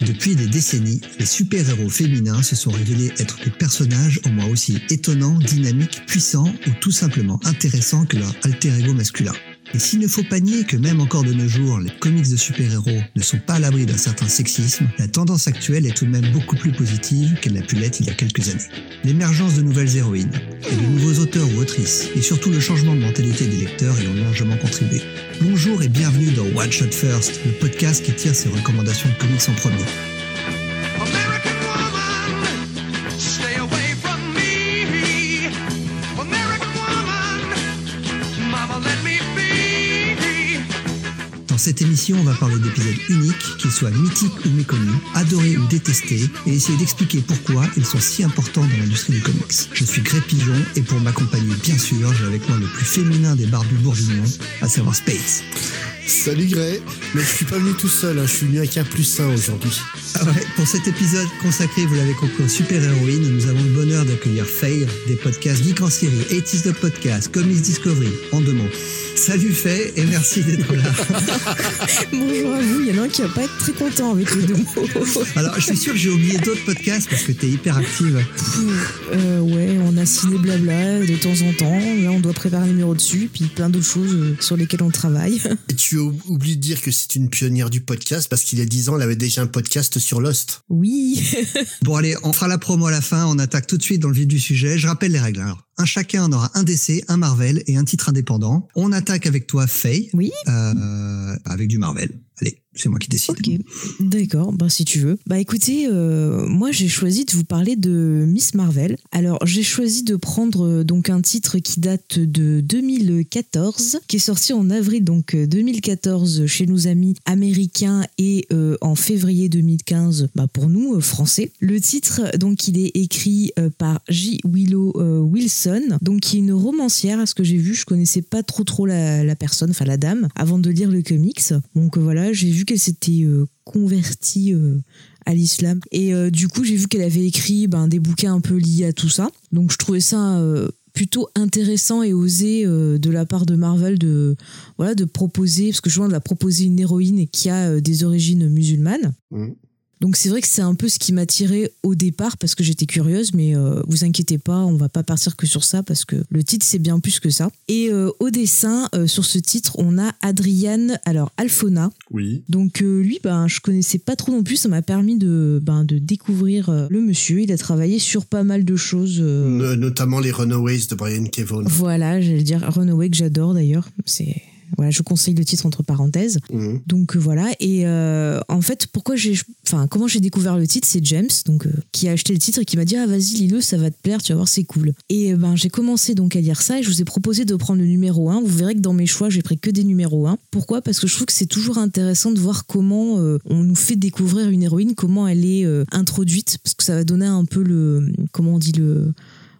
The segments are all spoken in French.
Depuis des décennies, les super-héros féminins se sont révélés être des personnages au moins aussi étonnants, dynamiques, puissants ou tout simplement intéressants que leur alter ego masculin. Et s'il ne faut pas nier que même encore de nos jours, les comics de super-héros ne sont pas à l'abri d'un certain sexisme, la tendance actuelle est tout de même beaucoup plus positive qu'elle n'a pu l'être il y a quelques années. L'émergence de nouvelles héroïnes, et de nouveaux auteurs ou autrices, et surtout le changement de mentalité des lecteurs y ont largement contribué. Bonjour et bienvenue dans One Shot First, le podcast qui tire ses recommandations de comics en premier. Cette émission, on va parler d'épisodes uniques, qu'ils soient mythiques ou méconnus, adorés ou détestés, et essayer d'expliquer pourquoi ils sont si importants dans l'industrie du comics. Je suis Gré Pigeon, et pour m'accompagner, bien sûr, j'ai avec moi le plus féminin des barbus bourguignons, à savoir Space. Salut Gray, mais je suis pas venu tout seul, hein, je suis venu avec un plus un aujourd'hui. Ah ouais, pour cet épisode consacré, vous l'avez compris, aux super-héroïnes, nous avons le bonheur d'accueillir Faye, des podcasts Geek en série, 80 de podcast, Comics Discovery, en deux mots. Salut Faye, et merci d'être là. Bonjour à vous, il y en a un qui va pas être très content avec les deux mots. Alors, je suis sûr que j'ai oublié d'autres podcasts parce que t'es hyper active. Euh, ouais, on a ciné blabla de temps en temps. Là, on doit préparer un numéro dessus, puis plein d'autres choses euh, sur lesquelles on travaille. Et tu as oublié de dire que c'est une pionnière du podcast parce qu'il y a 10 ans, elle avait déjà un podcast sur Lost. Oui, Bon, allez, on fera la promo à la fin, on attaque tout de suite dans le vif du sujet. Je rappelle les règles. Alors, un chacun en aura un DC, un Marvel et un titre indépendant. On attaque avec toi, Faye, oui. euh, avec du Marvel. Allez, c'est moi qui décide. D'accord, bah si tu veux. Bah écoutez, euh, moi j'ai choisi de vous parler de Miss Marvel. Alors j'ai choisi de prendre euh, donc un titre qui date de 2014, qui est sorti en avril donc euh, 2014 chez nos amis américains et euh, en février 2015 bah, pour nous euh, français. Le titre donc il est écrit euh, par J. Willow euh, Wilson, donc qui est une romancière. À ce que j'ai vu, je connaissais pas trop trop la, personne, enfin la dame, avant de lire le comics. Donc euh, voilà, j'ai vu qu'elle s'était euh, convertie euh, à l'islam. Et euh, du coup, j'ai vu qu'elle avait écrit ben, des bouquins un peu liés à tout ça. Donc je trouvais ça plutôt intéressant et osé de la part de Marvel de, voilà, de proposer, parce que je vois, elle a proposé une héroïne qui a des origines musulmanes. Mhm. Donc c'est vrai que c'est un peu ce qui m'a tiré au départ parce que j'étais curieuse, mais euh, vous inquiétez pas, on va pas partir que sur ça parce que le titre c'est bien plus que ça. Et euh, au dessin, euh, sur ce titre, on a Adriane, alors Alfona. Oui. Donc lui, ben je connaissais pas trop non plus, ça m'a permis de ben, de découvrir le monsieur. Il a travaillé sur pas mal de choses. No- notamment les Runaways de Brian Kevon. Voilà, j'allais dire Runaway que j'adore d'ailleurs. C'est voilà, je conseille le titre entre parenthèses. Mhm. Donc euh, voilà, et euh, en fait, pourquoi j'ai, enfin, comment j'ai découvert le titre, c'est James, donc euh, qui a acheté le titre et qui m'a dit ah vas-y lis-le, ça va te plaire, tu vas voir, c'est cool. Et ben j'ai commencé donc à lire ça et je vous ai proposé de prendre le numéro 1 Vous verrez que dans mes choix, j'ai pris que des numéros 1 Pourquoi? Parce que je trouve que c'est toujours intéressant de voir comment euh, on nous fait découvrir une héroïne, comment elle est introduite, parce que ça va donner un peu le, comment on dit le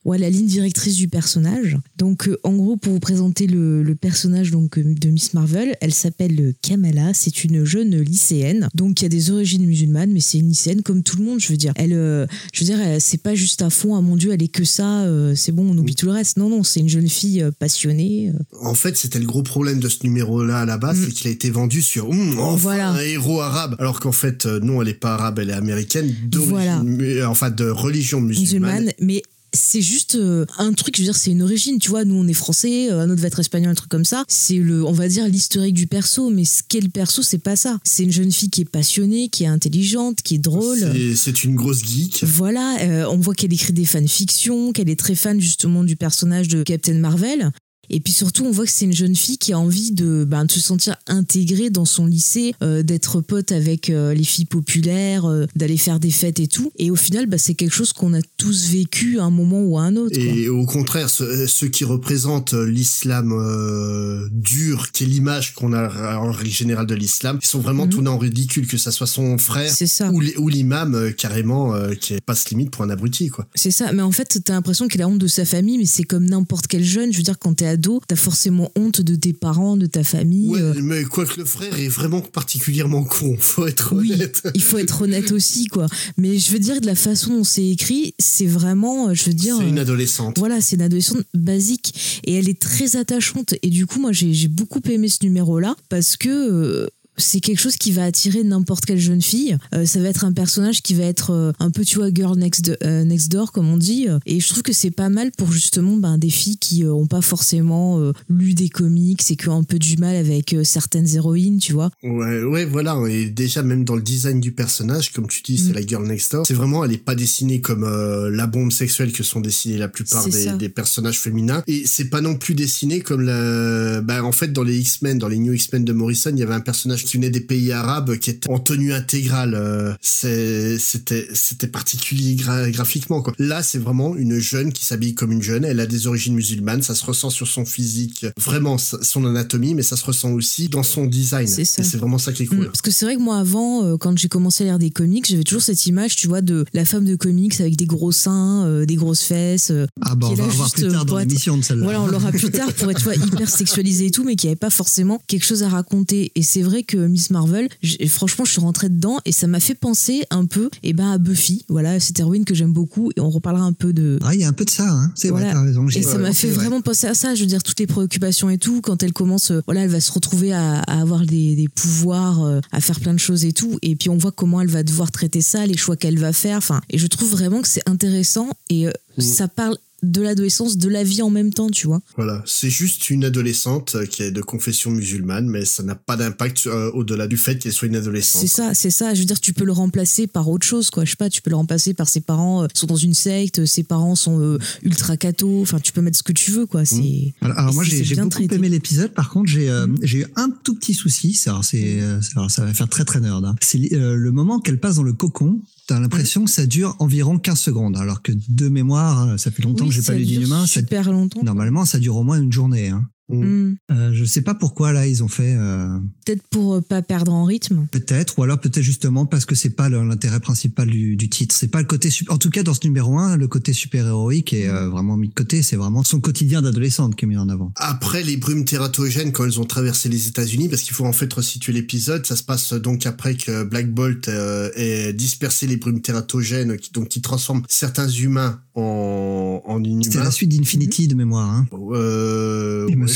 Ouais, la ligne directrice du personnage. Donc, euh, en gros, pour vous présenter le, le personnage donc euh, de Miss Marvel, elle s'appelle euh, Kamala. C'est une jeune lycéenne, donc qui a des origines musulmanes, mais c'est une lycéenne comme tout le monde. Je veux dire, elle, euh, je veux dire, c'est pas juste à fond. Ah mon Dieu, elle est que ça. euh, c'est bon, on oublie tout le reste. Non, non, c'est une jeune fille passionnée. En fait, c'était le gros problème de ce numéro-là à la base, Mm. c'est qu'il a été vendu sur Hum, enfin, Voilà. un héros arabe. Alors qu'en fait, non, elle est pas arabe, elle est américaine, d'origine Voilà. enfin de religion musulmane. musulmane, mais c'est juste euh, un truc, je veux dire, c'est une origine, tu vois, nous on est français, euh, un autre va être espagnol, un truc comme ça. C'est le, on va dire, l'historique du perso, mais ce qu'est le perso, c'est pas ça. C'est une jeune fille qui est passionnée, qui est intelligente, qui est drôle. C'est- C'est une grosse geek. Voilà, euh, on voit qu'elle écrit des fanfictions, qu'elle est très fan justement du personnage de Captain Marvel. Et puis surtout, on voit que c'est une jeune fille qui a envie de, ben, de se sentir intégrée dans son lycée, euh, d'être pote avec euh, les filles populaires, euh, d'aller faire des fêtes et tout. Et au final, bah, c'est quelque chose qu'on a tous vécu à un moment ou à un autre. quoi. Et au contraire, ce- ceux qui représentent l'islam dur, qui est l'image qu'on a en règle générale de l'islam, ils sont vraiment Mhm. tournés en ridicule, que ça soit son frère ça. ou, l'imam carrément qui passe limite pour un abruti, quoi. C'est ça, mais en fait, t'as l'impression qu'elle a honte de sa famille, mais c'est comme n'importe quel jeune. Je veux dire, quand t'es ado, t'as forcément honte de tes parents, de ta famille. Ouais, euh, mais quoique le frère est vraiment particulièrement con, faut être Oui, honnête. il faut être honnête aussi, quoi. Mais je veux dire, de la façon dont c'est écrit, c'est vraiment, euh, je veux dire. C'est une euh, adolescente. Voilà, c'est une adolescente basique et elle est très attachante. Et du coup, moi, j'ai beaucoup aimé ce numéro-là parce que c'est quelque chose qui va attirer n'importe quelle jeune fille. Euh, ça va être un personnage qui va être euh, un peu, tu vois, girl next, de- euh, next door, comme on dit. Et je trouve que c'est pas mal pour justement ben, des filles qui euh, ont pas forcément lu des comics et qui ont un peu du mal avec certaines héroïnes, tu vois. Ouais, ouais, voilà. Et déjà, même dans le design du personnage, comme tu dis, c'est Mm. la girl next door. C'est vraiment, elle est pas dessinée comme la bombe sexuelle que sont dessinés la plupart des personnages féminins. Et c'est pas non plus dessiné comme la, bah, en fait, dans les X-Men, dans les New X-Men de Morrison, il y avait un personnage qui venait des pays arabes qui était en tenue intégrale. Euh, c'était, c'était particulier gra- graphiquement, quoi. Là, c'est vraiment une jeune qui s'habille comme une jeune. Elle a des origines musulmanes. Ça se ressent sur son physique, vraiment son anatomie, mais ça se ressent aussi dans son design. C'est ça. Et c'est vraiment ça qui est cool. Mm. Parce que c'est vrai que moi avant, euh, quand j'ai commencé à lire des comics, j'avais toujours cette image, tu vois, de la femme de comics avec des gros seins, euh, des grosses fesses. euh, Ah bah on Qui va voir plus tard dans l'émission de celle-là. Voilà, on l'aura plus tard pour être tu vois, hyper sexualisé et tout, mais qui avait pas forcément quelque chose à raconter. Et c'est vrai que Miss Marvel, j'ai- franchement, je suis rentrée dedans et ça m'a fait penser un peu eh ben, à Buffy, voilà, cette héroïne que j'aime beaucoup. Et on reparlera un peu de, Ah, il y a un peu de ça, hein. C'est Voilà. vrai, t'as raison. et ça m'a fait vraiment penser à ça. Je veux dire, toutes les préoccupations et tout, quand elle commence, euh, voilà, elle va se retrouver à, à avoir des, des pouvoirs, euh, à faire plein de choses et tout. Et puis on voit comment elle va devoir traiter ça, les choix qu'elle va faire. Enfin, et je trouve vraiment que c'est intéressant et euh, Mm. ça parle de l'adolescence, de la vie en même temps, tu vois. Voilà, c'est juste une adolescente euh, qui est de confession musulmane, mais ça n'a pas d'impact euh, au-delà du fait qu'elle soit une adolescente. C'est ça, c'est ça. Je veux dire, tu peux le remplacer par autre chose, quoi. Je sais pas, tu peux le remplacer par ses parents euh, sont dans une secte, ses parents sont euh, ultra catho. Enfin, tu peux mettre ce que tu veux, quoi. C'est. Alors, moi j'ai bien beaucoup traité. aimé l'épisode. Par contre j'ai euh, j'ai eu un tout petit souci. Alors c'est euh, ça va faire très très nerd. hein. C'est euh, le moment qu'elle passe dans le cocon. T'as l'impression que ça dure environ 15 secondes. Alors que de mémoire, hein, ça fait longtemps Oui, que j'ai pas lu d'inhumain. Ça- Super longtemps. Normalement ça dure au moins une journée. Hein. Hmm. Euh, je sais pas pourquoi là ils ont fait. euh, Peut-être pour euh, pas perdre en rythme. Peut-être, ou alors peut-être justement parce que c'est pas l'intérêt principal du, du titre. C'est pas le côté, en tout cas dans ce numéro 1, le côté super héroïque est euh, vraiment mis de côté. C'est vraiment son quotidien d'adolescente qui est mis en avant. Après les brumes tératogènes, quand elles ont traversé les États-Unis, parce qu'il faut en fait resituer l'épisode, ça se passe donc après que Black Bolt euh, ait dispersé les brumes tératogènes, qui, donc qui transforment certains humains en, en C'était inhumains. la suite d'Infinity de mémoire. Hein.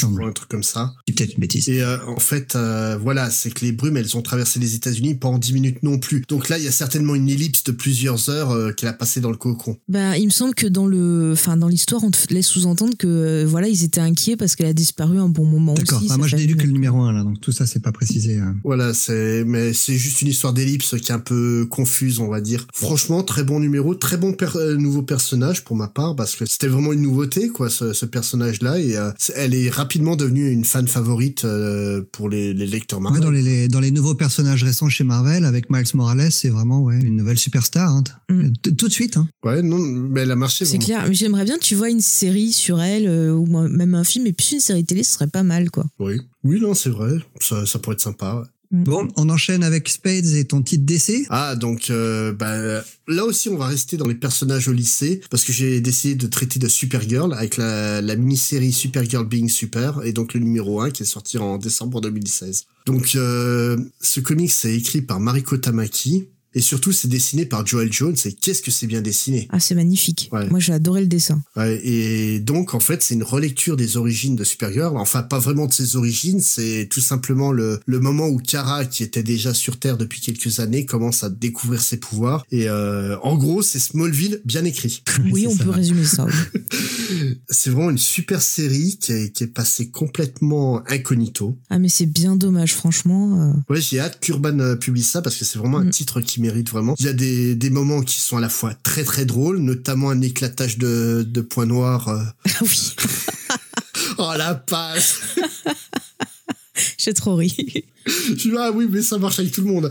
Semble. un truc comme ça. C'est peut-être une bêtise. Et euh, en fait, euh, voilà, c'est que les brumes, elles ont traversé les États-Unis pas en 10 minutes non plus. Donc là, il y a certainement une ellipse de plusieurs heures euh, qu'elle a passé dans le cocon. Bah, il me semble que dans le, enfin, dans l'histoire, on te laisse sous-entendre que, euh, voilà, ils étaient inquiets parce qu'elle a disparu un bon moment D'accord. aussi. Ah, moi, je n'ai lu que le numéro 1 là, donc tout ça, c'est pas précisé. hein. Voilà, c'est mais c'est juste une histoire d'ellipse qui est un peu confuse, on va dire. Franchement, très bon numéro, très bon per- nouveau personnage pour ma part parce que c'était vraiment une nouveauté quoi ce, ce personnage-là et euh, elle est rapidement devenue une fan favorite euh, pour les, les lecteurs Ouais, Marvel. dans, les, les- dans les nouveaux personnages récents chez Marvel, avec Miles Morales, c'est vraiment ouais, une nouvelle superstar. hein. Mm. T- Tout de suite. Hein. Ouais, non, mais elle a marché. C'est clair. Mais j'aimerais bien, tu vois, une série sur elle euh, ou même un film et puis une série télé, ce serait pas mal, quoi. Oui, oui, non, c'est vrai, ça, ça pourrait être sympa. Ouais. Bon, on enchaîne avec Spades et ton titre d'essai. Ah, donc euh, bah, là aussi, on va rester dans les personnages au lycée, parce que j'ai décidé de traiter de Supergirl avec la, la mini-série Supergirl Being Super, et donc le numéro 1 qui est sorti en décembre 2016. Donc euh, ce comic, c'est écrit par Mariko Tamaki, et surtout, c'est dessiné par Joel Jones, et qu'est-ce que c'est bien dessiné Ah, c'est magnifique. Ouais. Moi, j'ai adoré le dessin. Ouais, et donc, en fait, c'est une relecture des origines de Supergirl. Enfin, pas vraiment de ses origines, c'est tout simplement le, le moment où Kara, qui était déjà sur Terre depuis quelques années, commence à découvrir ses pouvoirs. Et euh, en gros, c'est Smallville bien écrit. Oui, on ça. peut résumer ça. oui. c'est vraiment une super série qui est, qui est passée complètement incognito. Ah, mais c'est bien dommage, franchement. euh. Ouais, j'ai hâte qu'Urban euh, publie ça parce que c'est vraiment un Mm. titre qui mérite vraiment. Il y a des, des moments qui sont à la fois très très drôles, notamment un éclatage de, de points noirs. euh. Ah oui, Oh la passe j'ai trop ri. Je ah oui, mais ça marche avec tout le monde.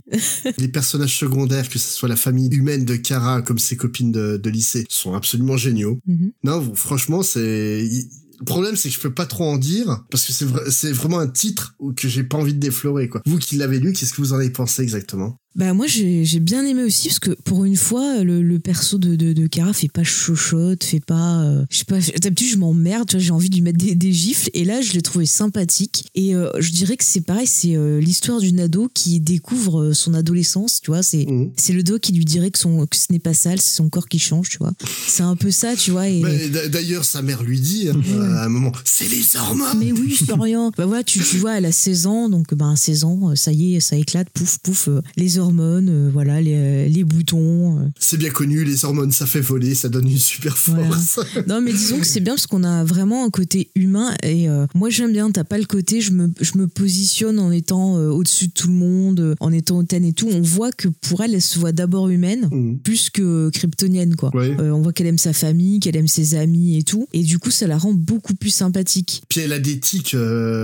Les personnages secondaires, que ce soit la famille humaine de Kara comme ses copines de, de lycée, sont absolument géniaux. Mhm. Non, franchement, c'est... Le problème, c'est que je peux pas trop en dire, parce que c'est c'est vraiment un titre que j'ai pas envie de déflorer, quoi. Vous qui l'avez lu, qu'est-ce que vous en avez pensé exactement? Bah moi j'ai j'ai bien aimé aussi parce que pour une fois le, le perso de, de, de Kara fait pas chochotte, fait pas euh, je sais pas d'habitude je m'emmerde, j'ai envie de lui mettre des, des gifles et là je l'ai trouvé sympathique et euh, je dirais que c'est pareil, c'est euh, l'histoire d'une ado qui découvre euh, son adolescence, tu vois, c'est Mhm. c'est le dos qui lui dirait que son que ce n'est pas sale, c'est son corps qui change, tu vois. C'est un peu ça, tu vois et d- D'ailleurs, sa mère lui dit hein, à un moment, c'est les hormones. mais oui, rien. Bah voilà, tu, tu vois, elle a 16 ans, donc ben 16 ans, ça y est, ça éclate, pouf, pouf, les hormones, euh, voilà, les, euh, les boutons. euh. C'est bien connu, les hormones, ça fait voler, ça donne une super force. Non, mais disons que c'est bien parce qu'on a vraiment un côté humain et euh, moi j'aime bien, t'as pas le côté, je me, je me positionne en étant euh, au-dessus de tout le monde, en étant hautaine et tout. On voit que pour elle, elle se voit d'abord humaine. Mhm. Plus que kryptonienne, quoi. Ouais. Euh, on voit qu'elle aime sa famille, qu'elle aime ses amis et tout. Et du coup, ça la rend beaucoup plus sympathique. Puis elle a des tics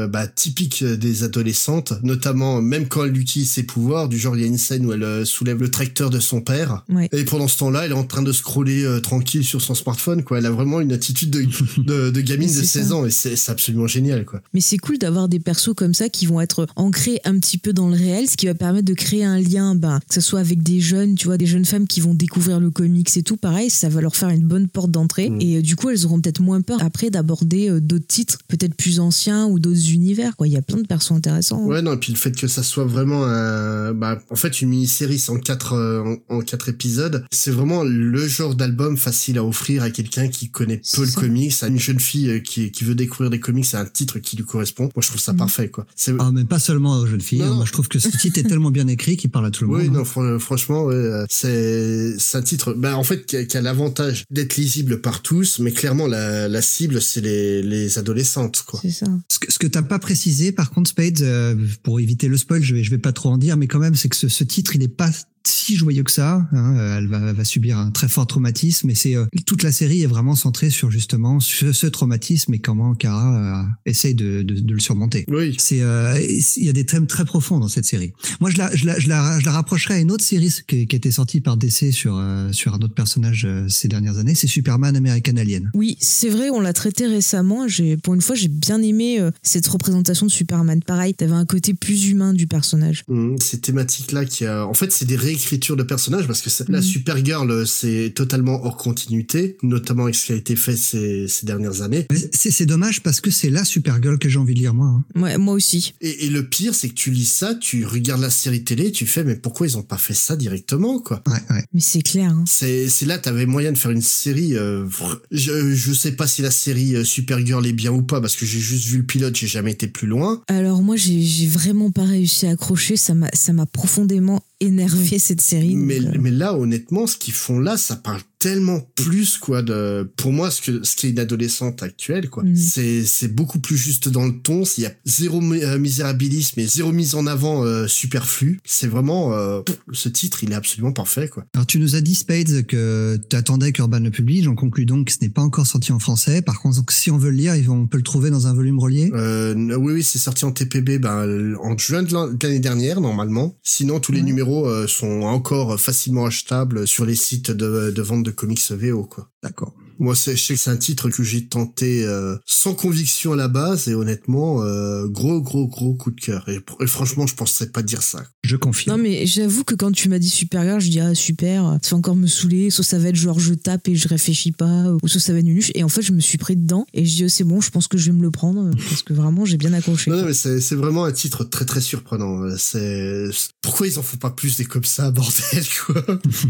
bah, typiques des adolescentes, notamment même quand elle utilise ses pouvoirs, du genre il y a une scène où elle euh, soulève le tracteur de son père. Ouais. Et pendant ce temps-là, elle est en train de scroller euh, tranquille sur son smartphone, quoi. Elle a vraiment une attitude de, de, de gamine de C'est 16 ça. ans et c'est absolument génial, quoi. Mais c'est cool d'avoir des persos comme ça qui vont être ancrés un petit peu dans le réel, ce qui va permettre de créer un lien, ben, que ce soit avec des jeunes, tu vois, des jeunes femmes qui vont découvrir le comics et tout, pareil, ça va leur faire une bonne porte d'entrée. Mm. Et euh, du coup, elles auront peut-être moins peur après d'aborder euh, d'autres titres, peut-être plus anciens ou d'autres univers, quoi. Il y a plein de persos intéressants. hein. Ouais, non, et puis le fait que ça soit vraiment un, bah, en fait, une mini-série c'est en quatre, euh, en, en quatre épisodes, c'est vraiment le genre d'album facile à offrir à quelqu'un qui connaît peu le ça. comics, à une jeune fille euh, qui, qui veut découvrir des comics, c'est un titre qui lui correspond. Moi, je trouve ça Mhm. parfait, quoi. C'est, Ah, mais pas seulement aux jeunes filles. Non, hein. non. Moi, je trouve que ce titre est tellement bien écrit qu'il parle à tout le oui, monde. non, hein. fran- franchement, ouais, euh, c'est, c'est un titre, bah, en fait, qui a, qui a l'avantage d'être lisible par tous, mais clairement, la, la cible, c'est les, les adolescentes, quoi. C'est ça. Ce que, ce que t'as pas précisé, par contre, Spade, euh, pour éviter le spoil, je vais, je vais pas trop en dire, mais quand même, c'est que ce, ce titre, il est pas si joyeux que ça. hein. Euh, Elle va, va subir un très fort traumatisme, et c'est euh, toute la série est vraiment centrée sur justement ce, ce traumatisme et comment Kara euh, essaye de, de, de le surmonter. Oui. C'est, euh, il y a des thèmes très profonds dans cette série. Moi, je la, je la, je la, je la rapprocherais à une autre série qui, qui a été sortie par DC sur, euh, sur un autre personnage euh, ces dernières années. C'est Superman American Alien. Oui, c'est vrai, on l'a traité récemment. J'ai, pour une fois, j'ai bien aimé euh, cette représentation de Superman. Pareil, t'avais un côté plus humain du personnage. Mhm, ces thématiques-là qui a... En fait, c'est des réécritures de personnages parce que c'est- la. Supergirl, euh, c'est totalement hors continuité, notamment avec ce qui a été fait ces, ces dernières années. C'est, dommage parce que c'est la Supergirl que j'ai envie de lire moi. hein. Ouais, moi aussi. Et, et le pire, c'est que tu lis ça, tu regardes la série télé, tu fais, mais pourquoi ils ont pas fait ça directement, quoi? Ouais, ouais. Mais c'est clair. Hein. c'est c'est là t'avais moyen de faire une série euh, vr- je je sais pas si la série euh, Supergirl est bien ou pas parce que j'ai juste vu le pilote j'ai jamais été plus loin Alors moi, j'ai, j'ai vraiment pas réussi à accrocher. Ça m'a, ça m'a profondément énervé cette série. donc, mais euh, mais là honnêtement ce qu'ils font là ça parle tellement plus quoi de pour moi ce que ce qui est une adolescente actuelle quoi Mhm. c'est c'est beaucoup plus juste dans le ton il y a zéro mi- euh, misérabilisme et zéro mise en avant euh, superflu c'est vraiment euh, pff, ce titre il est absolument parfait quoi Alors tu nous as dit Spades que tu attendais qu'Urban le publie, j'en conclus donc que ce n'est pas encore sorti en français. Par contre, si on veut le lire, on peut le trouver dans un volume relié. Euh, oui, oui, c'est sorti en TPB ben, en juin de l'an- de l'année dernière, normalement. Sinon, tous les Ouais. numéros euh, sont encore facilement achetables sur les sites de, de vente de comics VO, quoi. D'accord. Moi, c'est- je sais que c'est un titre que j'ai tenté euh, sans conviction à la base, et honnêtement, euh, gros, gros, gros coup de cœur. Et, et franchement, je pensais pas dire ça. Je confirme. Non mais j'avoue que quand tu m'as dit Supergirl, je dis ah super, ça va encore me saouler, soit ça va être genre je tape et je réfléchis pas, ou soit ça va être nunuche. Et en fait je me suis pris dedans et je dis oh, c'est bon, je pense que je vais me le prendre parce que vraiment j'ai bien accroché. Non, non, mais c'est c'est vraiment un titre très, très surprenant. C'est pourquoi ils en font pas plus des comme ça, bordel, quoi?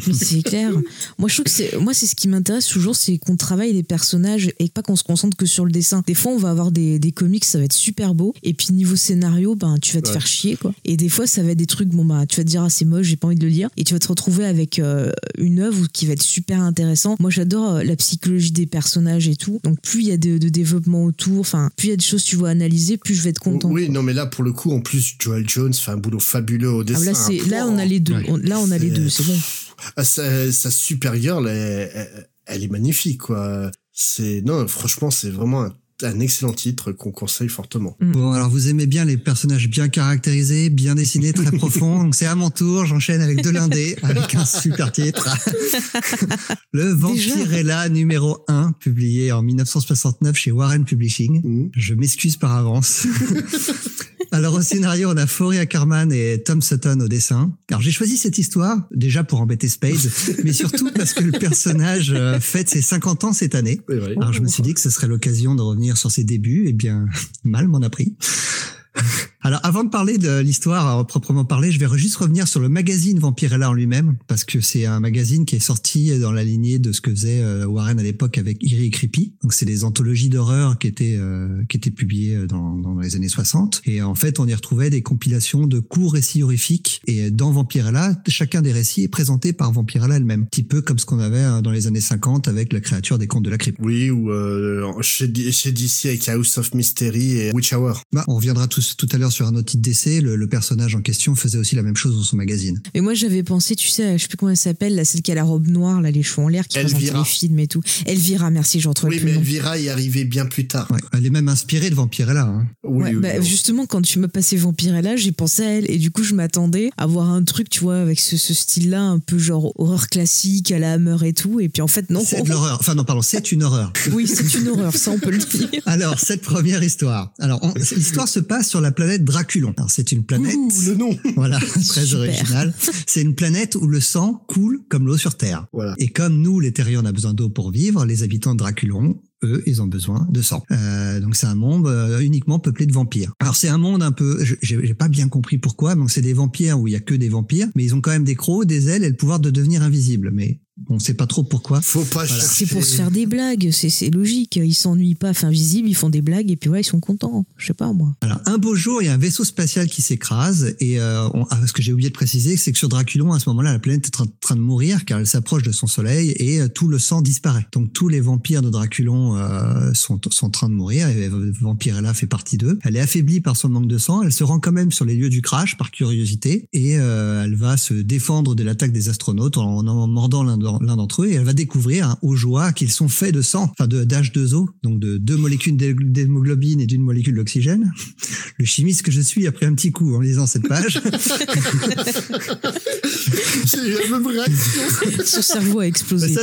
Mais c'est clair. Moi je trouve que c'est moi c'est ce qui m'intéresse toujours, c'est qu'on travaille les personnages et pas qu'on se concentre que sur le dessin. Des fois on va avoir des, des comics, ça va être super beau, et puis niveau scénario, ben tu vas te Ouais. faire chier quoi. Et des fois ça va être des trucs bon bah tu vas te dire ah c'est moche, j'ai pas envie de le lire, et tu vas te retrouver avec euh, une œuvre qui va être super intéressant. Moi j'adore euh, la psychologie des personnages et tout. Donc plus il y a de, de développement autour, enfin plus il y a de choses que tu vas analyser, plus je vais être content. Oui, non, mais là, pour le coup, en plus, Joel Jones fait un boulot fabuleux au Ah, dessin. là, c'est, là on a les deux. Ouais. On- là on a les C'est- deux, c'est bon. Ah, sa, sa Supergirl, elle, elle, elle est magnifique, quoi. C'est non, franchement, c'est vraiment un, un excellent titre qu'on conseille fortement. Bon, alors vous aimez bien les personnages bien caractérisés, bien dessinés, très profonds. Donc c'est à mon tour, j'enchaîne avec de l'indé, avec un super titre. Le Vampire est là, numéro 1, publié en 1969 chez Warren Publishing. Mhm. Je m'excuse par avance. Alors au scénario, on a Forey Ackerman et Tom Sutton au dessin. Alors j'ai choisi cette histoire déjà pour embêter Spade, mais surtout parce que le personnage euh, fête ses 50 ans cette année. Vrai. Alors je me suis dit que ce serait l'occasion de revenir sur ses débuts, et bien mal m'en a pris. Alors avant de parler de l'histoire à proprement parler, je vais juste revenir sur le magazine Vampirella en lui-même, parce que c'est un magazine qui est sorti dans la lignée de ce que faisait euh, Warren à l'époque avec Eerie et Creepy. Donc c'est des anthologies d'horreur qui étaient euh, qui étaient publiées dans, dans les années 60. Et en fait, on y retrouvait des compilations de courts récits horrifiques. Et dans Vampirella, chacun des récits est présenté par Vampirella elle-même, un petit peu comme ce qu'on avait dans les années 50 avec la créature des contes de la crypte. Oui, ou euh, chez, chez DC avec House of Mystery et Witch Hour. Bah, on reviendra tous, tout à l'heure sur un autre titre d'essai. Le, le personnage en question faisait aussi la même chose dans son magazine. Et moi, j'avais pensé, tu sais, je sais plus comment elle s'appelle, là, celle qui a la robe noire, là, les cheveux en l'air, qui présente Elvira. les films et tout. Elvira, merci, j'en retrouve Oui, mais. Elvira y arrivait bien plus tard. Ouais. Elle est même inspirée de Vampirella. Hein. Oui, Ouais, oui, bah, oui. justement, quand tu m'as passé Vampirella, j'ai pensé à elle. Et du coup, je m'attendais à voir un truc, tu vois, avec ce, ce style-là, un peu genre horreur classique, à la Hammer et tout. Et puis en fait, non. C'est de l'horreur. Enfin non, pardon, c'est une horreur. Oui, c'est une horreur, ça, on peut le dire. Alors, cette première histoire. Alors, l'histoire se passe sur la planète Draculon. Alors, c'est une planète. Ouh, le nom. Voilà, très Super. original. C'est une planète où le sang coule comme l'eau sur Terre. Voilà. Et comme nous, les terriens, on a besoin d'eau pour vivre, les habitants de Draculon, eux, ils ont besoin de sang. Euh, donc c'est un monde euh, uniquement peuplé de vampires. Alors c'est un monde un peu, j'ai pas bien compris pourquoi. Donc c'est des vampires où il y a que des vampires, mais ils ont quand même des crocs, des ailes et le pouvoir de devenir invisibles. Mais on sait pas trop pourquoi. Faut pas Voilà. chercher. C'est pour se faire des blagues, c'est logique. Ils s'ennuient pas, enfin visible, ils font des blagues et puis ouais, ils sont contents. Je sais pas moi. Alors un beau jour, il y a un vaisseau spatial qui s'écrase et euh, on- ah, ce que j'ai oublié de préciser, c'est que sur Draculon, à ce moment-là, la planète est en train de mourir car elle s'approche de son soleil et euh, tout le sang disparaît. Donc tous les vampires de Draculon euh, sont, sont en train de mourir et Vampirella fait partie d'eux. Elle est affaiblie par son manque de sang. Elle se rend quand même sur les lieux du crash par curiosité et euh, elle va se défendre de l'attaque des astronautes en, en mordant l'un l'un d'entre eux et elle va découvrir hein, aux joies qu'ils sont faits de sang, enfin de d'H2O, donc de deux molécules d'hé- d'hémoglobine et d'une molécule d'oxygène. Le chimiste que je suis a pris un petit coup en lisant cette page. J'ai eu la même réaction. Son cerveau a explosé.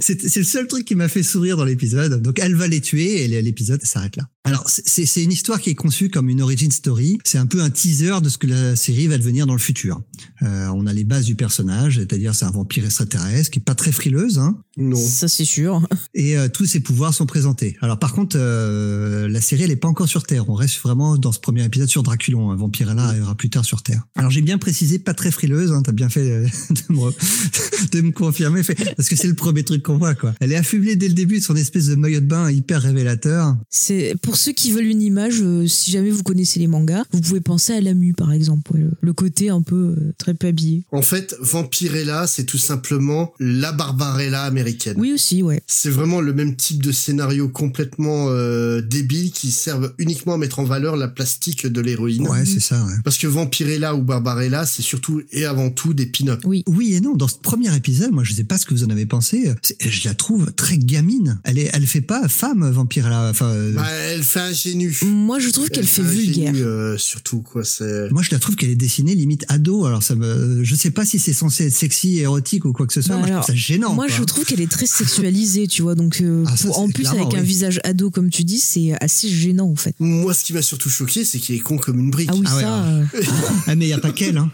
C'est le seul truc qui m'a fait sourire dans l'épisode. Donc, elle va les tuer et l'épisode s'arrête là. Alors, c'est une histoire qui est conçue comme une origin story. C'est un peu un teaser de ce que la série va devenir dans le futur. Euh, on a les bases du personnage, c'est-à-dire c'est un vampire extraterrestre qui est pas très frileuse, hein, Non. Ça c'est sûr. et euh, tous ses pouvoirs sont présentés. Alors, par contre, euh, la série elle est pas encore sur Terre. On reste vraiment dans ce premier épisode sur Draculon. Hein. Vampirella arrivera plus tard sur Terre. Alors, j'ai bien précisé, pas très frileuse. Hein, T'as bien fait euh, de, me, re- de me confirmer, fait- parce que c'est le premier truc qu'on voit. quoi. Elle est affublée dès le début de son espèce de maillot de bain hyper révélateur. C'est pour ceux qui veulent une image. euh, si jamais vous connaissez les mangas, vous pouvez penser à Lamu par exemple. ouais, le, le côté un peu euh, très peu habillé. En fait, Vampirella, c'est tout simplement la Barbarella américaine. Oui aussi, ouais. C'est vraiment le même type de scénario complètement euh, débile qui servent uniquement à mettre en valeur la plastique de l'héroïne. Ouais, c'est ça. Ouais. Parce que Vampirella ou Barbarella, c'est surtout et avant tout des pin-up. Oui. Oui et non. Dans ce premier épisode, moi, je sais pas ce que vous en avez pensé. c'est- Je la trouve très gamine. Elle est, elle fait pas femme Vampirella. Enfin, euh, Bah, elle fait ingénue. Moi je trouve qu'elle Elle fait ingénue, vulgaire. euh, surtout quoi. C'est. Moi, je la trouve qu'elle est dessinée limite ado. Alors, ça me, je sais pas si c'est censé être sexy, érotique ou quoi que ce soit. Bah moi, alors, je trouve ça gênant. Moi quoi. je trouve qu'elle est très sexualisée, tu vois. Donc euh, Ah, ça, pour- en plus avec un visage ado comme tu dis, c'est assez gênant en fait. Moi, ce qui m'a surtout choqué, c'est qu'il est con comme une brique. Ah oui Ah ça. alors. euh, Ah, mais il y a pas qu'elle. Hein.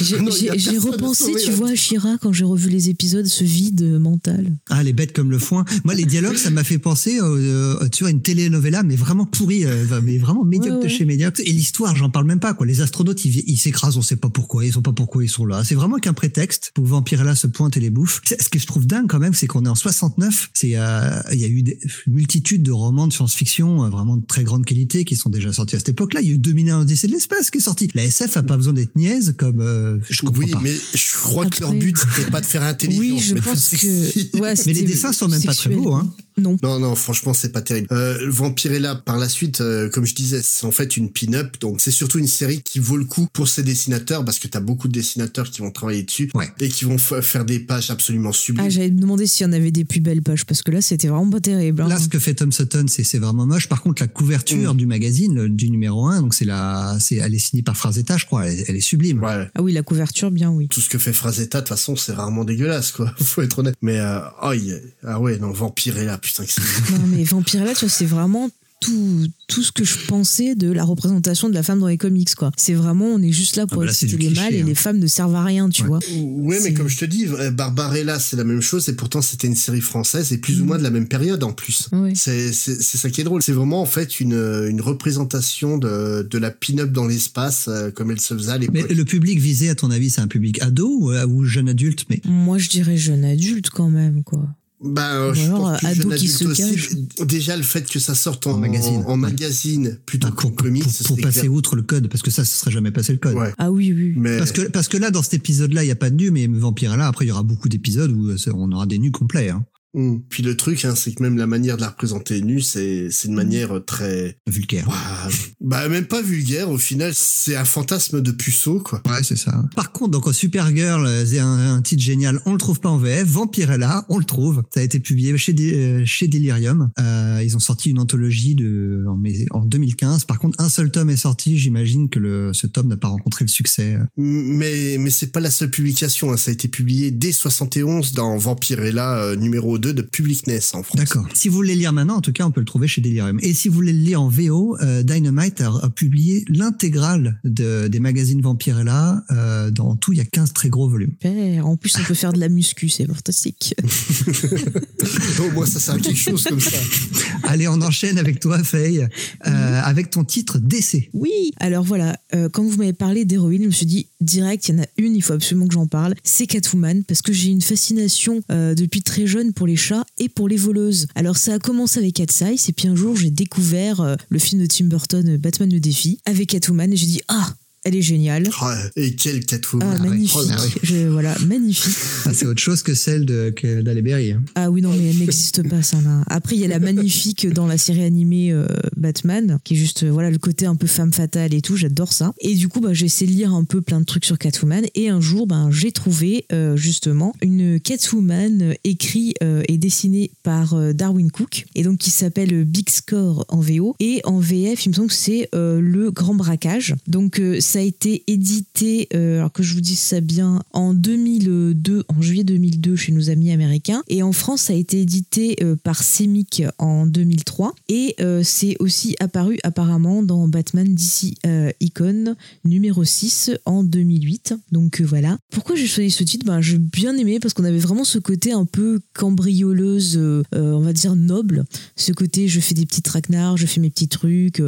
J'ai repensé, sauver, tu hein. vois, à Shira quand j'ai revu les épisodes, ce vide mental. Ah, les bêtes comme le foin. Moi, les dialogues, ça m'a fait penser, euh, euh, tu vois, une telenovela, mais vraiment pourrie, euh, mais vraiment médiocre Ouais, de chez médiocre. Et l'histoire, j'en parle même pas, quoi. Les astronautes, ils, s'écrasent, on sait pas pourquoi, ils sont pas pourquoi ils sont là. C'est vraiment qu'un prétexte pour que Vampirella se pointe et les bouffe. C'est- Ce que je trouve dingue quand même, c'est qu'on est en 69. C'est, euh, il y a eu des, une multitude de romans de science-fiction, euh, vraiment de très grande qualité, qui sont déjà sortis à cette époque-là. Il y a eu 2001 Odyssée de l'espace qui est sorti. La SF a pas besoin d'être niaise comme, euh, je comprends Oui, pas. mais je crois que leur but c'était pas de faire intelligent. Oui, je mais pense que. Ouais, Mais les dessins sont même pas très beaux, hein. Non. Non, non, franchement, c'est pas terrible. Euh, Vampirella, par la suite, euh, comme je disais, c'est en fait une pin-up. Donc, c'est surtout une série qui vaut le coup pour ses dessinateurs parce que t'as beaucoup de dessinateurs qui vont travailler dessus Ouais. et qui vont fa- faire des pages absolument sublimes. Ah, j'allais me demander s'il y en avait des plus belles pages parce que là, c'était vraiment pas terrible. hein. Là, ce que fait Tom Sutton, c'est vraiment moche. Par contre, la couverture Mm. du magazine, le- du numéro 1, donc c'est la, c'est, elle est signée par Frazetta, je crois. Elle, elle est sublime. ouais. Ah oui, la couverture, bien oui. Tout ce que fait Frazetta, de toute façon, c'est rarement dégueulasse, quoi. Faut être honnête. Mais, euh, oh, il ah ouais, non, Vampirella, putain que c'est... Non, mais Vampirella, tu vois, c'est vraiment tout, tout ce que je pensais de la représentation de la femme dans les comics, quoi. C'est vraiment, on est juste là pour Ah bah là, du les mâles et hein. les femmes ne servent à rien, tu Ouais. vois. Ouais, mais comme je te dis, Barbarella, c'est la même chose, et pourtant c'était une série française, et plus ou moins de la même période en plus. Ouais. C'est ça qui est drôle. C'est vraiment en fait une, une représentation de, de la pin-up dans l'espace, euh, comme elle se faisait à l'époque. Mais le public visé, à ton avis, c'est un public ado ou, euh, ou jeune adulte mais Moi, je dirais jeune adulte quand même, quoi. Ben, euh, je alors, pense que ado jeune qui adulte se aussi, cache. Déjà, le fait que ça sorte en, En magazine. en, magazine plutôt Ah, qu'en pour, comics, pour- passer clair. outre le code, parce que ça, ce serait jamais passé le code. Ouais. Ah oui, oui. Mais Parce que, parce que là, dans cet épisode-là, il n'y a pas de nu, mais Vampirella, après, il y aura beaucoup d'épisodes où euh, on aura des nus complets. Hein. Hum. puis le truc, hein, c'est que même la manière de la représenter nue, c'est c'est une manière très Vulgaire. Ouah, bah même pas vulgaire. Au final, c'est un fantasme de puceau, quoi. Ouais, c'est ça. Par contre, donc, Supergirl, euh, c'est un, un titre génial. On le trouve pas en VF. Vampirella, on le trouve. Ça a été publié chez, Dé- euh, chez Delirium. Euh, ils ont sorti une anthologie de, en, mai- en 2015. Par contre, un seul tome est sorti. J'imagine que le, ce tome n'a pas rencontré le succès. Mais mais c'est pas la seule publication. hein. Ça a été publié dès 71 dans Vampirella euh, numéro 2 de Publicness en France. D'accord. Si vous voulez le lire maintenant, en tout cas, on peut le trouver chez Delirium. Et si vous voulez le lire en VO, euh, Dynamite a, a publié l'intégrale de, des magazines Vampirella. Euh, dans tout, il y a 15 très gros volumes. Super. En plus, on peut faire de la muscu, c'est fantastique. Au moins, ça sert à quelque chose comme ça. Allez, on enchaîne avec toi, Faye, euh, avec ton titre d'essai. Oui, alors voilà, euh, quand vous m'avez parlé d'héroïne, je me suis dit direct, il y en a une, il faut absolument que j'en parle. C'est Catwoman, parce que j'ai une fascination euh, depuis très jeune pour les chats et pour les voleuses. Alors ça a commencé avec Cat Size, et puis un jour j'ai découvert euh, le film de Tim Burton, euh, Batman le défi, avec Catwoman, et j'ai dit ah, elle est géniale. Oh, et quel Catwoman. Ah, ouais. magnifique. Ah oui. Je- voilà, magnifique. Ah, c'est autre chose que celle de d'Halle Berry. hein. Ah oui, non, mais elle n'existe pas, ça. là. Après, il y a la magnifique dans la série animée euh, Batman, qui est juste, voilà, le côté un peu femme fatale et tout, j'adore ça. Et du coup, bah, j'ai essayé de lire un peu plein de trucs sur Catwoman, et un jour, ben, j'ai trouvé, euh, justement, une Catwoman écrite euh, et dessinée par euh, Darwin Cook, et donc qui s'appelle Big Score en VO, et en VF, il me semble que c'est euh, Le Grand Braquage. Donc, euh, ça a été édité, euh, alors que je vous dise ça bien, en 2002, en juillet 2002 chez nos amis américains. Et en France, ça a été édité euh, par Semic en 2003. Et euh, c'est aussi apparu apparemment dans Batman DC Icon numéro 6 en 2008. Donc voilà. Pourquoi j'ai choisi ce titre? Ben, J'ai bien aimé parce qu'on avait vraiment ce côté un peu cambrioleuse, on va dire noble. Ce côté, je fais des petits traquenards, je fais mes petits trucs,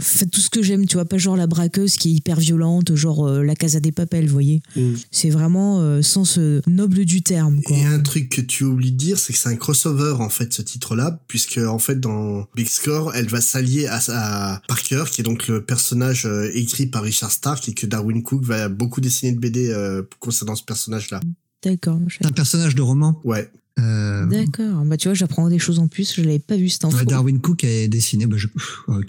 faites tout ce que j'aime, tu vois, pas genre la braqueuse qui est hyper violente, genre euh, la Casa des Papels, vous voyez. Mm. C'est vraiment euh, sens euh, noble du terme. Quoi. Et un truc que tu oublies de dire, c'est que c'est un crossover en fait ce titre-là, puisque en fait dans Big Score, elle va s'allier à, à Parker, qui est donc le personnage euh, écrit par Richard Stark et que Darwin Cook va beaucoup dessiner de BD euh, concernant ce personnage-là. D'accord. C'est un personnage de roman. Ouais. Euh, D'accord. Bah tu vois, j'apprends des choses en plus. Je l'avais pas vu cette info. ouais, Darwin Cook a dessiné bah, je-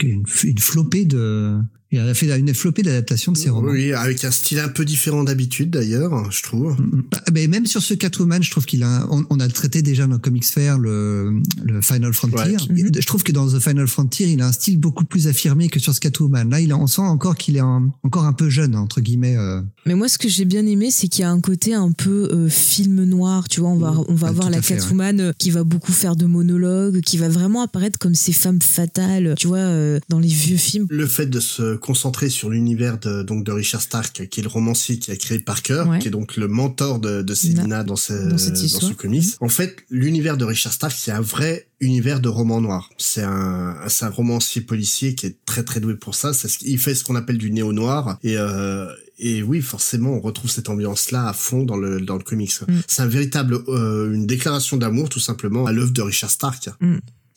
une flopée de. Il a fait une flopée d'adaptations de ses romans. Oui, avec un style un peu différent d'habitude d'ailleurs, je trouve. Mm, mm. Mais même sur ce Catwoman, je trouve qu'il a. On, on a traité déjà dans Comics Fair le, le Final Frontier. Ouais. Mhm. Je trouve que dans The Final Frontier, il a un style beaucoup plus affirmé que sur ce Catwoman. Là, il a, on sent encore qu'il est un- encore un peu jeune entre guillemets. euh. Mais moi, ce que j'ai bien aimé, c'est qu'il y a un côté un peu euh, film noir. Tu vois, on va, on va Ah, voir la fait, Catwoman euh, qui va beaucoup faire de monologues, qui va vraiment apparaître comme ces femmes fatales. Tu vois, euh, dans les vieux films. Le fait de se concentrer sur l'univers de, donc de Richard Stark, qui est le romancier qui a créé Parker, Ouais. qui est donc le mentor de, de Selina dans, ce, dans cette dans histoire. ce comics. En fait, l'univers de Richard Stark, c'est un vrai univers de roman noir. C'est un, un romancier policier qui est très très doué pour ça. C'est ce, il fait ce qu'on appelle du néo-noir. Et, euh, et oui, forcément, on retrouve cette ambiance-là à fond dans le, dans le comics. Mm. C'est un véritable, euh, une déclaration d'amour, tout simplement, à l'œuvre de Richard Stark.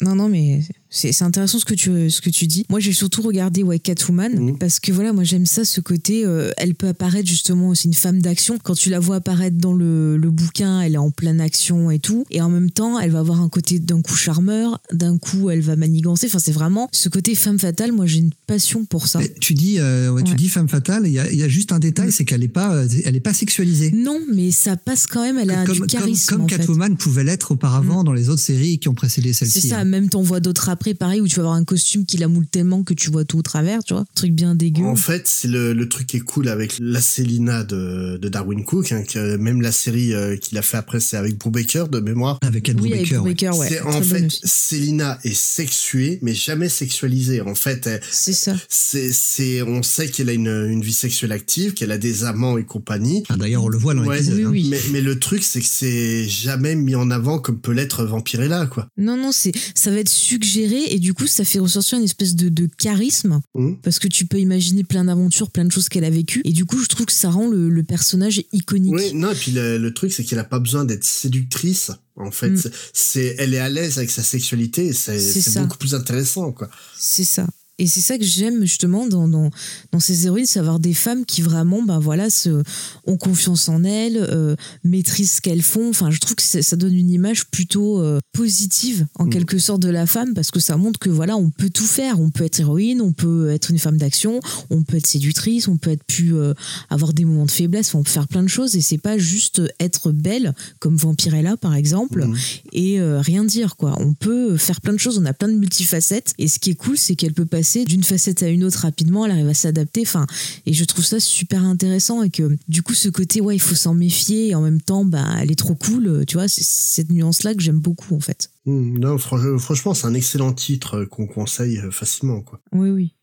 Non, non, mais c'est c'est intéressant ce que tu ce que tu dis. Moi, j'ai surtout regardé ouais, Catwoman Mhm. parce que voilà, moi j'aime ça, ce côté. euh, elle peut apparaître justement, c'est une femme d'action. Quand tu la vois apparaître dans le, le bouquin, elle est en pleine action et tout, et en même temps, elle va avoir un côté d'un coup charmeur, d'un coup, elle va manigancer. Enfin, c'est vraiment ce côté femme fatale. Moi, j'ai une passion pour ça. Mais Tu dis, euh, ouais, tu Ouais. dis femme fatale. Il y a, y a juste un détail, Mm. c'est qu'elle est pas, euh, elle est pas sexualisée. Non, mais ça passe quand même. Elle a comme, du comme- charisme. comme en fait. Mm. Catwoman pouvait l'être auparavant dans les autres séries qui ont précédé C'est celle-ci. ça, hein. même t'en vois d'autres après. pareil, où tu vas avoir un costume qui la moule tellement que tu vois tout au travers, tu vois. Truc bien dégueu. En fait, c'est le, le truc qui est cool avec la Célina de, de Darwin Cook, hein, que même la série euh, qu'il a fait après, c'est avec Brubaker de mémoire. Avec Ed oui, avec Brubaker. ouais. Brubaker, ouais. c'est Très en fait. Célina est sexuée, mais jamais sexualisée. En fait, C'est ça. c'est, c'est, on sait qu'elle a une, une vie sexuelle active, qu'elle a des amants et compagnie. Ah, D'ailleurs, on le voit dans Ouais, l'épisode. oui, hein. oui. Mais, mais le truc, c'est que c'est jamais mis en avant comme peut l'être Vampirella, quoi. Non, non, c'est ça va être suggéré et du coup, ça fait ressortir une espèce de, de charisme Mhm. parce que tu peux imaginer plein d'aventures, plein de choses qu'elle a vécues et du coup, je trouve que ça rend le, le personnage iconique. Oui, non, et puis le, le truc, c'est qu'elle a pas besoin d'être séductrice. En fait, Mm. C'est- elle est à l'aise avec sa sexualité c'est, beaucoup plus intéressant, quoi. C'est ça. Et c'est ça que j'aime justement dans, dans, dans ces héroïnes, c'est avoir des femmes qui vraiment, ben voilà, se, ont confiance en elles, euh, maîtrisent ce qu'elles font. Enfin, je trouve que ça donne une image plutôt euh, positive, en Mm. quelque sorte, de la femme, parce que ça montre que voilà, on peut tout faire. On peut être héroïne, on peut être une femme d'action, on peut être séductrice, on peut être plus euh, avoir des moments de faiblesse, enfin, on peut faire plein de choses. Et c'est pas juste être belle, comme Vampirella par exemple, Mhm. et rien dire quoi. On peut faire plein de choses, on a plein de multifacettes et ce qui est cool c'est qu'elle peut passer d'une facette à une autre rapidement, elle arrive à s'adapter enfin et je trouve ça super intéressant et que du coup ce côté ouais, il faut s'en méfier et en même temps bah elle est trop cool, euh, tu vois, c'est cette nuance là que j'aime beaucoup en fait. Mm, Non, franch- franchement, c'est un excellent titre euh, qu'on conseille euh, facilement, quoi. Oui oui.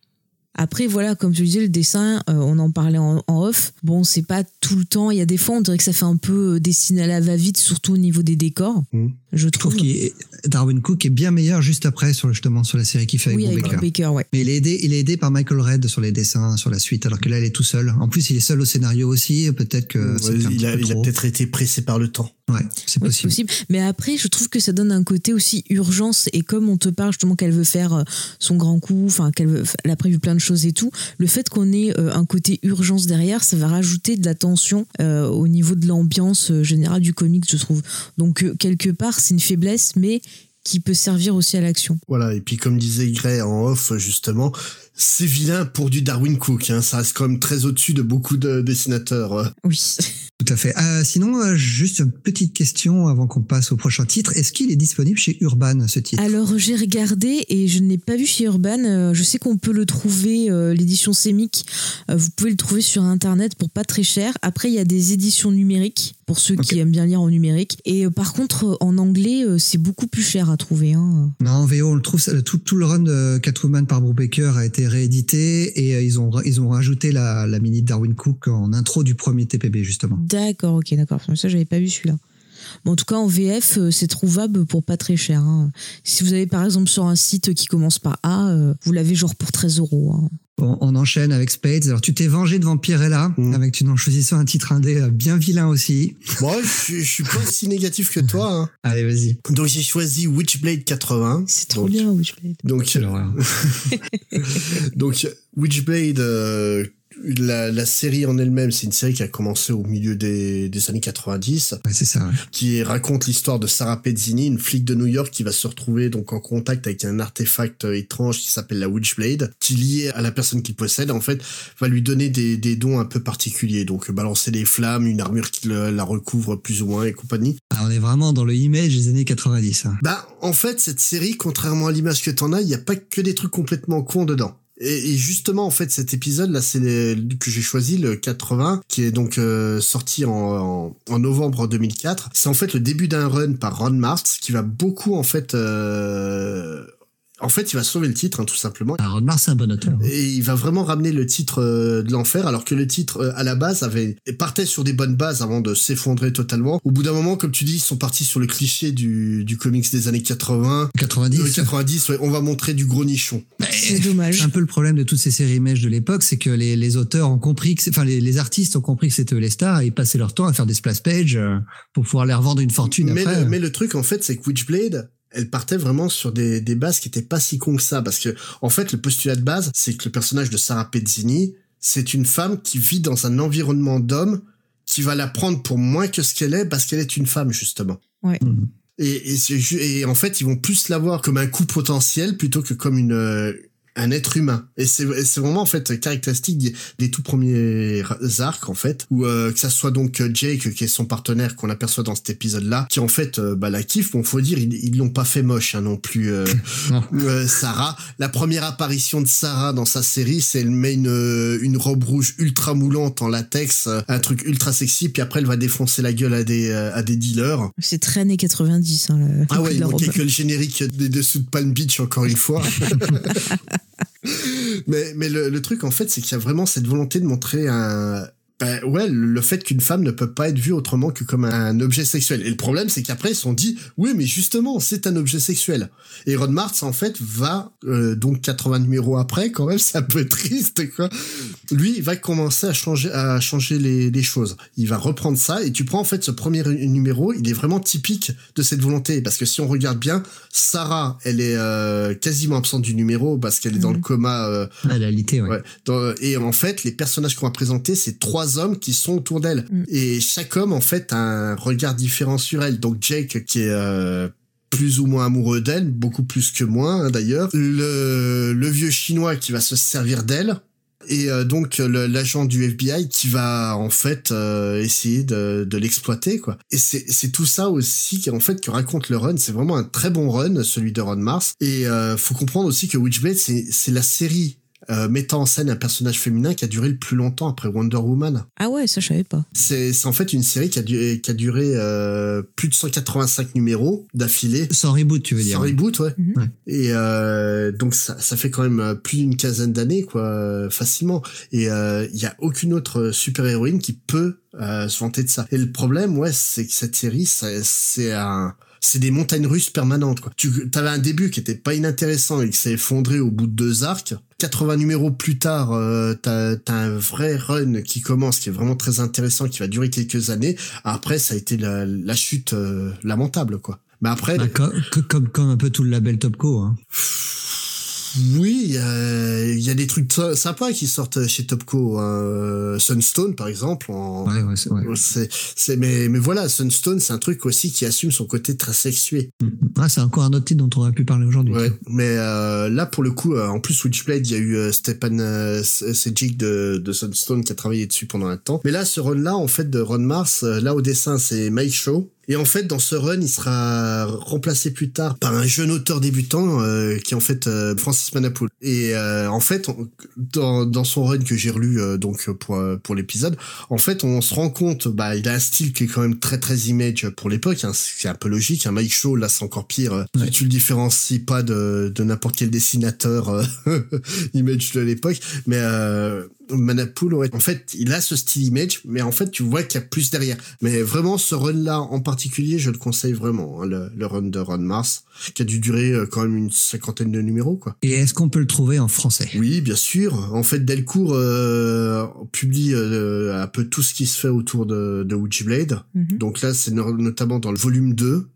Après, voilà, comme tu disais, le dessin, euh, on en parlait en, en off. Bon, c'est pas tout le temps. Il y a des fois, on dirait que ça fait un peu euh, dessiné à la va-vite, surtout au niveau des décors. Mhm. Je Je trouve trouve. que Darwin Cook est bien meilleur juste après sur justement sur la série qu'il fait avec oui, avec Brubaker. Baker, ouais. Mais il est aidé, il est aidé par Michael Red sur les dessins, sur la suite, alors que là, il est tout seul. En plus, il est seul au scénario aussi. Peut-être que Ouais, c'est un il a, peu il a trop. peut-être été pressé par le temps. Ouais, c'est Oui, possible. c'est possible. Mais après, je trouve que ça donne un côté aussi urgence. Et comme on te parle justement qu'elle veut faire euh, son grand coup, enfin qu'elle veut- elle a prévu plein de choses et tout, le fait qu'on ait euh, un côté urgence derrière, ça va rajouter de la tension euh, au niveau de l'ambiance générale du comic, je trouve. Donc quelque part, c'est une faiblesse, mais qui peut servir aussi à l'action. Voilà, et puis comme disait Gray en off, justement, c'est vilain pour du Darwin Cook. Hein. Ça reste quand même très au-dessus de beaucoup de dessinateurs. euh. Oui. Tout à fait. Euh, sinon, euh, juste une petite question avant qu'on passe au prochain titre. Est-ce qu'il est disponible chez Urban, ce titre? Alors j'ai regardé et je ne l'ai pas vu chez Urban. Euh, Je sais qu'on peut le trouver, l'édition Sémic. euh, vous pouvez le trouver sur internet pour pas très cher. Après il y a des éditions numériques pour ceux qui aiment bien lire en numérique. Et euh, par contre euh, en anglais euh, c'est beaucoup plus cher à trouver. Hein. Non, en VO, on le trouve. Tout, tout le run de Catwoman par Brubaker a été réédité et ils ont ils ont rajouté la, la mini Darwin Cook en intro du premier TPB justement. D'accord, ok, d'accord. Ça j'avais pas vu celui-là. Bon, en tout cas, en VF, c'est trouvable pour pas très cher. hein. Si vous avez par exemple sur un site qui commence par A, vous l'avez genre pour 13 euros. hein. Bon, on enchaîne avec Spades. Alors, tu t'es vengé de Vampirella Mm. avec tu en choisissant un titre indé euh, bien vilain aussi. Bon, je, je suis pas aussi négatif que toi. Hein. Allez, vas-y. Donc j'ai choisi Witchblade 80. C'est trop Donc- bien, Witchblade. Donc, donc Witchblade, euh, la, la série en elle-même, c'est une série qui a commencé au milieu des, des années 90, Ouais, c'est ça. ouais. qui raconte l'histoire de Sarah Pezzini, une flic de New York qui va se retrouver donc en contact avec un artefact euh, étrange qui s'appelle la Witchblade, qui lié à la personne qui le possède, en fait, va lui donner des, des dons un peu particuliers. Donc balancer des flammes, une armure qui le- la recouvre plus ou moins et compagnie. Ah, on est vraiment dans le image des années 90. hein. Bah, en fait, cette série, contrairement à l'image que t'en as, il n'y a pas que des trucs complètement cons dedans. Et, justement, en fait, cet épisode-là, c'est le- que j'ai choisi, le 80, qui est donc euh, sorti en novembre 2004. C'est en fait le début d'un run par Ron Martz, qui va beaucoup, en fait... euh, en fait, il va sauver le titre, hein, tout simplement. Ah, Ron Mars, c'est un bon auteur. Et il va vraiment ramener le titre euh, de l'enfer, alors que le titre euh, à la base avait partait sur des bonnes bases avant de s'effondrer totalement. Au bout d'un moment, comme tu dis, ils sont partis sur le cliché du, du comics des années 80. 90. Euh, 90, ouais, on va montrer du gros nichon. C'est dommage. Un peu le problème de toutes ces séries images de l'époque, c'est que les, les auteurs ont compris que, c'est- enfin les, les artistes ont compris que c'était eux les stars et ils passaient leur temps à faire des splash pages euh, pour pouvoir les revendre une fortune Mais après. le, mais le truc, en fait, c'est que Witchblade, elle partait vraiment sur des, des bases qui étaient pas si cons que ça, parce que, en fait, le postulat de base, c'est que le personnage de Sarah Pezzini, c'est une femme qui vit dans un environnement d'hommes qui va la prendre pour moins que ce qu'elle est parce qu'elle est une femme, justement. Mhm. Et, et, ju- et en fait, ils vont plus la voir comme un coup potentiel plutôt que comme une, euh, un être humain. Et c'est vraiment en fait caractéristique des, des tout premiers arcs en fait, où euh, que ça soit donc Jake qui est son partenaire qu'on aperçoit dans cet épisode-là, qui en fait euh, bah, la kiffe. Bon, faut dire ils ils l'ont pas fait moche hein, non plus. euh, Non. euh, Sarah, la première apparition de Sarah dans sa série, c'est elle met une euh, une robe rouge ultra moulante en latex, un truc ultra sexy, puis après elle va défoncer la gueule à des à des dealers. C'est très années 90, hein, le, le Ah ouais, il manquait que le générique des dessous de Palm Beach encore une fois. mais mais le, le truc en fait, c'est qu'il y a vraiment cette volonté de montrer un ben ouais, le fait qu'une femme ne peut pas être vue autrement que comme un objet sexuel. Et le problème, c'est qu'après, ils se sont dit, oui, mais justement, c'est un objet sexuel. Et Ron Martz, en fait, va, euh, donc 80 numéros après, quand même, c'est un peu triste, quoi. Lui, il va commencer à changer, à changer les, les choses. Il va reprendre ça, et tu prends, en fait, ce premier numéro, il est vraiment typique de cette volonté. Parce que si on regarde bien, Sarah, elle est euh, quasiment absente du numéro, parce qu'elle est dans Mhm. le coma, euh, À la réalité, ouais. Ouais. Dans- et en fait, les personnages qu'on va présenter, c'est trois hommes qui sont autour d'elle. Mm. Et chaque homme, en fait, a un regard différent sur elle. Donc Jake, qui est euh, plus ou moins amoureux d'elle, beaucoup plus que moi hein, d'ailleurs. Le, le vieux chinois qui va se servir d'elle. Et euh, donc l'agent du FBI qui va en fait euh, essayer de, de l'exploiter quoi. Et c'est c'est tout ça aussi qui en fait que raconte le run. C'est vraiment un très bon run celui de Ron Mars. Et euh, faut comprendre aussi que Witchblade c'est c'est la série euh, mettant en scène un personnage féminin qui a duré le plus longtemps après Wonder Woman. Ah ouais, ça je savais pas. C'est c'est en fait une série qui a duré, qui a duré euh, plus de 185 numéros d'affilée. Sans reboot, tu veux dire. Sans reboot, ouais. Mhm. Ouais. Et euh, donc ça, ça fait quand même euh, plus d'une quinzaine d'années, quoi, euh, facilement. Et euh, il y a aucune autre super héroïne qui peut euh, se vanter de ça. Et le problème, ouais, c'est que cette série, c'est un c'est des montagnes russes permanentes quoi. Tu avais un début qui était pas inintéressant et qui s'est effondré au bout de deux arcs. 80 numéros plus tard, euh, t'as as un vrai run qui commence, qui est vraiment très intéressant, qui va durer quelques années. Après, ça a été la, la chute euh, lamentable quoi. Mais après, Bah, co- co- comme, comme un peu tout le label Topco. Hein. Oui, il y a, il y a des trucs sy- sympas qui sortent chez Topco. hein. Euh, Sunstone, par exemple. En... Ouais, ouais, c'est- ouais. C'est, c'est, mais, mais voilà, Sunstone, c'est un truc aussi qui assume son côté très sexué. Ah, c'est encore un autre titre dont on aurait pu parler aujourd'hui. Ouais. Mais euh, là, pour le coup, euh, en plus, Witchblade, il y a eu euh, Stepan euh, Sejic de, de Sunstone qui a travaillé dessus pendant un temps. Mais là, ce run-là, en fait, de Ron Mars, euh, là, au dessin, c'est Mike Shaw. Et en fait, dans ce run, il sera remplacé plus tard par un jeune auteur débutant euh, qui est en fait euh, Francis Manapoul. Et euh, en fait, on- dans, dans son run que j'ai relu euh, donc pour euh, pour l'épisode, en fait, on se rend compte, bah, il a un style qui est quand même très très image pour l'époque. Hein, c'est un peu logique. Un Mike Shaw, là, c'est encore pire. euh, Ouais. Tu le différencies pas de, de n'importe quel dessinateur euh, image de l'époque, mais euh, Manapool, ouais, en fait, il a ce style image, mais en fait, tu vois qu'il y a plus derrière. Mais vraiment, ce run-là en particulier, je le conseille vraiment, hein, le, le run de Ron Mars, qui a dû durer euh, quand même une cinquantaine de numéros, quoi. Et est-ce qu'on peut le trouver en français? Oui, bien sûr. En fait, Delcourt euh, publie euh, un peu tout ce qui se fait autour de, de Witchblade. Mhm. Donc là, c'est no- notamment dans le volume 2.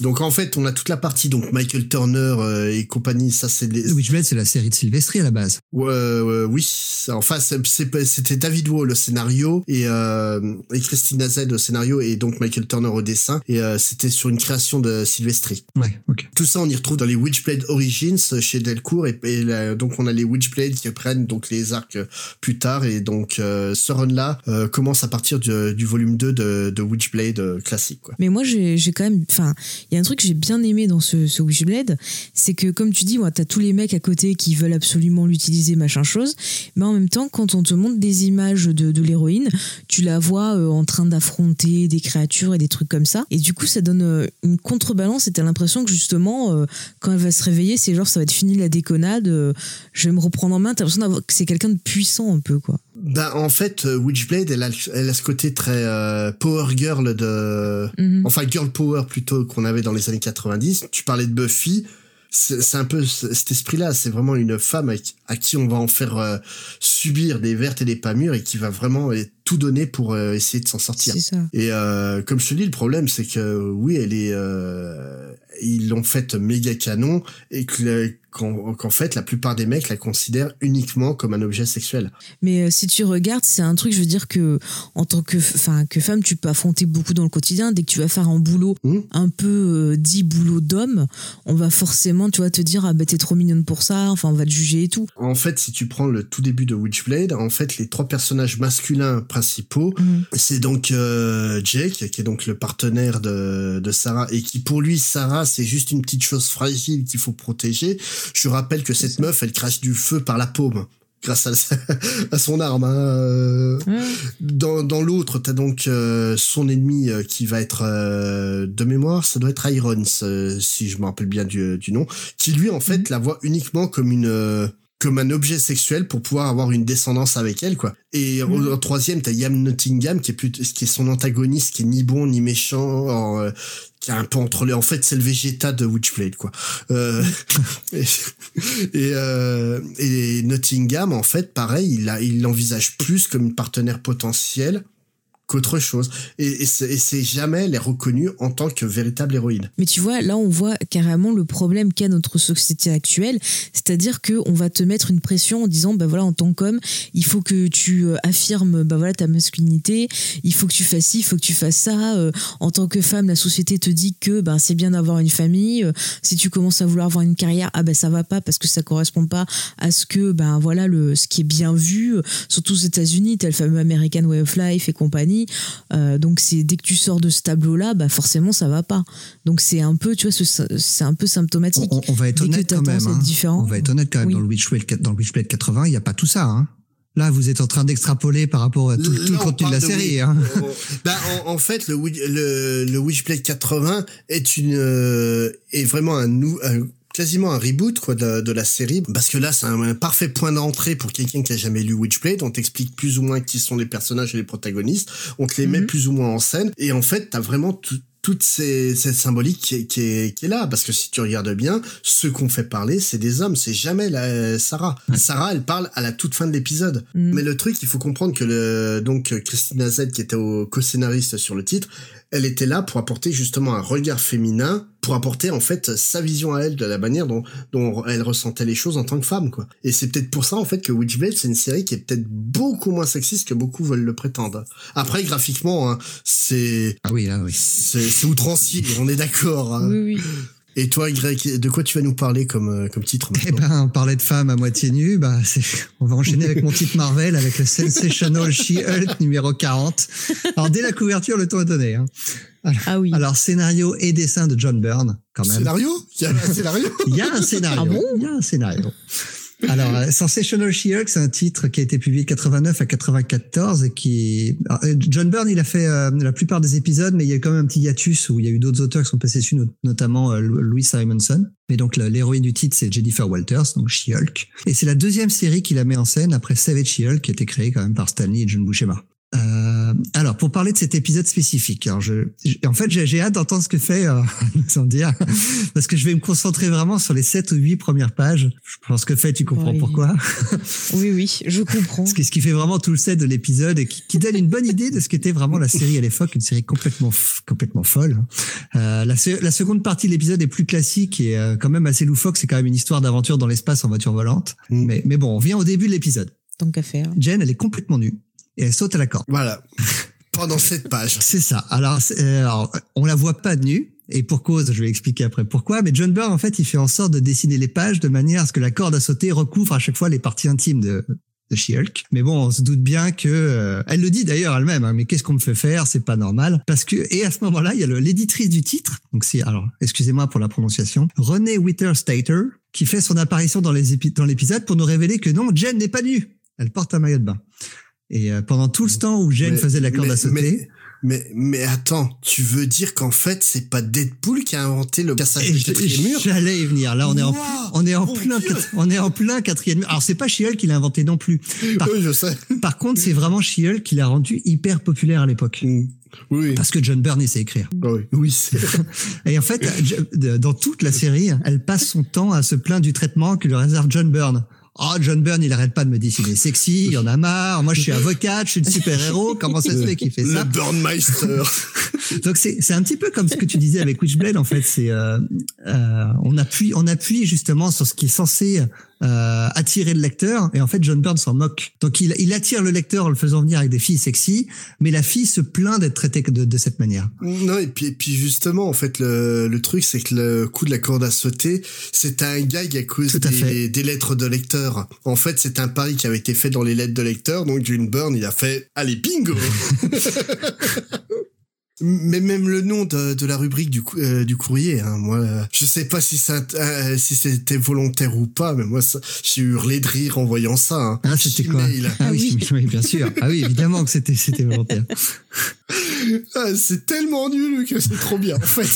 Donc en fait, on a toute la partie donc Michael Turner euh, et compagnie, ça c'est les Witchblade, c'est la série de Sylvestri à la base. Ouais, ouais, oui, enfin c'est- c'est pas- c'était David Wall le scénario et, euh, et Christina Z au scénario et donc Michael Turner au dessin et euh, c'était sur une création de Sylvestri. Ouais, ok. Tout ça on y retrouve dans les Witchblade Origins chez Delcourt et, et là, donc on a les Witchblade qui prennent donc les arcs euh, plus tard et donc euh, ce run là commence à partir du, du volume 2 de, de Witchblade euh, classique quoi. Mais moi, j'ai j'ai quand même. Enfin, il y a un truc que j'ai bien aimé dans ce, Witchblade, c'est que, comme tu dis, ouais, t'as tous les mecs à côté qui veulent absolument l'utiliser, machin chose. Mais en même temps, quand on te montre des images de, l'héroïne, tu la vois euh, en train d'affronter des créatures et des trucs comme ça. Et du coup, ça donne euh, une contrebalance et t'as l'impression que justement, euh, quand elle va se réveiller, c'est genre, ça va être fini la déconnade, je vais me reprendre en main. T'as l'impression que c'est quelqu'un de puissant un peu, quoi. Ben en fait euh, Witchblade elle a, elle a ce côté très euh, power girl de Mhm. enfin girl power plutôt qu'on avait dans les années 90. Tu parlais de Buffy, c'est c'est un peu ce- cet esprit-là. C'est vraiment une femme à, qui- à qui on va en faire euh, subir des vertes et des pas mûres et qui va vraiment euh, tout donner pour euh, essayer de s'en sortir. Ça. Et euh, comme je te dis, le problème c'est que oui, elle est, euh, ils l'ont faite méga canon et que qu'en qu'en fait la plupart des mecs la considèrent uniquement comme un objet sexuel. Mais euh, si tu regardes, c'est un truc, je veux dire que en tant que, enfin, que femme, tu peux affronter beaucoup dans le quotidien. Dès que tu vas faire un boulot Mhm. un peu euh, dit boulot d'homme, on va forcément, tu vois, te dire ah ben t'es trop mignonne pour ça. Enfin, on va te juger et tout. En fait, si tu prends le tout début de Witchblade, en fait, les trois personnages masculins principaux, Mhm. c'est donc euh, Jake, qui est donc le partenaire de, de Sarah, et qui pour lui, Sarah, c'est juste une petite chose fragile qu'il faut protéger. Je rappelle que cette meuf, elle crache du feu par la paume. Grâce à, à son arme. hein. Euh, Dans, dans l'autre, t'as donc euh, son ennemi euh, qui va être euh, de mémoire, ça doit être Irons, si je me rappelle bien du, du nom, qui lui en fait la voit uniquement comme une comme un objet sexuel pour pouvoir avoir une descendance avec elle quoi. Et en, en troisième, t'as Yam Nottingham qui est plus, qui est son antagoniste, qui est ni bon ni méchant, en, euh, qui est un peu entre les. En fait, c'est le Vegeta de Witchblade quoi. Euh, et et, euh, et Nottingham, en fait, pareil, il a, il l'envisage plus comme une partenaire potentielle qu'autre chose. Et, c'est jamais elle est reconnue en tant que véritable héroïne. Mais tu vois, là, on voit carrément le problème qu'a notre société actuelle. C'est-à-dire que on va te mettre une pression en disant, bah voilà, en tant qu'homme, il faut que tu euh, affirmes, bah voilà, ta masculinité. Il faut que tu fasses ci, il faut que tu fasses ça. Euh, en tant que femme, la société te dit que, bah, c'est bien d'avoir une famille. Euh, si tu commences à vouloir avoir une carrière, ah, bah, ça va pas parce que ça correspond pas à ce que, ben voilà, le, ce qui est bien vu. Surtout aux États-Unis, le fameux American Way of Life et compagnie. Euh, donc c'est dès que tu sors de ce tableau-là, bah forcément ça va pas. Donc c'est un peu, tu vois, ce- c'est un peu symptomatique. On, on va être Dès honnête quand même. hein. différent. On va être honnête quand même Oui. dans le Witchblade, dans le Witchblade 80, il n'y a pas tout ça. Hein. Là, vous êtes en train d'extrapoler par rapport à tout, tout le contenu de la série. Hein. bah, en, en fait, le, le Witchblade 80 est une euh, est vraiment un, nou, un- quasiment un reboot quoi de, de la série. Parce que là c'est un, un parfait point d'entrée pour quelqu'un qui a jamais lu Witchblade on t'explique plus ou moins qui sont les personnages et les protagonistes. On te les met Mhm. plus ou moins en scène. Et en fait t'as vraiment tout toute ces, cette symbolique qui est, qui, est, qui est là. Parce que si tu regardes bien ceux qu'on fait parler c'est des hommes. C'est jamais la Sarah. Sarah elle parle à la toute fin de l'épisode. Mm. mais le truc il faut comprendre que le donc Christina Z qui était au co-scénariste sur le titre elle était là pour apporter justement un regard féminin, pour apporter en fait sa vision à elle de la manière dont, dont elle ressentait les choses en tant que femme, quoi. Et c'est peut-être pour ça en fait que Witchblade c'est une série qui est peut-être beaucoup moins sexiste que beaucoup veulent le prétendre. Après graphiquement, hein, c'est Ah oui, là, oui. c'est c'est outrancier, on est d'accord. hein. Oui, oui. Et toi, Greg, de quoi tu vas nous parler comme euh, comme titre Eh ben, on parlait de femmes à moitié nues. Bah, c'est, on va enchaîner avec mon titre Marvel, avec le Sensational She-Hulk numéro 40. Alors, dès la couverture, le ton est donné. Hein. Ah oui. Alors, scénario et dessin de John Byrne, quand même. Scénario? Il y a un scénario? Il y a un scénario. Ah bon? Il y a un scénario. Alors, euh, Sensational She-Hulk, c'est un titre qui a été publié de 89 à 94 et qui... euh, John Byrne, il a fait euh, la plupart des épisodes, mais il y a quand même un petit hiatus où il y a eu d'autres auteurs qui sont passés dessus, not- notamment Louis Simonson. Mais donc, l'héroïne du titre, c'est Jennifer Walters, donc She-Hulk. Et c'est la deuxième série qu'il a mis en scène après Savage She-Hulk, qui a été créée quand même par Stanley et John Buscema. Alors, pour parler de cet épisode spécifique, alors je, en fait, j'ai j'ai hâte d'entendre ce que fait, euh, sans dire, parce que je vais me concentrer vraiment sur les sept ou huit premières pages. Je pense que fait, tu comprends Oui. pourquoi. Oui, oui, je comprends. Ce qui, ce qui fait vraiment tout le set de l'épisode et qui, qui donne une bonne idée de ce qu'était vraiment la série à l'époque, une série complètement complètement folle. Euh, la, se- la seconde partie de l'épisode est plus classique et euh, quand même assez loufoque. C'est quand même une histoire d'aventure dans l'espace en voiture volante. Mm. Mais, mais bon, on vient au début de l'épisode. Tant qu'à faire. Jen, elle est complètement nue et elle saute à la corde. Voilà. Pendant cette page. C'est ça. Alors, euh, alors, on la voit pas nue. Et pour cause, je vais expliquer après pourquoi. Mais John Byrne, en fait, il fait en sorte de dessiner les pages de manière à ce que la corde à sauter recouvre à chaque fois les parties intimes de, de She-Hulk. Mais bon, on se doute bien que, euh, elle le dit d'ailleurs elle-même, hein, mais qu'est-ce qu'on me fait faire? C'est pas normal. Parce que, et à ce moment-là, il y a l'éditrice du titre. Donc c'est, alors, excusez-moi pour la prononciation. Renée Witterstater, qui fait son apparition dans les épi- dans l'épisode pour nous révéler que non, Jen n'est pas nue. Elle porte un maillot de bain. Et euh, pendant tout ce temps où Jen Mais- faisait la corde mais- à sauter, Mais, mais, mais attends, tu veux dire qu'en fait, c'est pas Deadpool qui a inventé le cassage du quatrième mur? J'allais y venir. Là, on est en, on est en plein, on est en plein quatrième mur. Alors, c'est pas She-Hulk qui l'a inventé non plus. Par, Oui, je sais. par contre, c'est vraiment She-Hulk qui l'a rendu hyper populaire à l'époque. Mm. Oui, Parce que John Byrne sait écrire. oui, oui, c'est. Et en fait, dans toute la série, elle passe son temps à se plaindre du traitement que le réserve John Byrne. Oh, John Byrne, il arrête pas de me dessiner sexy, il y en a marre. Moi, je suis avocate, je suis une super-héros. Comment ça se fait qu'il fait Le ça Burnmeister. Donc c'est c'est un petit peu comme ce que tu disais avec Witchblade en fait. C'est euh, euh, on appuie on appuie justement sur ce qui est censé euh, attirer le lecteur et en fait John Byrne s'en moque. Donc il, il attire le lecteur en le faisant venir avec des filles sexy, mais la fille se plaint d'être traitée de, de cette manière. non, et puis, et puis justement, en fait, le, le truc, c'est que le coup de la corde à sauter, c'est un gag à cause à des, des lettres de lecteur. En fait, c'est un pari qui avait été fait dans les lettres de lecteur, donc John Byrne, il a fait, allez, bingo! Mais même le nom de, de la rubrique du, euh, du courrier, hein, moi, euh, je sais pas si ça, euh, si c'était volontaire ou pas, mais moi, j'ai hurlé de rire en voyant ça. Hein. Ah c'était quoi Gmail. Ah oui, oui, bien sûr. Ah oui, évidemment que c'était c'était volontaire. Ah, c'est tellement nul que c'est trop bien, en fait.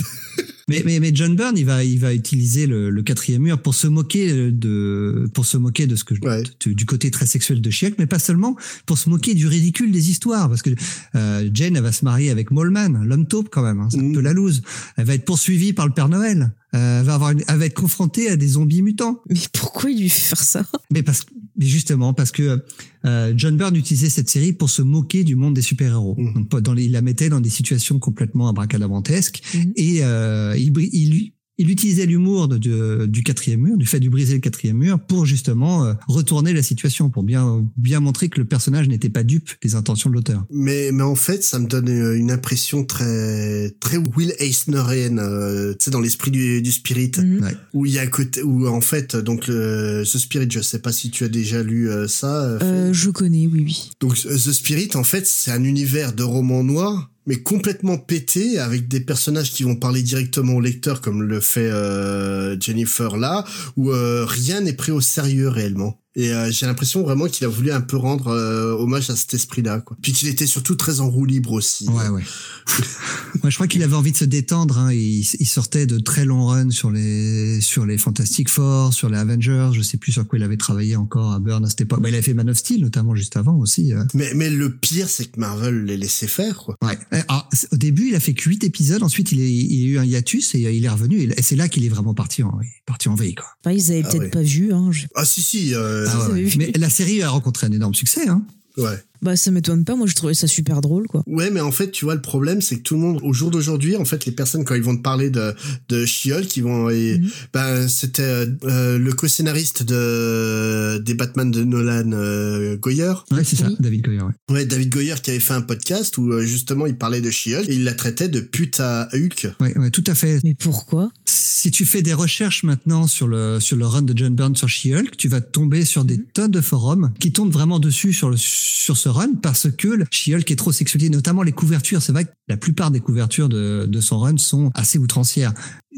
Mais, mais, mais John Byrne, il va, il va utiliser le, le quatrième mur pour se moquer de, pour se moquer de ce que, Ouais. de- du côté très sexuel de Chiak, mais pas seulement pour se moquer du ridicule des histoires, parce que euh, Jane, elle va se marier avec Moleman, l'homme taupe quand même, hein, c'est un Mhm. peu la loose. Elle va être poursuivie par le Père Noël. Euh, elle va avoir, une- elle va être confrontée à des zombies mutants. Mais pourquoi il lui fait faire ça? Mais parce, justement, parce que euh, John Byrne utilisait cette série pour se moquer du monde des super-héros. Mhm. Donc, pas dans les- il la mettait dans des situations complètement abracadabrantesques. Mhm. Et euh, il, il, il utilisait l'humour du quatrième mur, du fait de briser le quatrième mur, pour justement euh, retourner la situation, pour bien, bien montrer que le personnage n'était pas dupe des intentions de l'auteur. Mais, mais en fait, ça me donne euh, une impression très, très Will Eisnerienne, euh, tu sais, dans l'esprit du, du Spirit, Mhm. Où il y a un côté, où en fait, donc le, The Spirit, je sais pas si tu as déjà lu euh, ça. Je connais, oui, oui. Donc The Spirit, en fait, c'est un univers de romans noirs, mais complètement pété, avec des personnages qui vont parler directement au lecteur, comme le fait euh, Jennifer là, où euh, rien n'est pris au sérieux réellement. Et euh, j'ai l'impression vraiment qu'il a voulu un peu rendre euh, hommage à cet esprit-là, quoi. Puis qu'il était surtout très en roue libre aussi. Ouais, ouais. Moi, je crois qu'il avait envie de se détendre. Hein. Il, il sortait de très longs runs sur les sur les Fantastic Four, sur les Avengers. Je sais plus sur quoi il avait travaillé encore à Burn à cette époque. Bah, il avait fait Man of Steel notamment juste avant aussi. euh. Mais, mais le pire, c'est que Marvel les laissait faire, quoi. Ouais. Eh, ah, au début, il a fait que 8 épisodes. Ensuite, il, est, il a eu un hiatus et euh, il est revenu. Et c'est là qu'il est vraiment parti en, parti en veille. Quoi. Enfin, ils avaient Ah peut-être ouais. pas vu. Hein. je- Ah si, si, euh, Ah, ouais, ouais. oui. Mais la série a rencontré un énorme succès. Hein. ouais. Bah, ça m'étonne pas. Moi, je trouvais ça super drôle, quoi. Ouais, mais en fait, tu vois, le problème, c'est que tout le monde, au jour d'aujourd'hui, en fait, les personnes, quand ils vont te parler de, de She-Hulk, qui vont, et, Mhm. ben, c'était euh, le co-scénariste de, des Batman de Nolan, euh, Goyer. Ouais, c'est ça, Oui. David Goyer. Ouais. Ouais, David Goyer qui avait fait un podcast où, euh, justement, il parlait de She-Hulk et il la traitait de pute à Hulk. Ouais, ouais, tout à fait. Mais pourquoi? Si tu fais des recherches maintenant sur le sur le run de John Byrne sur She-Hulk, tu vas tomber sur des tonnes de forums qui tombent vraiment dessus sur le sur ce run parce que le She-Hulk est trop sexualisé, notamment les couvertures. C'est vrai que la plupart des couvertures de de son run sont assez outrancières.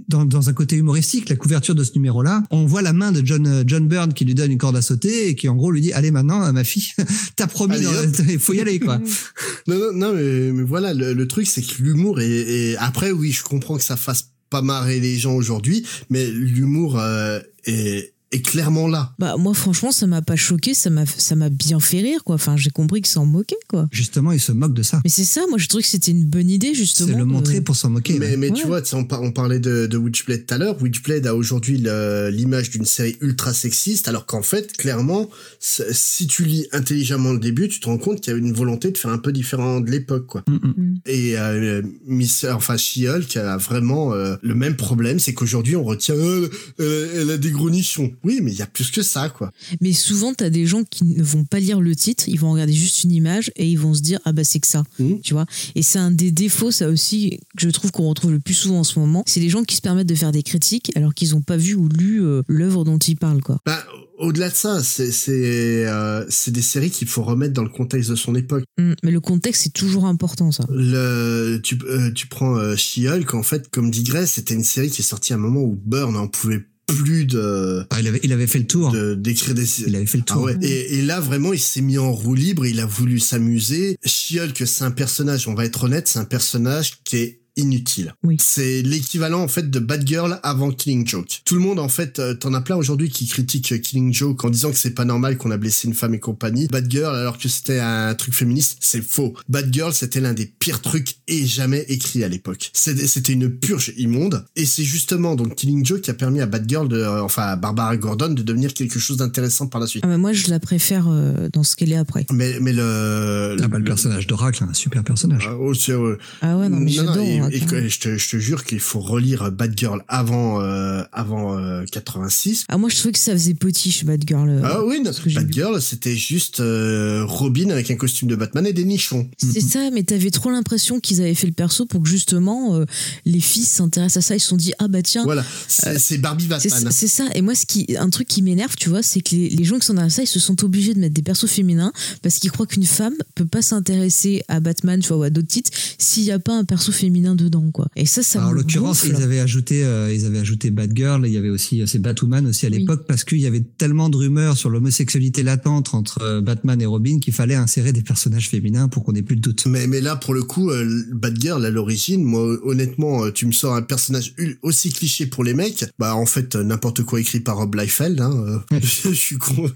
Dans, dans un côté humoristique, la couverture de ce numéro-là, on voit la main de John euh, John Byrne qui lui donne une corde à sauter et qui en gros lui dit allez maintenant ma fille, t'as promis, il faut y aller quoi. Non, non, non, mais, mais voilà, le, le truc, c'est que l'humour est, est- Après, oui, je comprends que ça fasse pas marrer les gens aujourd'hui, mais l'humour euh, est, est clairement là. Bah, moi, franchement, ça m'a pas choqué. Ça m'a, ça m'a bien fait rire, quoi. Enfin, j'ai compris qu'ils s'en moquaient, quoi. Justement, il se moque de ça. Mais c'est ça, moi, je trouvais que c'était une bonne idée, justement. C'est le de- montrer pour s'en moquer. Mais, ouais. mais tu Ouais. vois, on, par- on parlait de, de Witchblade tout à l'heure. Witchblade a aujourd'hui l'image d'une série ultra sexiste, alors qu'en fait, clairement, si tu lis intelligemment le début, tu te rends compte qu'il y a une volonté de faire un peu différent de l'époque, quoi. Mm, mm. Mm. Et euh, Miss, enfin She-Hulk a vraiment euh, le même problème, c'est qu'aujourd'hui on retient, euh, euh, elle a des gros nichons. Oui, mais il y a plus que ça, quoi. Mais souvent, t'as des gens qui ne vont pas lire le titre, ils vont regarder juste une image et ils vont se dire ah bah c'est que ça, Mhm. tu vois. Et c'est un des défauts, ça aussi, que je trouve qu'on retrouve le plus souvent en ce moment, c'est les gens qui se permettent de faire des critiques alors qu'ils n'ont pas vu ou lu euh, l'œuvre dont ils parlent, quoi. Bah, au-delà de ça, c'est c'est euh, des séries qu'il faut remettre dans le contexte de son époque. Mm. Mais le contexte, c'est toujours important, ça. Le, tu, euh, tu prends euh, She-Hulk, en fait, comme dit Grace, c'était une série qui est sortie à un moment où Burn en pouvait plus de Ah, il, avait, il avait fait le tour. de- d'écrire des Il avait fait le Ah tour. et là vraiment il s'est mis en roue libre, il a voulu s'amuser. She-Hulk c'est un personnage, on va être honnête, c'est un personnage qui est inutile. Oui. C'est l'équivalent en fait de Batgirl avant Killing Joke. Tout le monde en fait, euh, t'en as plein aujourd'hui qui critiquent euh, Killing Joke en disant que c'est pas normal qu'on a blessé une femme et compagnie. Batgirl alors que c'était un truc féministe, c'est faux. Batgirl c'était l'un des pires trucs et jamais écrit à l'époque. C'était une purge immonde et c'est justement donc Killing Joke qui a permis à Batgirl de, euh, enfin à Barbara Gordon de devenir quelque chose d'intéressant par la suite. Ah bah, moi, je la préfère euh, dans ce qu'elle est après. Mais mais le, Ah bah, le personnage d'Oracle, un super personnage. Ah, oh, euh, Ah ouais, non, mais j'adore. Et- je, te, je te jure qu'il faut relire Batgirl avant euh, avant euh, 86. Ah, moi, je trouvais que ça faisait potiche, Batgirl. euh, Ah oui, non, lu. Batgirl, c'était juste euh, Robin avec un costume de Batman et des nichons. C'est ça, mais t'avais trop l'impression qu'ils avaient fait le perso pour que justement euh, les filles s'intéressent à ça. Ils se sont dit ah bah tiens, Voilà, c'est Barbie Batman. c'est ça. Et moi, ce qui, un truc qui m'énerve, tu vois, c'est que les, les gens qui sont dans ça, ils se sont obligés de mettre des persos féminins parce qu'ils croient qu'une femme peut pas s'intéresser à Batman, tu vois, ou à d'autres titres s'il y a pas un perso féminin dedans, quoi. Et ça, ça Alors, en me l'occurrence, ils avaient ajouté, euh, ils avaient ajouté Batgirl. Il y avait aussi, euh, c'est Batwoman aussi à Oui. l'époque parce qu'il y avait tellement de rumeurs sur l'homosexualité latente entre euh, Batman et Robin qu'il fallait insérer des personnages féminins pour qu'on ait plus de doute. Mais, mais là, pour le coup, euh, Batgirl, à l'origine, moi, honnêtement, euh, tu me sors un personnage aussi cliché pour les mecs, bah, en fait, n'importe quoi écrit par Rob Liefeld, hein, euh, je suis con.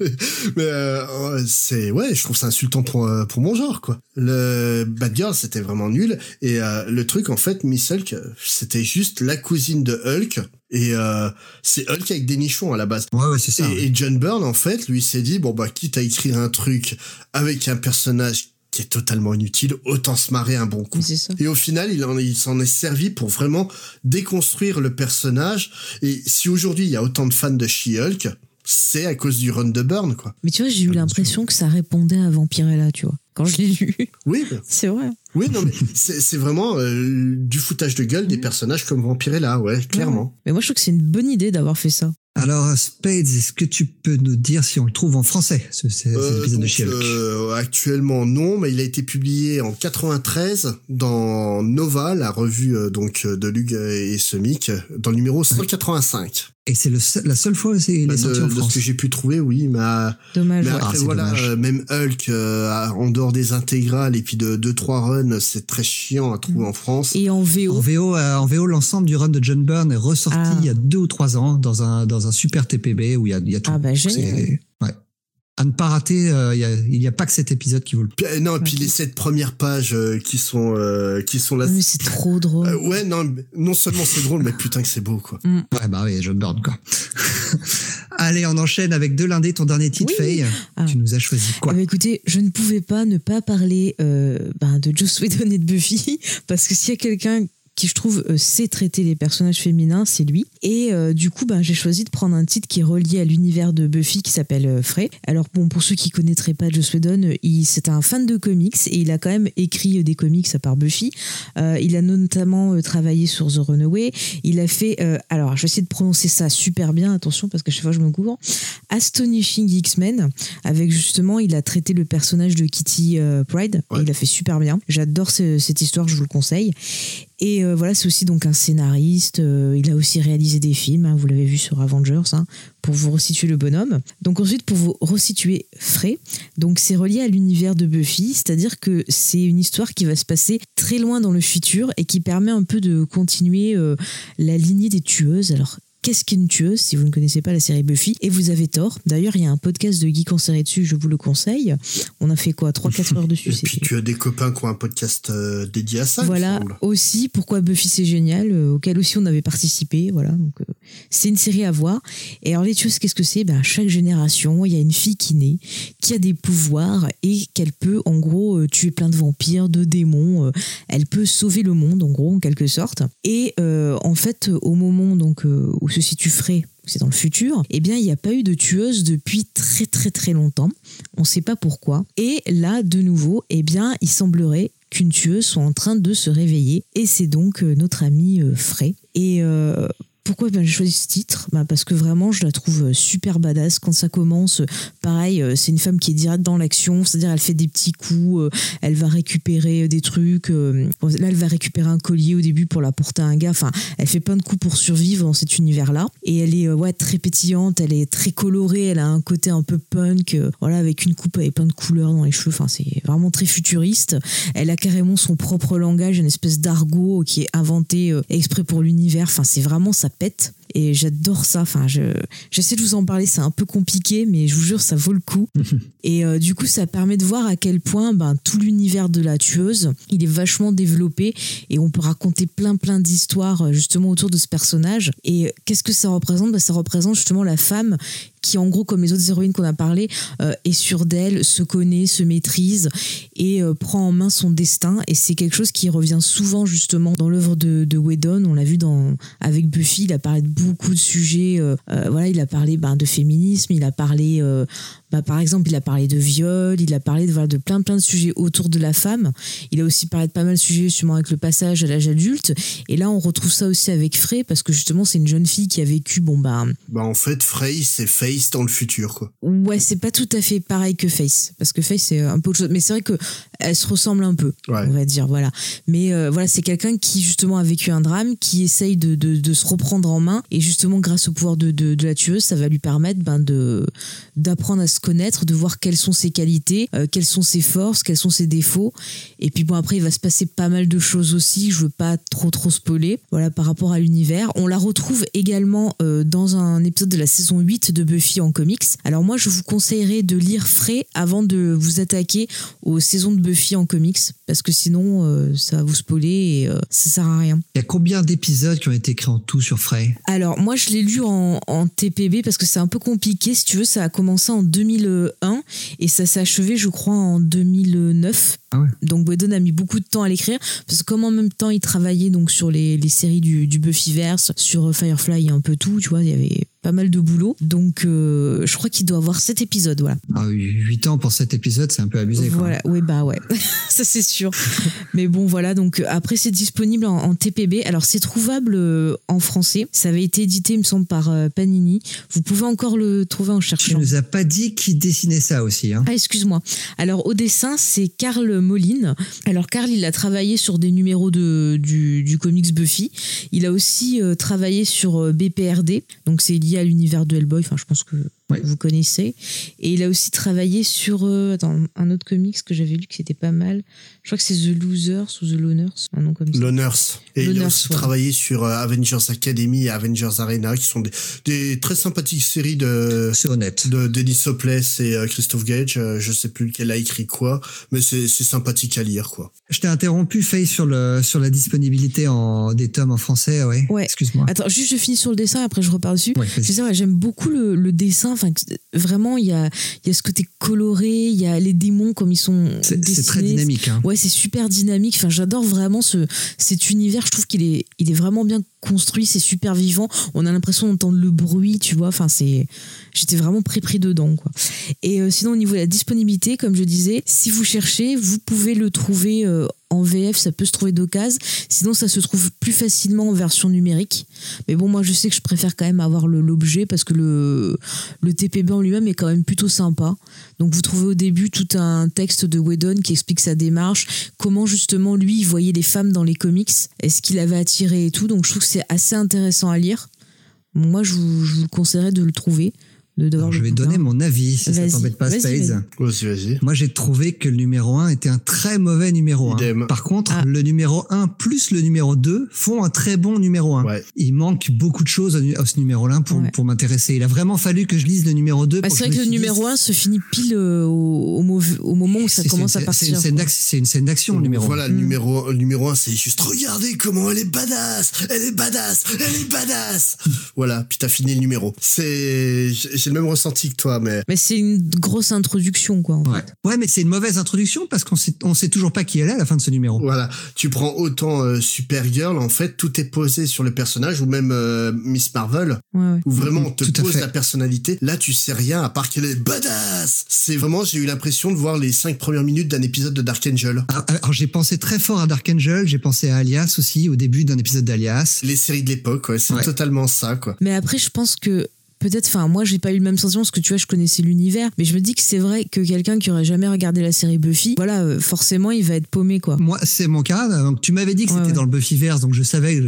Mais, euh, euh, c'est, ouais, je trouve ça insultant pour, pour mon genre, quoi. Le Batgirl, c'était vraiment nul. Et euh, le truc, en fait, Miss Hulk, c'était juste la cousine de Hulk. Et euh, c'est Hulk avec des nichons à la base. Ouais, ouais, c'est ça. Et, et John Byrne, en fait, lui s'est dit, bon, bah, quitte à écrire un truc avec un personnage qui est totalement inutile, autant se marrer un bon coup. Oui, c'est ça. Et au final, il en- il s'en est servi pour vraiment déconstruire le personnage. Et si aujourd'hui il y a autant de fans de She-Hulk, c'est à cause du run de Byrne, quoi. Mais tu vois, j'ai eu l'impression que ça répondait à Vampirella, tu vois, quand je l'ai lu. Oui, bah, C'est vrai. Oui, non, mais c'est vraiment euh, du foutage de gueule des personnages comme Vampirella, ouais, clairement. Mais moi, je trouve que c'est une bonne idée d'avoir fait ça. Alors, Spades, est-ce que tu peux nous dire si on le trouve en français, ce, ce- cet Euh, épisode de euh, actuellement non, mais il a été publié en 93 dans Nova, la revue euh, donc euh, de Lug et Semic, dans le numéro 185. Et c'est seul- la seule fois où c'est- il Bah, sorti en de ce France. que j'ai pu trouver, oui, mais, euh, Dommage. mais après Ah, c'est voilà, dommage. euh, même Hulk euh, en dehors des intégrales et puis de deux trois runs, c'est très chiant à trouver en France. Et en En VO. Euh, en VO, l'ensemble du run de John Byrne est ressorti Ah. il y a deux ou trois ans dans un dans un super TPB où il y a, il y a tout. Ah bah, génial. À ne pas rater, euh, il y a- n'y a, pas que cet épisode qui vaut le. Puis, euh, non, et puis Ok. les sept premières pages euh, qui sont euh, qui sont là. Mais c'est trop drôle. Euh, ouais, non, non seulement c'est drôle, mais putain que c'est beau quoi. Ouais, bah oui, John Byrne, quoi. Allez, on enchaîne avec deux lundés, ton dernier titre, Oui. Faye. Ah. Tu nous as choisi quoi ben, écoutez, je ne pouvais pas ne pas parler euh, ben, de Joss Whedon et de Buffy, parce que s'il y a quelqu'un qui, je trouve, euh, sait traiter les personnages féminins, c'est lui. Et euh, du coup, ben, j'ai choisi de prendre un titre qui est relié à l'univers de Buffy, qui s'appelle euh, Frey. Alors, bon, pour ceux qui connaîtraient pas Joss Whedon, il- c'est un fan de comics, et il a quand même écrit des comics à part Buffy. Euh, il a notamment travaillé sur The Runaway. Il a fait, euh, alors, je vais essayer de prononcer ça super bien, attention, parce que chaque fois je me couvre. Astonishing X-Men, avec justement, il a traité le personnage de Kitty Pride, Ouais. et il a fait super bien. J'adore ce- cette histoire, je vous le conseille. Et euh, voilà, c'est aussi donc un scénariste. euh, il a aussi réalisé des films, hein, vous l'avez vu sur Avengers, hein, pour vous resituer le bonhomme. Donc ensuite, pour vous resituer Frey, donc c'est relié à l'univers de Buffy, c'est-à-dire que c'est une histoire qui va se passer très loin dans le futur et qui permet un peu de continuer euh, la lignée des tueuses. Alors Qu'est-ce qu'une tueuse si vous ne connaissez pas la série Buffy? Et vous avez tort. D'ailleurs, il y a un podcast de en série dessus, je vous le conseille. On a fait quoi? 3-4 heures dessus Et puis tu as des copains qui ont un podcast euh, dédié à ça. voilà aussi pourquoi Buffy c'est génial, euh, auquel aussi on avait participé. Voilà, donc euh, c'est une série à voir. Et alors les tueuses, qu'est-ce que c'est? Ben chaque génération, il y a une fille qui naît, qui a des pouvoirs et qu'elle peut en gros tuer plein de vampires, de démons. elle peut sauver le monde en gros en quelque sorte. Et en fait, au moment donc euh, se situe Frey, c'est dans le futur, eh bien, il n'y a pas eu de tueuse depuis très très très longtemps. On ne sait pas pourquoi. Et là, de nouveau, eh bien, il semblerait qu'une tueuse soit en train de se réveiller. Et c'est donc euh, notre ami euh, Frey. Et euh, pourquoi j'ai choisi ce titre? Ben, Parce que vraiment, je la trouve euh, super badass. Quand ça commence, euh, pareil, euh, c'est une femme qui est direct dans l'action, c'est-à-dire elle fait des petits coups, elle va récupérer des trucs. là, elle va récupérer un collier au début pour l'apporter à un gars. Enfin, elle fait plein de coups pour survivre dans cet univers-là. Et elle est ouais, très pétillante, elle est très colorée, elle a un côté un peu punk, voilà, avec une coupe avec plein de couleurs dans les cheveux. Enfin, c'est vraiment très futuriste. Elle a carrément son propre langage, une espèce d'argot qui est inventé exprès pour l'univers. Enfin, c'est vraiment ça bit. Et j'adore ça. Enfin, je, j'essaie de vous en parler. C'est un peu compliqué, mais je vous jure, ça vaut le coup. Et euh, du coup, ça permet de voir à quel point ben, tout l'univers de la tueuse, il est vachement développé et on peut raconter plein plein d'histoires euh, justement autour de ce personnage. Et euh, qu'est-ce que ça représente? Ben, Ça représente justement la femme qui, en gros, comme les autres héroïnes qu'on a parlé, euh, est sûre d'elle, se connaît, se maîtrise et euh, prend en main son destin. Et c'est quelque chose qui revient souvent justement dans l'œuvre de, de Whedon. On l'a vu dans, avec Buffy, il a parlé de beaucoup de sujets. euh, euh, voilà, il a parlé ben, de féminisme, il a parlé, euh, bah, par exemple, il a parlé de viol, il a parlé de, voilà, de plein plein de sujets autour de la femme. Il a aussi parlé de pas mal de sujets justement avec le passage à l'âge adulte. Et là, on retrouve ça aussi avec Frey parce que justement, c'est une jeune fille qui a vécu, bon bah, Bah en fait, Frey, c'est Face dans le futur, quoi. ouais, c'est pas tout à fait pareil que Face parce que Face c'est un peu autre chose. Mais c'est vrai que elle se ressemble un peu, Ouais. on va dire, voilà. Mais euh, voilà, c'est quelqu'un qui justement a vécu un drame, qui essaye de, de, de se reprendre en main et justement grâce au pouvoir de, de, la tueuse, ça va lui permettre ben, d'apprendre à se connaître, de voir quelles sont ses qualités, euh, quelles sont ses forces, quels sont ses défauts. Et puis bon après il va se passer pas mal de choses aussi, je veux pas trop trop spoiler. Voilà par rapport à l'univers, on la retrouve également euh, dans un épisode de la saison 8 de Buffy en comics. Alors moi je vous conseillerais de lire frais avant de vous attaquer aux saisons de Buffy en comics parce que sinon euh, ça va vous spoiler et ça sert à rien. Il y a combien d'épisodes qui ont été créés en tout sur Frey? Alors, moi, je l'ai lu en, en TPB parce que c'est un peu compliqué. Si tu veux, ça a commencé en 2001 et ça s'est achevé, je crois, en 2009. Ah ouais. Donc, Whedon a mis beaucoup de temps à l'écrire parce que comme en même temps, il travaillait donc sur les, les séries du, du Buffyverse, sur Firefly et un peu tout, tu vois, il y avait pas mal de boulot. Donc, euh, je crois qu'il doit avoir sept épisodes, voilà. ah, 8 ans pour cet épisode, c'est un peu abusé. Voilà, oui, bah ouais, ça c'est sûr. Mais bon, voilà, donc après c'est disponible en, en TPB. Alors c'est trouvable euh, en français. Ça avait été édité, il me semble, par euh, Panini. Vous pouvez encore le trouver en Tu cherchant. nous as pas dit qui dessinait ça aussi. Hein. Ah, excuse-moi. Alors, au dessin, c'est Karl Moline. Alors, Karl, il a travaillé sur des numéros de, du, du comics Buffy. Il a aussi euh, travaillé sur BPRD. Donc, c'est lié à l'univers de Hellboy. Enfin, je pense que Ouais. vous connaissez. Et il a aussi travaillé sur euh, attends, un autre comics que j'avais lu qui était pas mal. Je crois que c'est The Losers ou The Loners. Un nom comme ça. L'Honneurs. Et il a aussi ouais. travaillé sur euh, Avengers Academy et Avengers Arena, qui sont des, des très sympathiques séries de C'est honnête. de Denis Hopeless et euh, Christophe Gage. Euh, je sais plus lequel a écrit quoi, mais c'est c'est sympathique à lire, quoi. Je t'ai interrompu, Faye, sur, le, sur la disponibilité en, des tomes en français. Ouais. Ouais. Excuse-moi. Attends, juste je finis sur le dessin, après je repars dessus. Ouais, sais pas, j'aime beaucoup le, le dessin. Enfin, vraiment, il y a, y a ce côté coloré, il y a les démons comme ils sont C'est très dynamique. Hein. Ouais, c'est super dynamique. Enfin, j'adore vraiment ce, cet univers. Je trouve qu'il est, il est vraiment bien construit. C'est super vivant. On a l'impression d'entendre le bruit, tu vois. Enfin, c'est, j'étais vraiment pris pris dedans, quoi. Et euh, sinon, au niveau de la disponibilité, comme je disais, si vous cherchez, vous pouvez le trouver euh, en VF. Ça peut se trouver d'occasion. Sinon, ça se trouve plus facilement en version numérique. Mais bon, moi, je sais que je préfère quand même avoir l'objet parce que le, le TPB en lui-même est quand même plutôt sympa. Donc, vous trouvez au début tout un texte de Whedon qui explique sa démarche, comment justement lui, il voyait les femmes dans les comics, est-ce qu'il avait attiré et tout. Donc, je trouve que c'est assez intéressant à lire. Moi, je vous, conseillerais de le trouver. De, d'avoir Alors, je vais donner mon avis, si ça t'embête pas, Spades. Vas-y, vas-y. Moi, j'ai trouvé que le numéro 1 était un très mauvais numéro 1. Idem. Par contre, Ah. le numéro 1 plus le numéro 2 font un très bon numéro 1. Ouais. Il manque beaucoup de choses à ce numéro-là pour, Ouais. pour m'intéresser. Il a vraiment fallu que je lise le numéro 2. Bah, c'est vrai que me le numéro 1 se finit pile euh, au, au, au moment où ça c'est- commence c'est- à partir. C'est une scène quoi. d'ac- c'est une scène d'action, le numéro 1. Voilà, le numéro, le numéro 1, c'est juste regardez comment elle est badass, elle est badass, elle est badass. voilà, puis t'as fini le numéro. C'est, j'ai le même ressenti que toi, mais Mais c'est une grosse introduction, quoi. en Ouais. fait. Ouais, mais c'est une mauvaise introduction parce qu'on sait, on sait toujours pas qui elle est à la fin de ce numéro. voilà. Tu prends autant euh, Supergirl, en fait, tout est posé sur le personnage, ou même euh, Miss Marvel, Ouais, ouais. où vraiment on te Tout pose la personnalité. Là, tu sais rien à part qu'elle est badass. C'est vraiment, j'ai eu l'impression de voir les cinq premières minutes d'un épisode de Dark Angel. Alors, alors, j'ai pensé très fort à Dark Angel, j'ai pensé à Alias aussi au début d'un épisode d'Alias. Les séries de l'époque, ouais, c'est Ouais. totalement ça, quoi. Mais après, je pense que peut-être, enfin, moi, j'ai pas eu le même sentiment parce que tu vois, je connaissais l'univers, mais je me dis que c'est vrai que quelqu'un qui aurait jamais regardé la série Buffy, voilà, euh, forcément, il va être paumé, quoi. Moi, c'est mon cas. Donc, tu m'avais dit que Ouais, c'était ouais. dans le Buffyverse, donc je savais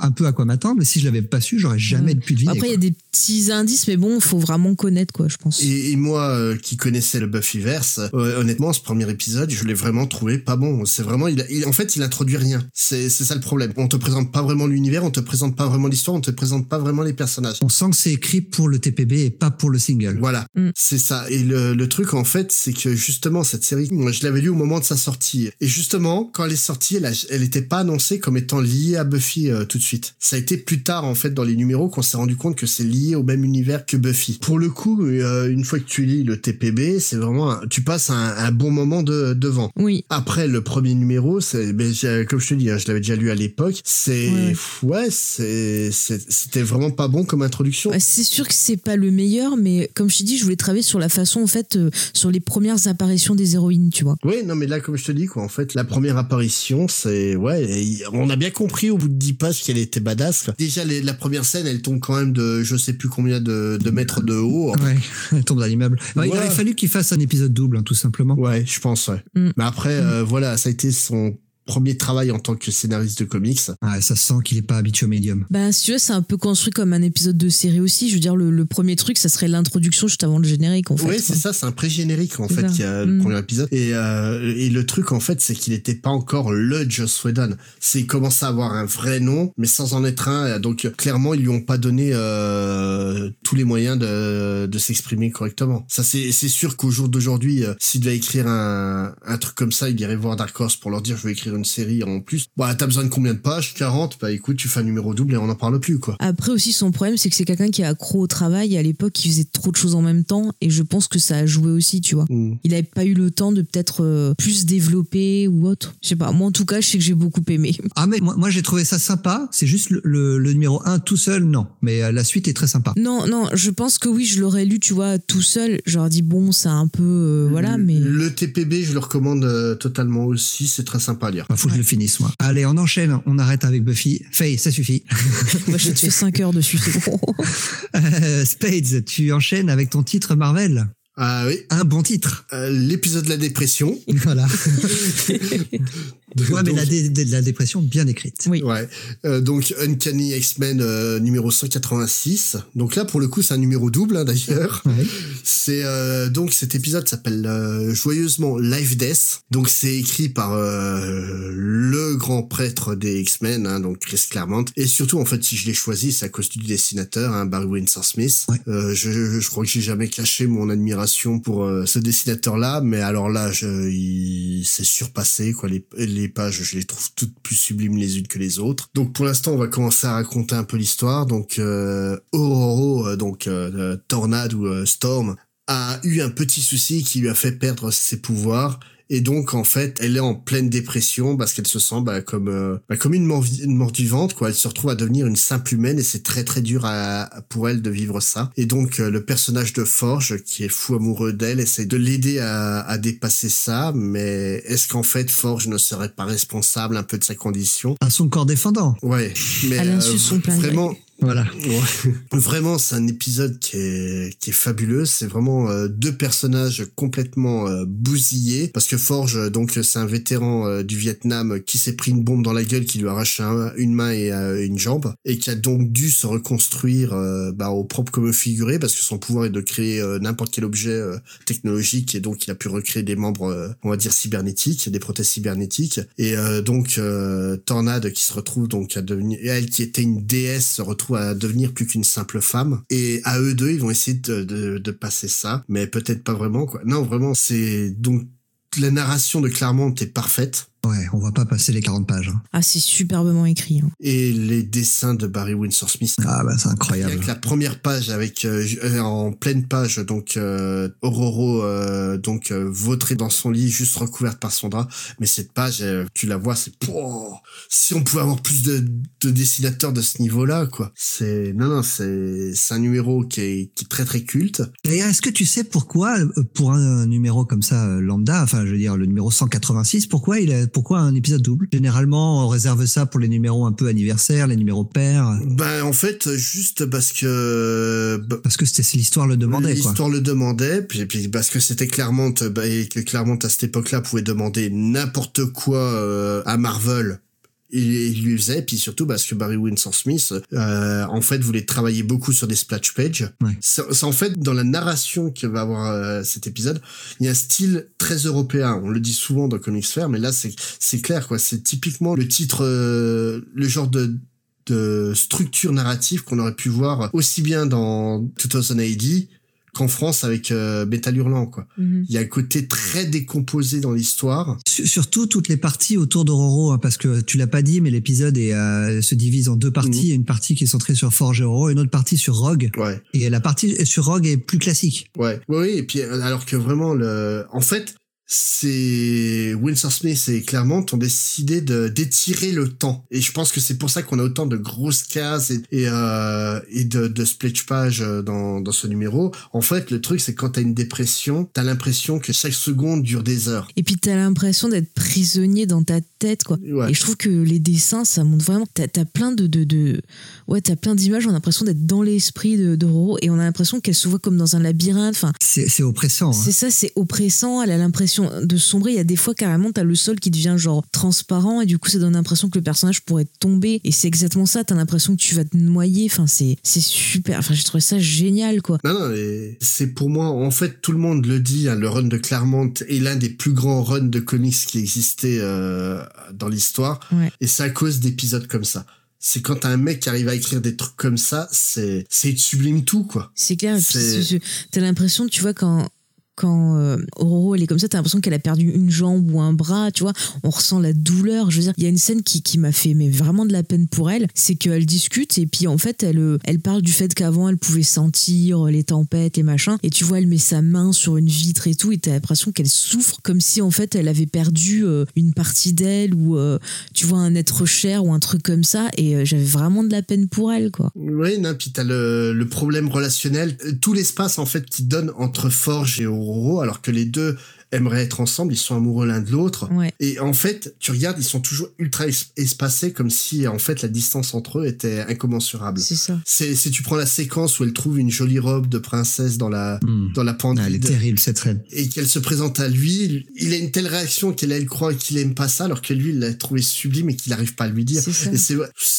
un peu à quoi m'attendre. Mais si je l'avais pas su, j'aurais jamais Ouais. pu deviner. Après, il y a des petits indices, mais bon, faut vraiment connaître, quoi, je pense. Et, et moi, euh, qui connaissais le Buffyverse, euh, honnêtement, ce premier épisode, je l'ai vraiment trouvé pas bon. C'est vraiment, il, a- il- en fait, il introduit rien. C'est, c'est ça le problème. On te présente pas vraiment l'univers, on te présente pas vraiment l'histoire, on te présente pas vraiment les personnages. On sent que c'est écrit pour le TPB et pas pour le single. Voilà, Mm. c'est ça. Et le, le truc, en fait, c'est que justement, cette série, moi, je l'avais lu au moment de sa sortie. Et justement, quand elle est sortie, elle, a- elle était pas annoncée comme étant liée à Buffy euh, tout de suite. Ça a été plus tard, en fait, dans les numéros, qu'on s'est rendu compte que c'est lié au même univers que Buffy. Pour le coup, euh, une fois que tu lis le TPB, c'est vraiment, un- tu passes un, un bon moment de, devant. Oui. Après le premier numéro, c'est ben, comme je te dis, hein, je l'avais déjà lu à l'époque. C'est Ouais. c'est c'est- c'était vraiment pas bon comme introduction. Bah, C'est sûr que c'est pas le meilleur, mais comme je t'ai dit, je voulais travailler sur la façon, en fait, euh, sur les premières apparitions des héroïnes, tu vois. Oui, non, mais là, comme je te dis, quoi, en fait, la première apparition, c'est, ouais, on a bien compris au bout de 10 pages qu'elle était badass, quoi. Déjà, les- la première scène, elle tombe quand même de, je sais plus combien de, de mètres de haut. Ouais, elle tombe dans l'immeuble. Ouais, Il aurait fallu qu'il fasse un épisode double, hein, tout simplement. Ouais, je pense, ouais. Mm. Mais après, euh, voilà, ça a été son premier travail en tant que scénariste de comics. Ouais, ça sent qu'il est pas habitué au médium. Bah, si tu veux, c'est un peu construit comme un épisode de série aussi. Je veux dire, le, le premier truc, ça serait l'introduction juste avant le générique, en fait. Quoi. c'est ça, c'est un pré-générique en fait qui a le Mm. premier épisode. Et, euh, et le truc en fait, c'est qu'il n'était pas encore le Joss Whedon. C'est il commençait à avoir un vrai nom, mais sans en être un. Donc clairement, ils lui ont pas donné euh, tous les moyens de, de s'exprimer correctement. Ça, c'est c'est sûr qu'au jour d'aujourd'hui, euh, s'il devait écrire un, un truc comme ça, il irait voir Dark Horse pour leur dire je vais écrire une série en plus. Bah, t'as besoin de combien de pages? 40 Bah écoute, tu fais un numéro double et on n'en parle plus quoi. Après aussi, son problème, c'est que c'est quelqu'un qui est accro au travail. Et à l'époque, il faisait trop de choses en même temps. Et je pense que ça a joué aussi, tu vois. Mm. Il avait pas eu le temps de peut-être euh, plus développer ou autre. Je sais pas. Moi, en tout cas, je sais que j'ai beaucoup aimé. Ah mais moi, moi, j'ai trouvé ça sympa. C'est juste le, le, le numéro 1 tout seul, non. Mais euh, la suite est très sympa. Non, non, je pense que oui, je l'aurais lu, tu vois, tout seul. J'aurais dit, bon, c'est un peu. euh, voilà, mais. Le TPB, je le recommande euh, totalement aussi. C'est très sympa à lire. Bah, faut que je le finisse, moi. Allez, on enchaîne. On arrête avec Buffy. Faye, ça suffit. Moi, je te fais 5 heures dessus. Euh, Spades, tu enchaînes avec ton titre Marvel. Ah oui, Un bon titre. Euh, l'épisode de la dépression. Voilà. Ouais, mais Donc- la, dé- dé- la dépression bien écrite. Oui. Ouais. Euh, donc Uncanny X-Men euh, numéro 186. Donc là pour le coup c'est un numéro double hein, d'ailleurs. Ouais. C'est euh, donc cet épisode s'appelle euh, joyeusement Life Death. Donc c'est écrit par euh, le grand prêtre des X-Men, hein, donc Chris Claremont. Et surtout en fait si je l'ai choisi c'est à cause du dessinateur, hein, Barry Windsor Smith. Ouais. Euh, je, je crois que j'ai jamais caché mon admiration pour euh, ce dessinateur-là, mais alors là je, il s'est surpassé quoi. Les, les pages je les trouve toutes plus sublimes les unes que les autres. Donc pour l'instant on va commencer à raconter un peu l'histoire. Donc euh, Ororo, euh, donc euh, Tornade ou Storm a eu un petit souci qui lui a fait perdre ses pouvoirs. Et donc en fait, elle est en pleine dépression parce qu'elle se sent bah, comme euh, bah, comme une mort, vi- une mort vivante quoi. Elle se retrouve à devenir une simple humaine et c'est très très dur à, pour elle de vivre ça. Et donc euh, le personnage de Forge qui est fou amoureux d'elle essaie de l'aider à, à dépasser ça. Mais est-ce qu'en fait Forge ne serait pas responsable un peu de sa condition? À son corps défendant. Ouais, mais À l'insu de euh, son plein gré. vraiment. Voilà. Vraiment, c'est un épisode qui est, qui est fabuleux. C'est vraiment euh, deux personnages complètement euh, bousillés. Parce que Forge, euh, donc, c'est un vétéran euh, du Vietnam qui s'est pris une bombe dans la gueule qui lui a arraché un- une main et euh, une jambe. Et qui a donc dû se reconstruire euh, bah, au propre comme au figuré. Parce que son pouvoir est de créer euh, n'importe quel objet euh, technologique. Et donc, il a pu recréer des membres, euh, on va dire, cybernétiques, des prothèses cybernétiques. Et euh, donc, euh, Tornade qui se retrouve donc à devenir... Elle qui était une déesse se retrouve à devenir plus qu'une simple femme. Et à eux deux, ils vont essayer de, de, de passer ça. Mais peut-être pas vraiment, quoi. Non, vraiment, c'est... Donc, la narration de Claremont est parfaite. Ouais, on va pas passer les 40 pages. hein. Ah, c'est superbement écrit. hein. Et les dessins de Barry Windsor Smith. Ah bah c'est incroyable. Avec la première page, avec euh, euh, en pleine page, donc euh, Ororo, euh, donc euh, vautrée dans son lit, juste recouverte par son drap. Mais cette page, euh, tu la vois, c'est Pouah si on pouvait avoir plus de, de dessinateurs de ce niveau-là, quoi. C'est non non, c'est c'est un numéro qui est, qui est très très culte. D'ailleurs, est-ce que tu sais pourquoi, pour un numéro comme ça lambda, enfin je veux dire le numéro 186, pourquoi il a, pourquoi un épisode double? Généralement, on réserve ça pour les numéros un peu anniversaires, les numéros pairs, Ben en fait, juste parce que bah, parce que c'était l'histoire le demandait quoi. L'histoire le demandait, puis, puis parce que c'était Claremont, bah, et que Claremont à cette époque-là pouvait demander n'importe quoi euh, à Marvel. Il, il lui faisait, puis surtout parce que Barry Windsor Smith, euh, en fait, voulait travailler beaucoup sur des splash pages. Ouais. C'est en fait dans la narration que va avoir euh, cet épisode, il y a un style très européen. On le dit souvent dans Comics Fair, mais là c'est c'est clair quoi. C'est typiquement le titre, euh, le genre de de structure narrative qu'on aurait pu voir aussi bien dans 2000 AD qu'en France avec euh, Metal Hurlant quoi. Mhm. Il y a un côté très décomposé dans l'histoire. Sur- Surtout toutes les parties autour d'Ororo, hein, parce que tu l'as pas dit, mais l'épisode est, euh, se divise en deux parties. Il y a une partie qui est centrée sur Forge et Ororo, et une autre partie sur Rogue. Ouais. Et la partie sur Rogue est plus classique. Ouais, oui, oui, et puis euh, alors que vraiment le, en fait, c'est Winsor Smith et Claremont ont décidé de d'étirer le temps, et je pense que c'est pour ça qu'on a autant de grosses cases et et, euh, et de, de splash pages euh, dans dans ce numéro. En fait, le truc c'est quand t'as une dépression, t'as l'impression que chaque seconde dure des heures. Et puis t'as l'impression d'être prisonnier dans ta tête, quoi. Ouais. Et je trouve que les dessins, ça montre vraiment. T'as as plein de, de, de ouais, t'as plein d'images. On a l'impression d'être dans l'esprit de, de Roro et on a l'impression qu'elle se voit comme dans un labyrinthe. Enfin, C'est c'est oppressant. hein. c'est ça, c'est oppressant. Elle a l'impression de sombrer. Il y a des fois carrément, t'as le sol qui devient genre transparent et du coup, ça donne l'impression que le personnage pourrait tomber. Et c'est exactement ça. T'as l'impression que tu vas te noyer. Enfin, c'est super. Enfin, j'ai trouvé ça génial, quoi. Non, non, c'est pour moi, en fait, tout le monde le dit, hein, le run de Claremont est l'un des plus grands runs de comics qui existait euh, dans l'histoire. Ouais. Et c'est à cause d'épisodes comme ça. C'est quand t'as un mec qui arrive à écrire des trucs comme ça, c'est, c'est, sublime tout, quoi. C'est clair. T'as l'impression, tu vois, quand quand euh, elle est comme ça, t'as l'impression qu'elle a perdu une jambe ou un bras, tu vois. On ressent la douleur. Je veux dire, il y a une scène qui, qui m'a fait mais vraiment de la peine pour elle. C'est qu'elle discute et puis en fait, elle, euh, elle parle du fait qu'avant elle pouvait sentir les tempêtes, les machins. Et tu vois, elle met sa main sur une vitre et tout, et t'as l'impression qu'elle souffre comme si en fait elle avait perdu euh, une partie d'elle ou euh, tu vois un être cher ou un truc comme ça. Et euh, j'avais vraiment de la peine pour elle, quoi. Oui, non, puis t'as le, le problème relationnel, euh, tout l'espace, en fait, qui donne entre Forge et Alors que les deux aimeraient être ensemble, ils sont amoureux l'un de l'autre. Ouais. Et en fait, tu regardes, ils sont toujours ultra es- espacés, comme si, en fait, la distance entre eux était incommensurable. C'est ça. C'est, si tu prends la séquence où elle trouve une jolie robe de princesse dans la, Hmm. dans la pente Ah, elle est terrible cette scène. et qu'elle se présente à lui, il a une telle réaction qu'elle, elle croit qu'il aime pas ça, alors que lui, il l'a trouvé sublime et qu'il n'arrive pas à lui dire. C'est ça. Et c'est,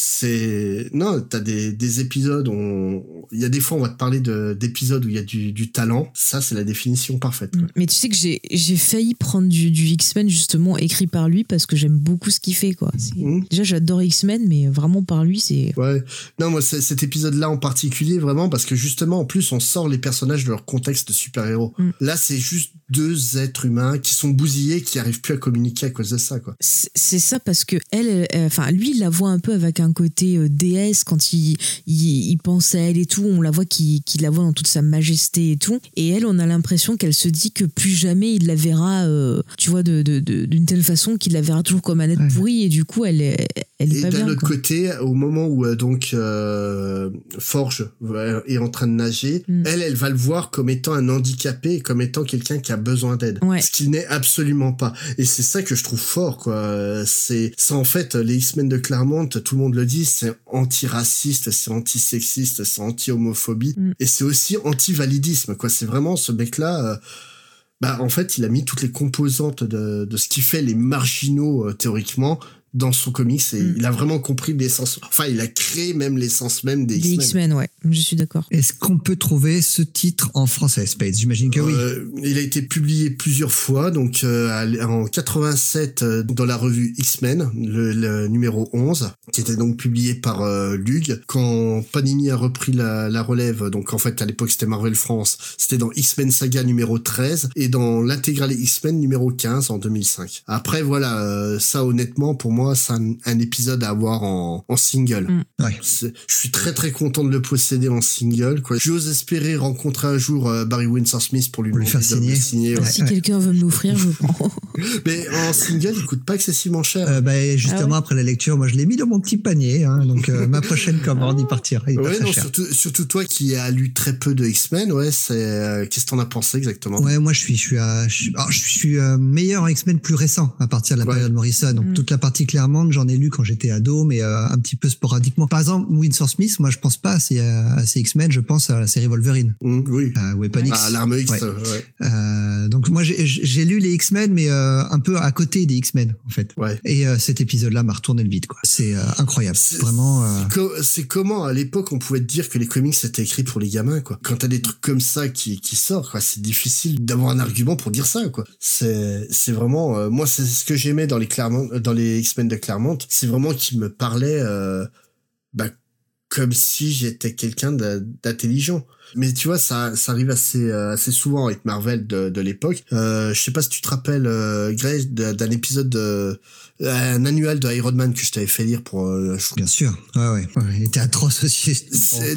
c'est, non, t'as des, des épisodes, on, il y a des fois, on va te parler de, d'épisodes où il y a du, du talent. Ça, c'est la définition parfaite. quoi. Mais tu sais que j'ai j'ai failli prendre du, du X-Men justement écrit par lui parce que j'aime beaucoup ce qu'il fait quoi. Mhm. Déjà j'adore X-Men mais vraiment par lui c'est Ouais. Non, moi, cet épisode-là en particulier, vraiment, parce que justement, en plus, on sort les personnages de leur contexte de super-héros. Mm. Là, c'est juste deux êtres humains qui sont bousillés, qui arrivent plus à communiquer à cause de ça, quoi. c'est ça parce que elle, elle- elle- enfin lui il la voit un peu avec un côté euh, déesse quand il, il il pense à elle et tout on la voit qu'il qu'il la voit dans toute sa majesté et tout et elle on a l'impression qu'elle se dit que plus jamais il la verra euh, tu vois de de- de- d'une telle façon qu'il la verra toujours comme un être Ouais. pourri et du coup elle est elle est Et pas d'un autre quoi. côté, au moment où euh, donc euh, Forge est en train de nager, Mm. elle, elle va le voir comme étant un handicapé, comme étant quelqu'un qui a besoin d'aide, Ouais. ce qu'il n'est absolument pas. Et c'est ça que je trouve fort, quoi. C'est, c'est en fait les X-Men de Claremont, tout le monde le dit, c'est anti-raciste, c'est anti-sexiste, c'est anti-homophobie, Mm. et c'est aussi anti-validisme, quoi. C'est vraiment ce mec-là. euh, bah, en fait, il a mis toutes les composantes de, de ce qui fait les marginaux euh, théoriquement dans son comics et Mm. il a vraiment compris l'essence. Enfin, il a créé même l'essence même des Des X-Men. X-Men, ouais, je suis d'accord. Est-ce qu'on peut trouver ce titre en français, Spades? J'imagine que oui. Euh, il a été publié plusieurs fois, donc euh, en 87 euh, dans la revue X-Men, le, le numéro 11, qui était donc publié par euh, Lug. Quand Panini a repris la, la relève, donc en fait à l'époque c'était Marvel France, c'était dans X-Men Saga numéro 13 et dans l'intégrale X-Men numéro 15 en 2005. Après voilà, euh, ça honnêtement pour moi c'est un, un épisode à avoir en, en single. Mm. Ouais. Je suis très très content de le posséder en single. Quoi. J'ose espérer rencontrer un jour euh, Barry Windsor Smith pour lui Pour lui faire signer. signer, ouais. si ouais. quelqu'un veut me l'offrir, je prends. Mais en single, il coûte pas excessivement cher. Euh, bah, justement, Ah ouais après la lecture, moi, je l'ai mis dans mon petit panier. Hein, donc, euh, ma prochaine commande, il partira. Il non, cher. surtout, surtout toi qui as lu très peu de X-Men, ouais, c'est euh, qu'est-ce que t'en as pensé exactement? Ouais, moi je suis, je suis, à- je suis, alors, je suis euh, meilleur en X-Men plus récent à partir de la Ouais. période Morrison. Donc Mm. toute la partie Claremont, j'en ai lu quand j'étais ado, mais euh, un petit peu sporadiquement. Par exemple, Winsor Smith, moi je pense pas à ces, à ces X-Men, je pense à la série Wolverine, Hum, Oui. à Weapon X. Ah, l'arme X, Ouais. euh, ouais. Euh, donc moi j'ai lu les X-Men, mais euh, un peu à côté des X-Men en fait. Ouais. Et euh, cet épisode-là m'a retourné le vide, quoi. C'est euh, incroyable, C'est- vraiment. euh, Co- C'est comment à l'époque on pouvait te dire que les comics c'était écrit pour les gamins quoi. Quand t'as des trucs comme ça qui qui sortent quoi, c'est difficile d'avoir un argument pour dire ça quoi. C'est c'est vraiment euh, moi c'est ce que j'aimais dans les Claremont dans les X-Men de Claremont, c'est vraiment qu'ils me parlaient euh, bah comme si j'étais quelqu'un d'intelligent. Mais tu vois, ça, ça arrive assez, euh, assez souvent avec Marvel de, l'époque. Euh, je sais pas si tu te rappelles, euh, Grey, d'un épisode, de, un annual de Iron Man que je t'avais fait lire pour, euh, je Bien sûr, ouais, ouais. ouais il était atroce aussi.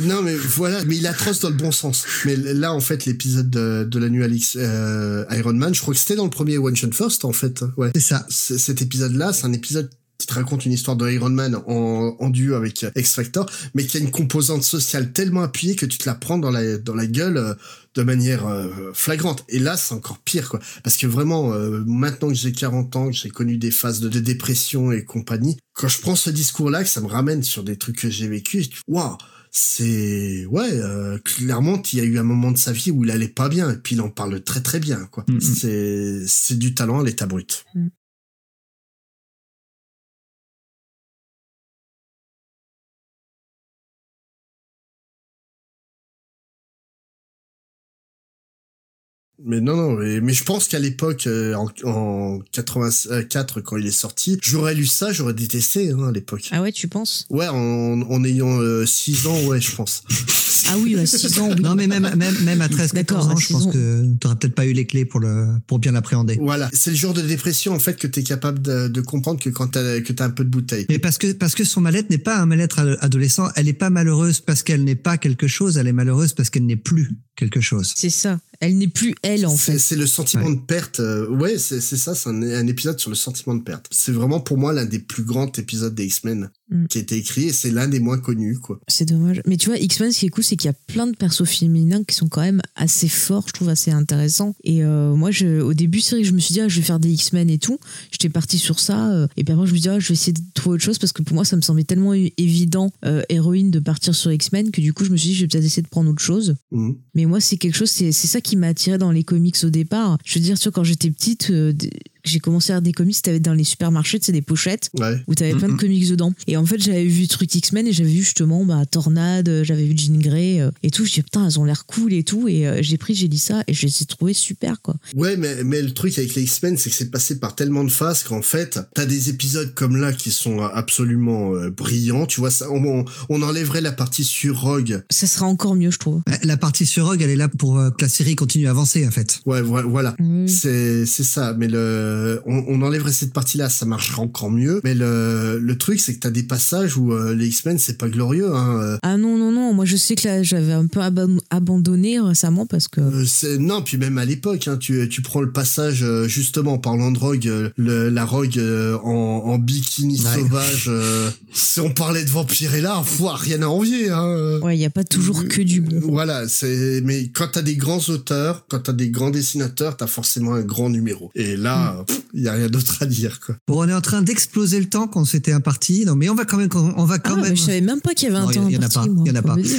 Non mais voilà, mais il est atroce dans le bon sens. Mais là en fait l'épisode de, de l'annual X euh, Iron Man, je crois que c'était dans le premier One Shot First en fait. Ouais. C'est ça. C- Cet épisode-là, c'est un épisode qui te raconte une histoire de Iron Man en, en duo avec euh, X Factor, mais qui a une composante sociale tellement appuyée que tu te la prends dans la dans la gueule euh, de manière euh, flagrante. Et là, c'est encore pire quoi, parce que vraiment euh, maintenant que j'ai 40 ans, que j'ai connu des phases de, de dépression et compagnie, quand je prends ce discours-là, que ça me ramène sur des trucs que j'ai vécu, je dis, waouh c'est ouais euh, clairement il y a eu un moment de sa vie où il allait pas bien et puis il en parle très très bien quoi Mhm. c'est c'est du talent à l'état brut Mais non, non, mais, mais je pense qu'à l'époque, euh, en, en 84, quand il est sorti, j'aurais lu ça, j'aurais détesté hein, à l'époque. Ah ouais, tu penses? Ouais, en, en ayant 6 ans, ouais, je pense. Ah oui, à 6 ans, oui. Non, mais même, même, même à 13, 14 D'accord, ans, je 6 pense ans. que t'aurais peut-être pas eu les clés pour le, pour bien l'appréhender. Voilà, c'est le genre de dépression en fait que t'es capable de, de comprendre que quand t'as que t'as un peu de bouteille. Mais parce que, parce que son mal-être n'est pas un mal-être ado- adolescent, elle n'est pas malheureuse parce qu'elle n'est pas quelque chose, elle est malheureuse parce qu'elle n'est plus quelque chose. C'est ça. Elle n'est plus elle, en C'est fait. c'est le sentiment Ouais. de perte. euh, ouais, c'est c'est ça, c'est un, un épisode sur le sentiment de perte. C'est vraiment pour moi l'un des plus grands épisodes des X-Men Mm. qui a été écrit et c'est l'un des moins connus, quoi. C'est dommage. Mais tu vois, X-Men, ce qui est cool, c'est qu'il y a plein de persos féminins qui sont quand même assez forts, je trouve assez intéressants. Et euh, moi, je, au début, c'est vrai que je me suis dit, ah, je vais faire des X-Men et tout. J'étais partie sur ça. euh, et puis après, je me suis dit, ah, je vais essayer de trouver autre chose parce que pour moi, ça me semblait tellement évident, euh, héroïne, de partir sur X-Men que du coup, je me suis dit, je vais peut-être essayer de prendre autre chose. Mm. Mais moi, c'est quelque chose, c'est ça qui m'a attiré dans les comics au départ. Je veux dire, tu vois, quand j'étais petite, j'ai commencé à lire des comics, t'avais dans les supermarchés, c'est des pochettes Ouais. où t'avais plein de comics dedans. Et en fait, j'avais vu truc X-Men et j'avais vu justement bah, Tornade, j'avais vu Jean Grey euh, et tout. Je dis putain, elles ont l'air cool et tout. Et euh, j'ai pris, j'ai dit ça et je les ai trouvés super quoi. Ouais, mais, mais le truc avec les X-Men, c'est que c'est passé par tellement de phases qu'en fait, t'as des épisodes comme là qui sont absolument euh, brillants. Tu vois, ça, on, on enlèverait la partie sur Rogue. Ça sera encore mieux, je trouve. La partie sur Rogue, elle est là pour euh, que la série continue à avancer, en fait. Ouais, vo- voilà. Mm. C'est c'est ça, mais le on, on enlèverait cette partie-là, ça marcherait encore mieux. Mais le le truc, c'est que t'as des passages où euh, les X-Men, c'est pas glorieux. Hein. euh, Ah non, non, non. Moi, je sais que là, j'avais un peu aban- abandonné récemment parce que. Euh, non, puis même à l'époque, hein, tu, tu prends le passage euh, justement en parlant de Rogue, euh, le, la Rogue euh, en, en bikini Ouais. sauvage. euh, si on parlait de Vampirella, pff, rien à envier. Hein, euh. Ouais, il n'y a pas toujours que du bon. Voilà, c'est mais quand t'as des grands auteurs, quand t'as des grands dessinateurs, t'as forcément un grand numéro. Et là, il y a rien d'autre à dire quoi. Bon, on est en train d'exploser le temps quand c'était imparti. Non, mais on va quand même, on va Ah, quand mais même. je savais même pas qu'il y avait un Non, temps il y en a pas, il y en a pas. dire.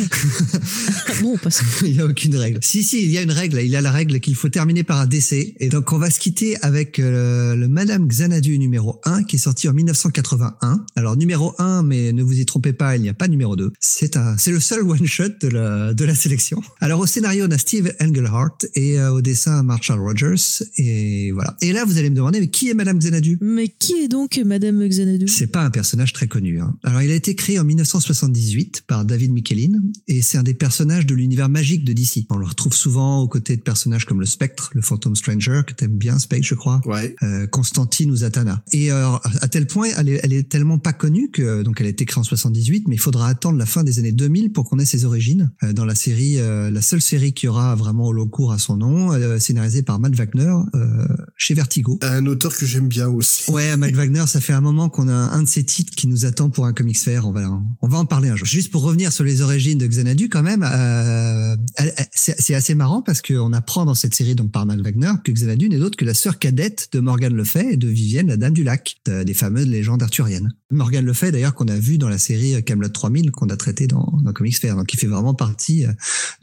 bon, parce Il n'y a aucune règle. Si, si, il y a une règle. Il y a la règle qu'il faut terminer par un décès. Et donc, on va se quitter avec euh, le Madame Xanadu numéro 1 qui est sorti en 1981. Alors, numéro 1, mais ne vous y trompez pas, il n'y a pas numéro 2. C'est un, c'est le seul one-shot de la, de la sélection. Alors, au scénario, on a Steve Englehart et euh, au dessin, Marshall Rogers. Et voilà. Et là, vous allez me demander, mais qui est Madame Xanadu? Mais qui est donc Madame Xanadu? C'est pas un personnage très connu. Hein. Alors, il a été créé en 1978 par David Michelin et c'est un des personnages de l'univers magique de DC. On le retrouve souvent aux côtés de personnages comme le Spectre, le Phantom Stranger, que t'aimes bien, Spectre, je crois. Ouais. Euh, Constantine ou Zatanna. Et euh, à tel point, elle est, elle est tellement pas connue que donc elle a été créée en 78, mais il faudra attendre la fin des années 2000 pour qu'on ait ses origines euh, dans la série, euh, la seule série qui aura vraiment au long cours à son nom, euh, scénarisée par Matt Wagner euh, chez Vertigo. Un auteur que j'aime bien aussi. Ouais, Matt Wagner, ça fait un moment qu'on a un de ses titres qui nous attend pour un comics fair. On va, on va en parler un jour. Juste pour revenir sur les origines de Xanadu, quand même, euh, c'est assez marrant parce qu'on apprend dans cette série donc par Matt Wagner que Xanadu n'est d'autre que la sœur cadette de Morgane Le Fay et de Vivienne, la Dame du Lac, de- des fameuses légendes arthuriennes. Morgane Le Fay, d'ailleurs, qu'on a vu dans la série Camelot 3000 qu'on a traité dans, dans Comics Fair, donc qui fait vraiment partie euh,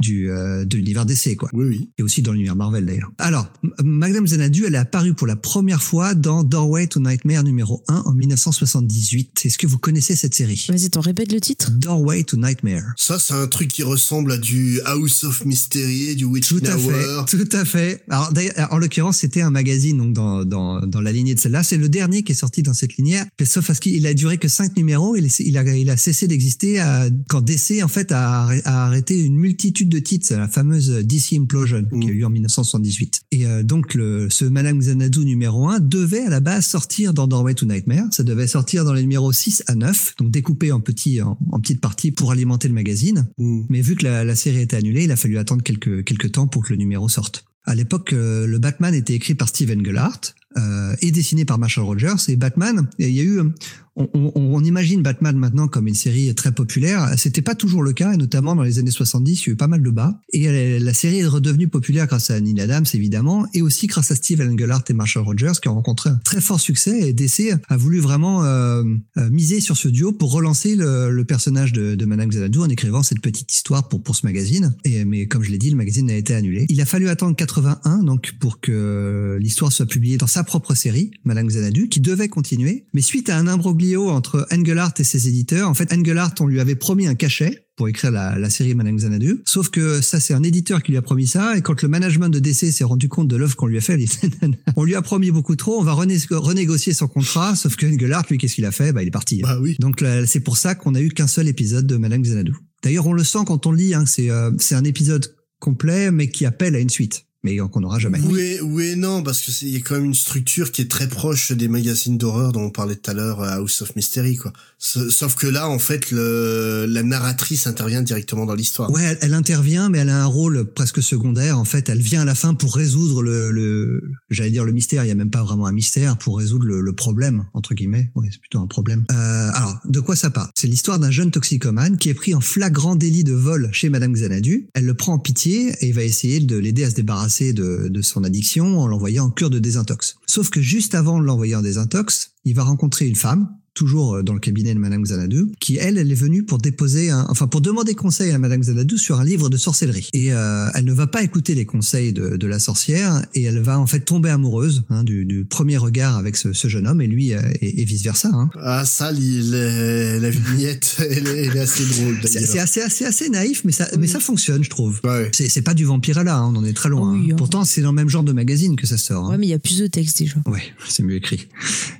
du euh, de l'univers DC, quoi Oui, oui. et aussi dans l'univers Marvel d'ailleurs. Alors, Madame Xanadu, elle est apparue pour la première fois dans Doorway to Nightmare numéro 1 en 1978. Est-ce que vous connaissez cette série? Vas-y, t'en répètes le titre? Doorway to Nightmare. Ça, c'est un truc qui ressemble à du House of Mystery, du Tout Witching à Hour. fait, tout à fait. Alors, d'ailleurs, en l'occurrence, c'était un magazine donc dans, dans, dans la lignée de celle-là. C'est le dernier qui est sorti dans cette lignée, sauf parce qu'il a duré que cinq numéros. Il, il a, il a cessé d'exister quand DC en fait a, a arrêté une multitude de titres, la fameuse DC Implosion qui a eu en 1978. Et euh, donc le, ce Madame Xanadu numéro 1 devait à la base sortir dans Doorway to Nightmare. Ça devait sortir dans les numéros 6 à 9, donc découpé en petits en, en petites parties pour alimenter le magazine. Hmm. Mais vu que la, la série était annulée, il a fallu attendre quelques, quelques temps pour que le numéro sorte. À l'époque, euh, le Batman était écrit par Steven Englehart euh, et dessiné par Marshall Rogers. Et Batman, il y a eu, euh, on, on- on imagine Batman maintenant comme une série très populaire. C'était pas toujours le cas, et notamment dans les années 70, il y a eu pas mal de bas. Et la série est redevenue populaire grâce à Neil Adams, évidemment, et aussi grâce à Steve Englehart et Marshall Rogers, qui ont rencontré un très fort succès. Et DC a voulu vraiment euh, euh, miser sur ce duo pour relancer le, le personnage de, de Madame Xanadu en écrivant cette petite histoire pour, pour ce magazine. Et, mais comme je l'ai dit, le magazine a été annulé. Il a fallu attendre 81 donc pour que l'histoire soit publiée dans sa propre série, Madame Xanadu, qui devait continuer. Mais suite à un imbroglio entre Engelhardt et ses éditeurs, en fait, Engelhardt, on lui avait promis un cachet pour écrire la, la série Madame Xanadu. Sauf que ça, c'est un éditeur qui lui a promis ça. Et quand le management de DC s'est rendu compte de l'offre qu'on lui a fait, il dit, on lui a promis beaucoup trop, on va rené- renégocier son contrat. Sauf que Engelhardt, lui, qu'est-ce qu'il a fait? Bah, il est parti. Bah oui. Donc c'est pour ça qu'on a eu qu'un seul épisode de Madame Xanadu. D'ailleurs, on le sent quand on le lit. Hein, c'est euh, c'est un épisode complet, mais qui appelle à une suite, mais qu'on n'aura jamais. Oui, oui, non, parce que c'est il y a quand même une structure qui est très proche des magazines d'horreur dont on parlait tout à l'heure, euh, House of Mystery, quoi. Sauf que là, en fait, le, la narratrice intervient directement dans l'histoire. Ouais, elle, elle intervient, mais elle a un rôle presque secondaire. En fait, elle vient à la fin pour résoudre le, le j'allais dire le mystère. Il y a même pas vraiment un mystère pour résoudre le, le problème entre guillemets. Ouais, c'est plutôt un problème. Euh, alors, de quoi ça parle? C'est l'histoire d'un jeune toxicomane qui est pris en flagrant délit de vol chez Madame Xanadu. Elle le prend en pitié et va essayer de l'aider à se débarrasser de, de son addiction en l'envoyant en cure de désintox. Sauf que juste avant de l'envoyer en désintox, il va rencontrer une femme toujours euh, dans le cabinet de Madame Xanadu, qui elle, elle est venue pour déposer, un, enfin pour demander conseil à Madame Xanadu sur un livre de sorcellerie. Et euh, elle ne va pas écouter les conseils de, de la sorcière et elle va en fait tomber amoureuse hein, du, du premier regard avec ce, ce jeune homme et lui euh, et, et vice versa. Hein. Ah, ça, la, vignette, elle est, elle est assez drôle, C'est d'ailleurs. c'est assez, assez, assez naïf, mais ça, mais ça fonctionne, je trouve. Ouais. C'est pas du Vampirella, hein, on en est très loin. Oui, hein. Pourtant, c'est dans le même genre de magazine que ça sort. hein. Ouais, mais il y a plus de texte déjà. Ouais, c'est mieux écrit.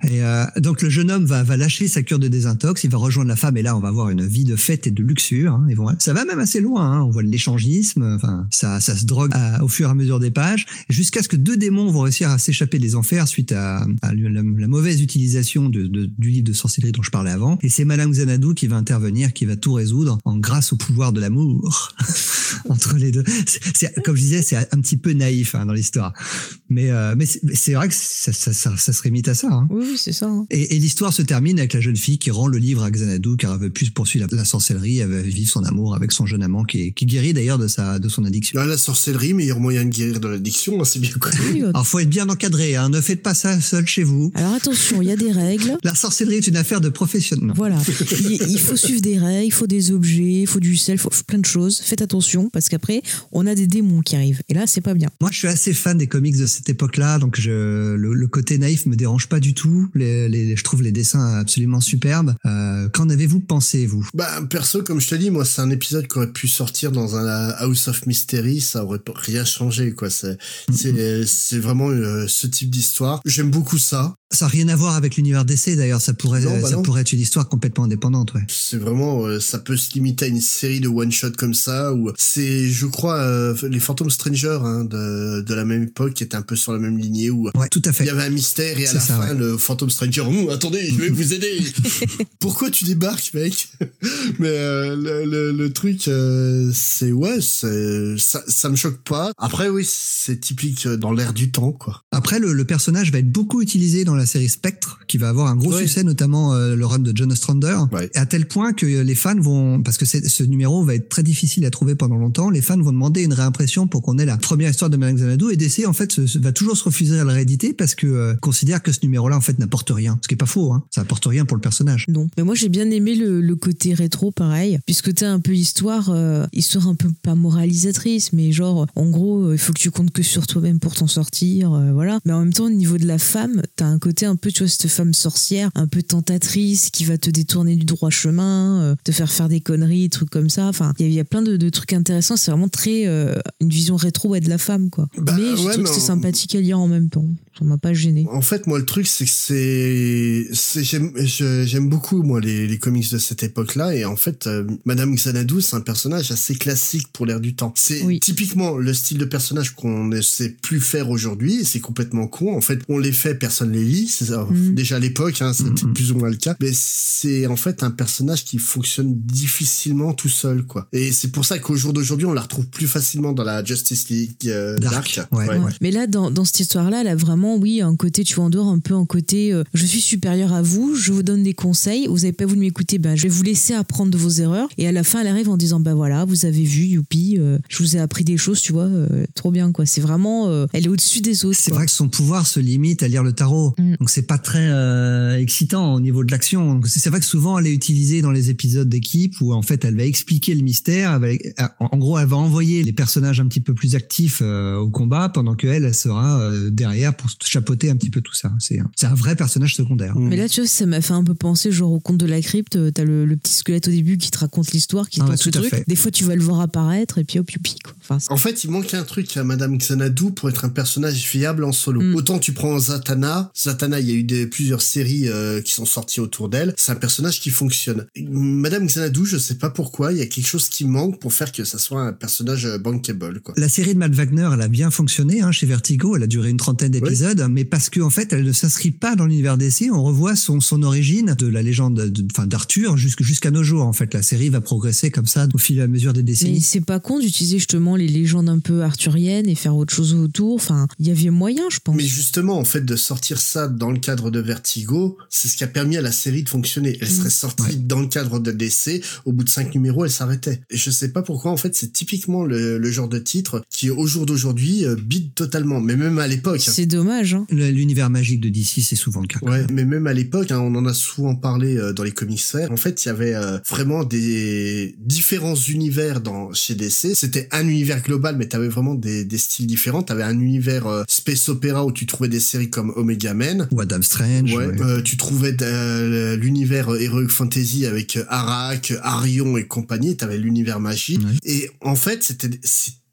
Et euh, donc le jeune homme va, va lâcher sa cure de désintox, il va rejoindre la femme et là on va avoir une vie de fête et de luxure. Hein, et bon, ça va même assez loin. Hein, on voit de l'échangisme, enfin ça, ça se drogue à- au fur et à mesure des pages, jusqu'à ce que deux démons vont réussir à s'échapper des enfers suite à, à la, la mauvaise utilisation de, de- du livre de sorcellerie dont je parlais avant. Et c'est Madame Xanadu qui va intervenir, qui va tout résoudre en grâce au pouvoir de l'amour entre les deux. Comme je disais, c'est un petit peu naïf hein, dans l'histoire. Mais, euh, mais c'est vrai que ça, ça, ça, ça se limite à ça. Hein. Oui, c'est ça. hein. Et, et l'histoire se termine avec la jeune fille qui rend le livre à Xanadu car elle veut plus poursuivre la, la sorcellerie, elle veut vivre son amour avec son jeune amant qui, est- qui guérit d'ailleurs de sa de son addiction. Là, la sorcellerie, meilleur moyen de guérir de l'addiction, hein, c'est bien connu. Alors faut être bien encadré, hein, ne faites pas ça seul chez vous. Alors attention, il y a des règles. La sorcellerie est une affaire de professionnels. Voilà, il, il faut suivre des règles, il faut des objets, il faut du sel, il faut plein de choses. Faites attention parce qu'après, on a des démons qui arrivent. Et là, c'est pas bien. Moi, je suis assez fan des comics de cette époque-là, donc je, le, le côté naïf me dérange pas du tout. Les, les- je trouve les dessins absolument superbes. Euh, Qu'en avez-vous pensé, vous? Bah, perso, comme je te dis, moi, c'est un épisode qui aurait pu sortir dans un House of Mystery, ça aurait rien changé, quoi. C'est, c'est, c'est vraiment euh, ce type d'histoire. J'aime beaucoup ça. Ça n'a rien à voir avec l'univers d'essai, d'ailleurs. Ça pourrait, Non, bah ça non. pourrait être une histoire complètement indépendante, ouais. C'est vraiment, euh, ça peut se limiter à une série de one shot comme ça, ou c'est, je crois, euh, les Phantom Stranger hein, de, de la même époque, qui étaient un peu sur la même lignée, où Ouais, tout à fait. il y avait un mystère et à la ça, fin, ouais. le Phantom Stranger, Hum, attendez, je vais vous aider. Pourquoi tu débarques, mec? Mais euh, le, le, le truc, c'est ouais, ça, ça me choque pas. Après, oui, c'est typique dans l'air du temps, quoi. Après, le, le personnage va être beaucoup utilisé dans la série Spectre, qui va avoir un gros succès, notamment euh, le run de John Ostrander. Ouais. À tel point que les fans vont, parce que ce numéro va être très difficile à trouver pendant longtemps, les fans vont demander une réimpression pour qu'on ait la première histoire de Madame Xanadu. Et DC, en fait, se- se- va toujours se refuser à le rééditer parce que euh, considère que ce numéro-là, en fait, n'apporte rien. Ce qui est pas faux, hein. Ça apporte rien pour le personnage. Non. Mais moi, j'ai bien aimé le, le côté rétro, pareil, puisque t'as un peu histoire, euh, histoire un peu pas moralisatrice, mais genre, en gros, euh, il faut que tu comptes que sur toi-même pour t'en sortir, euh, voilà. Mais en même temps, au niveau de la femme, t'as un côté un peu, tu vois, cette femme sorcière, un peu tentatrice, qui va te détourner du droit chemin, euh, te faire faire des conneries, trucs comme ça. Enfin, il y, a- il y a plein de, de trucs intéressants. C'est vraiment très euh, une vision rétro ouais, de la femme, quoi. Bah, mais je ouais, trouve mais que c'est sympathique à lire en même temps. Ça m'a pas gêné. En fait, moi, le truc, c'est que c'est, c'est j'aime, je- j'aime beaucoup moi les, les comics de cette époque-là, et en fait, euh, Madame Xanadu, c'est un personnage assez classique pour l'air du temps. C'est Oui. typiquement le style de personnage qu'on ne sait plus faire aujourd'hui, et c'est complètement con. En fait, on les fait, personne les lit. C'est ça. Mhm. déjà à l'époque, hein, c'était Mhm. plus ou moins le cas. Mais c'est en fait un personnage qui fonctionne difficilement tout seul, quoi. Et c'est pour ça qu'au jour d'aujourd'hui, on la retrouve plus facilement dans la Justice League euh, Dark, Dark. ouais, ouais. Mais là, dans, dans cette histoire-là, elle a vraiment, oui, un côté, tu vois, en dehors, un peu un côté, euh, je suis supérieur à vous, je vous donne des conseils, vous avez pas voulu m'écouter, ben, je vais vous laisser apprendre de vos erreurs. Et à la fin, elle arrive en disant, ben voilà, vous avez vu, youpi, euh, je vous ai appris des choses, tu vois, euh, trop bien, quoi. C'est vraiment, euh, elle est au-dessus des autres. C'est vrai que son pouvoir se limite à lire le tarot. Mm. Donc c'est pas très euh, excitant au niveau de l'action. Donc, C'est vrai que souvent elle est utilisée dans les épisodes d'équipe où en fait elle va expliquer le mystère. elle va- en gros, elle va envoyer les personnages un petit peu plus actifs euh, au combat pendant que elle, elle sera euh, derrière pour chapeauter un petit peu tout ça. C'est un- c'est un vrai personnage secondaire. Mm. Mais là, tu vois, ça m'a fait un peu penser, genre, au conte de la crypte. euh, T'as le, le petit squelette au début qui te raconte l'histoire, qui te Ah ouais, le truc. fait. Des fois, tu vas le voir apparaître, et puis hop, youpi, quoi. Enfin, En fait, il manque un truc à Madame Xanadu pour être un personnage fiable en solo. Mm. Autant tu prends Zatanna, Zatanna, il y a eu des, plusieurs séries euh, qui sont sorties autour d'elle. C'est un personnage qui fonctionne. Madame Xanadu, je sais pas pourquoi, il y a quelque chose qui manque pour faire que ça soit un personnage euh, bankable, quoi. La série de Matt Wagner, elle a bien fonctionné hein, chez Vertigo. Elle a duré une trentaine d'épisodes, mais parce que en fait, elle ne s'inscrit pas dans l'univers d'essai. On revoit son, son origine de la légende, d'Arthur jusque- jusqu'à nos jours. En fait, la série va progresser comme ça au fil et à mesure des Mais décennies. c'est pas con d'utiliser justement les légendes un peu arthuriennes et faire autre chose autour. Enfin, il y avait moyen, je pense. Mais justement, en fait, de sortir ça dans le cadre de Vertigo, c'est ce qui a permis à la série de fonctionner. Elle serait sortie Ouais. dans le cadre de DC, au bout de cinq numéros, elle s'arrêtait. Et je sais pas pourquoi, en fait, c'est typiquement le, le genre de titre qui, au jour d'aujourd'hui, euh, bide totalement. Mais même à l'époque. hein. C'est dommage. Hein. L'univers magique de DC, c'est souvent le cas. Ouais, mais même à l'époque, hein, on en a souvent parlé euh, dans les commissaires. En fait, il y avait euh, vraiment des différents univers dans chez DC. C'était un univers global, mais t'avais vraiment des, des styles différents. T'avais un univers euh, space opéra où tu trouvais des séries comme Omega Men. Ou Adam Strange. Ouais, ouais. euh, tu trouvais euh, l'univers euh, Heroic Fantasy avec Arak, Arion et compagnie, t'avais l'univers magie. Ouais. Et en fait, c'était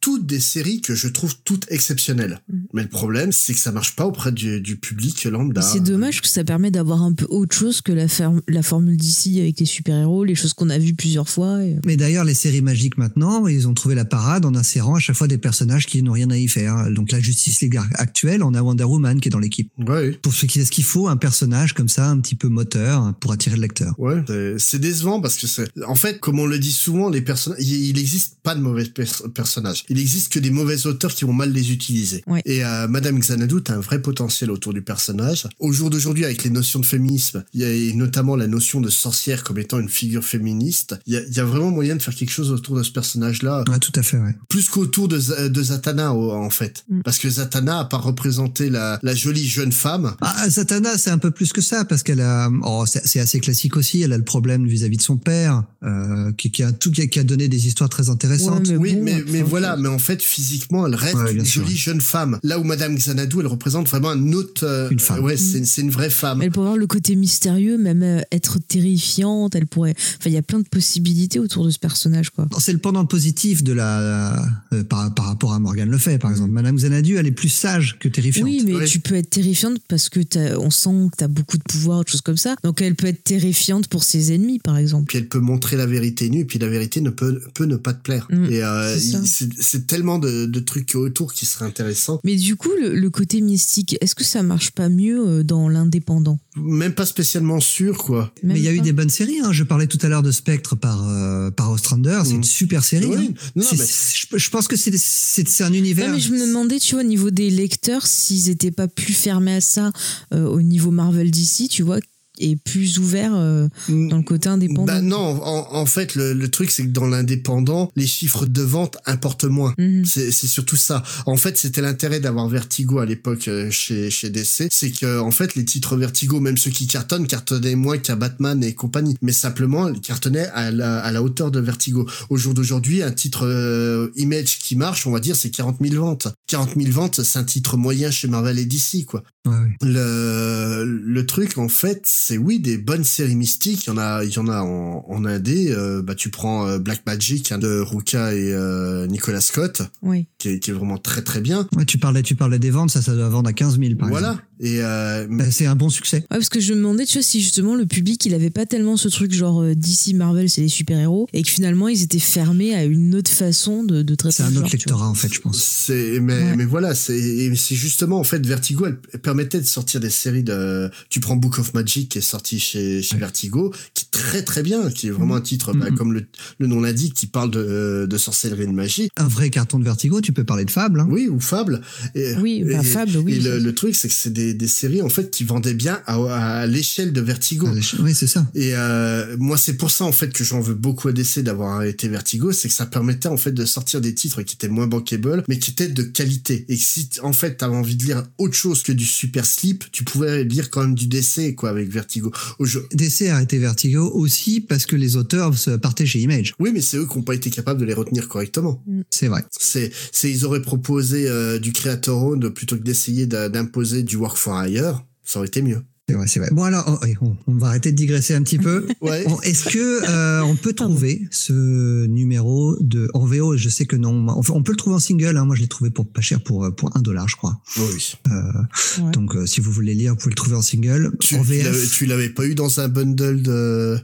toutes des séries que je trouve toutes exceptionnelles. Mhm. Mais le problème, c'est que ça marche pas auprès du, du public lambda. C'est dommage que ça permet d'avoir un peu autre chose que la, ferme- la formule d'ici avec les super-héros, les choses qu'on a vues plusieurs fois. et- Mais d'ailleurs, les séries magiques maintenant, ils ont trouvé la parade en insérant à chaque fois des personnages qui n'ont rien à y faire. Donc la Justice League actuelle, on a Wonder Woman qui est dans l'équipe. Ouais, Pour ce qui est ce qu'il faut, un personnage comme ça, un petit peu moteur, pour attirer le lecteur. ouais, c'est- décevant parce que c'est, en fait, comme on le dit souvent, les personnages, il il existe pas de mauvais pers- personnages. Il existe que des mauvais auteurs qui vont mal les utiliser. Ouais. Et euh, Madame Xanadu a un vrai potentiel autour du personnage. Au jour d'aujourd'hui, avec les notions de féminisme, il y a et notamment la notion de sorcière comme étant une figure féministe, il y a, il y a vraiment moyen de faire quelque chose autour de ce personnage-là, Ouais, tout à fait, ouais. plus qu'autour de, de Zatanna en fait. Mm. Parce que Zatanna a pas représenté la, la jolie jeune femme. Ah, Satana, c'est un peu plus que ça parce qu'elle a, oh, c'est c'est assez classique aussi. Elle a le problème vis-à-vis de son père, euh, qui, qui a tout, qui a, qui a donné des histoires très intéressantes. Ouais, Oui, bon, mais, mais voilà, mais en fait, physiquement, elle reste Ouais, une sûr. jolie jeune femme. Là où Madame Xanadu, elle représente vraiment un autre... euh, Une femme. Ouais, c'est c'est une vraie femme. Elle pourrait avoir le côté mystérieux, même euh, être terrifiante. Elle pourrait. Enfin, il y a plein de possibilités autour de ce personnage, quoi. C'est le pendant positif de la, euh, par, par rapport à Morgane Le Fay, par exemple. Madame Xanadu, elle est plus sage que terrifiante. Oui, mais tu peux être terrifiante parce que t'as- on sent que tu as beaucoup de pouvoir, des choses comme ça. Donc elle peut être terrifiante pour ses ennemis, par exemple. Puis elle peut montrer la vérité nue, puis la vérité ne peut, peut ne pas te plaire. Mm, et euh, c'est c'est tellement de, de trucs autour qui seraient intéressants. Mais du coup, le, le côté mystique, est-ce que ça marche pas mieux euh, dans l'indépendant? Même pas spécialement sûr, quoi. Mais il y a eu des bonnes séries. Hein. Je parlais tout à l'heure de Spectre par, euh, par Ostrander. C'est Mm. une super série. Oui. hein. Non, mais- je, je pense que c'est un univers. Ouais, mais je me demandais, tu vois, au niveau des lecteurs, s'ils étaient pas plus fermés à ça euh, au niveau Marvel DC, tu vois, et plus ouverts euh, dans le côté indépendant. Bah non, en, en fait, le, le truc, c'est que dans l'indépendant, les chiffres de vente importent moins. C'est c'est surtout ça. En fait, c'était l'intérêt d'avoir Vertigo à l'époque euh, chez, chez DC. C'est que, en fait, les titres Vertigo, même ceux qui cartonnent, cartonnaient moins qu'à Batman et compagnie. Mais simplement, ils cartonnaient à la, à la hauteur de Vertigo. Au jour d'aujourd'hui, un titre euh, Image qui marche, on va dire, c'est 40 000 ventes. 40 000 ventes, c'est un titre moyen chez Marvel et DC, quoi. Ouais, ouais. Le, le truc, en fait, c'est oui, des bonnes séries mystiques. Il y en a, il y en a en, en indé. Euh, bah, tu prends euh, Black Magic hein, de Ruka et euh, Nicolas Scott, Oui. qui est, qui est vraiment très très bien. Ouais, tu parlais, tu parlais des ventes, ça, ça doit vendre à 15 000 par voilà. exemple. Et euh, Euh, C'est un bon succès. Ouais, parce que je me demandais, tu vois, si justement le public, il avait pas tellement ce truc genre euh, DC, Marvel, c'est les super-héros, et que finalement ils étaient fermés à une autre façon de, de traiter C'est un autre lectorat en fait, je pense. c'est mais Ouais. mais voilà, c'est c'est justement en fait Vertigo, elle, elle permettait de sortir des séries de. Tu prends Book of Magic qui est sorti chez chez Ouais. Vertigo, qui est très très bien, qui est vraiment un titre bah, Mhm. comme le le nom l'indique, qui parle de de sorcellerie et de magie. Un vrai carton de Vertigo, tu peux parler de Fable. Hein. Oui, ou Fable. Et, Oui, bah, et- Fable, oui, Et le, le truc, c'est que c'est des, des séries en fait qui vendaient bien à, à l'échelle de Vertigo. Oui, c'est ça. Et euh, moi, c'est pour ça en fait que j'en veux beaucoup à DC d'avoir arrêté Vertigo, c'est que ça permettait en fait de sortir des titres qui étaient moins bankable, mais qui étaient de qualité. Et que si en fait t'avais envie de lire autre chose que du super slip, tu pouvais lire quand même du DC quoi avec Vertigo. Au jeu. DC a arrêté Vertigo aussi parce que les auteurs se partaient chez Image. Oui, mais c'est eux qui n'ont pas été capables de les retenir correctement. C'est vrai. C'est, c'est ils auraient proposé euh, du creator owned plutôt que d'essayer d'imposer du work for hire. Ça aurait été mieux. C'est vrai, c'est vrai. Bon alors, oh, on, on va arrêter de digresser un petit peu. Ouais. Bon, Est-ce que euh, on peut trouver ce numéro de en VO Je sais que non. On, on peut le trouver en single. Hein. Moi, je l'ai trouvé pour pas cher, pour euh, pour un dollar, je crois. Oui. Ouais. Donc, euh, si vous voulez lire, vous pouvez le trouver en single. Tu, en VF. tu l'avais pas eu dans un bundle de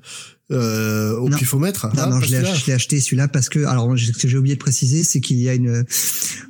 euh, au pifomètre Non, Ah, non, je l'ai ach- acheté celui-là parce que, alors, ce que j'ai oublié de préciser, c'est qu'il y a une,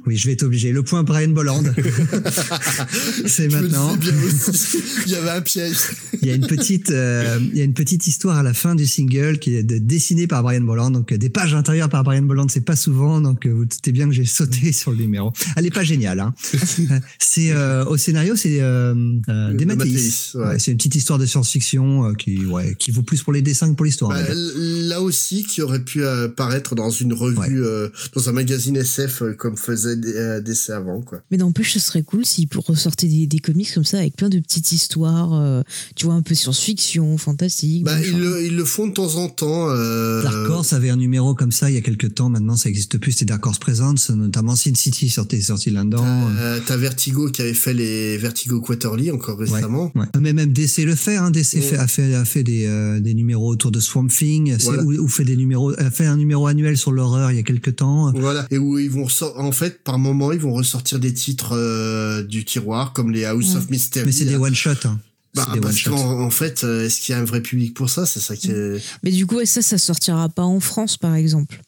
oui, je vais être obligé. Le point Brian Bolland. c'est maintenant. bien aussi. Il y avait un piège. Il y a une petite, euh, il y a une petite histoire à la fin du single qui est de- dessinée par Brian Bolland. Donc, euh, des pages intérieures par Brian Bolland, c'est pas souvent. Donc, euh, vous doutez bien que j'ai sauté sur le numéro. Elle est pas géniale, hein. Euh, c'est, euh, au scénario, c'est, euh, euh, ouais. Ouais, c'est une petite histoire de science-fiction euh, qui, ouais, qui vaut plus pour les dessins que pour l'histoire. Bah, là aussi, qui aurait pu euh, paraître dans une revue, Ouais. euh, dans un magazine SF euh, comme faisait euh, DC avant, quoi. Mais n'empêche, ce serait cool s'ils ressortaient des, des comics comme ça avec plein de petites histoires, euh, tu vois, un peu science-fiction, fantastique. Bah, ils le, ils le font de temps en temps. Euh, Dark Horse avait un numéro comme ça il y a quelques temps. Maintenant, ça existe plus. C'est Dark Horse Presents, notamment Sin City sorti, sorti là-dedans. euh, T'as Vertigo qui avait fait les Vertigo Quarterly encore récemment. Ouais. Mais même DC le fait. Hein. DC Ouais. fait, a fait, a fait des, euh, des numéros autour de Swamp Thing, Voilà. ou, ou fait des numéros, a fait un numéro annuel sur l'horreur il y a quelques temps. Voilà. Et où ils vont en fait, par moment, ils vont ressortir des titres euh, du tiroir, comme les House Ouais. of Mystery. Mais c'est des one shot. Hein. Bah, parce qu'en en fait, euh, est-ce qu'il y a un vrai public pour ça? C'est ça qui est... Mais du coup, ça, ça sortira pas en France, par exemple.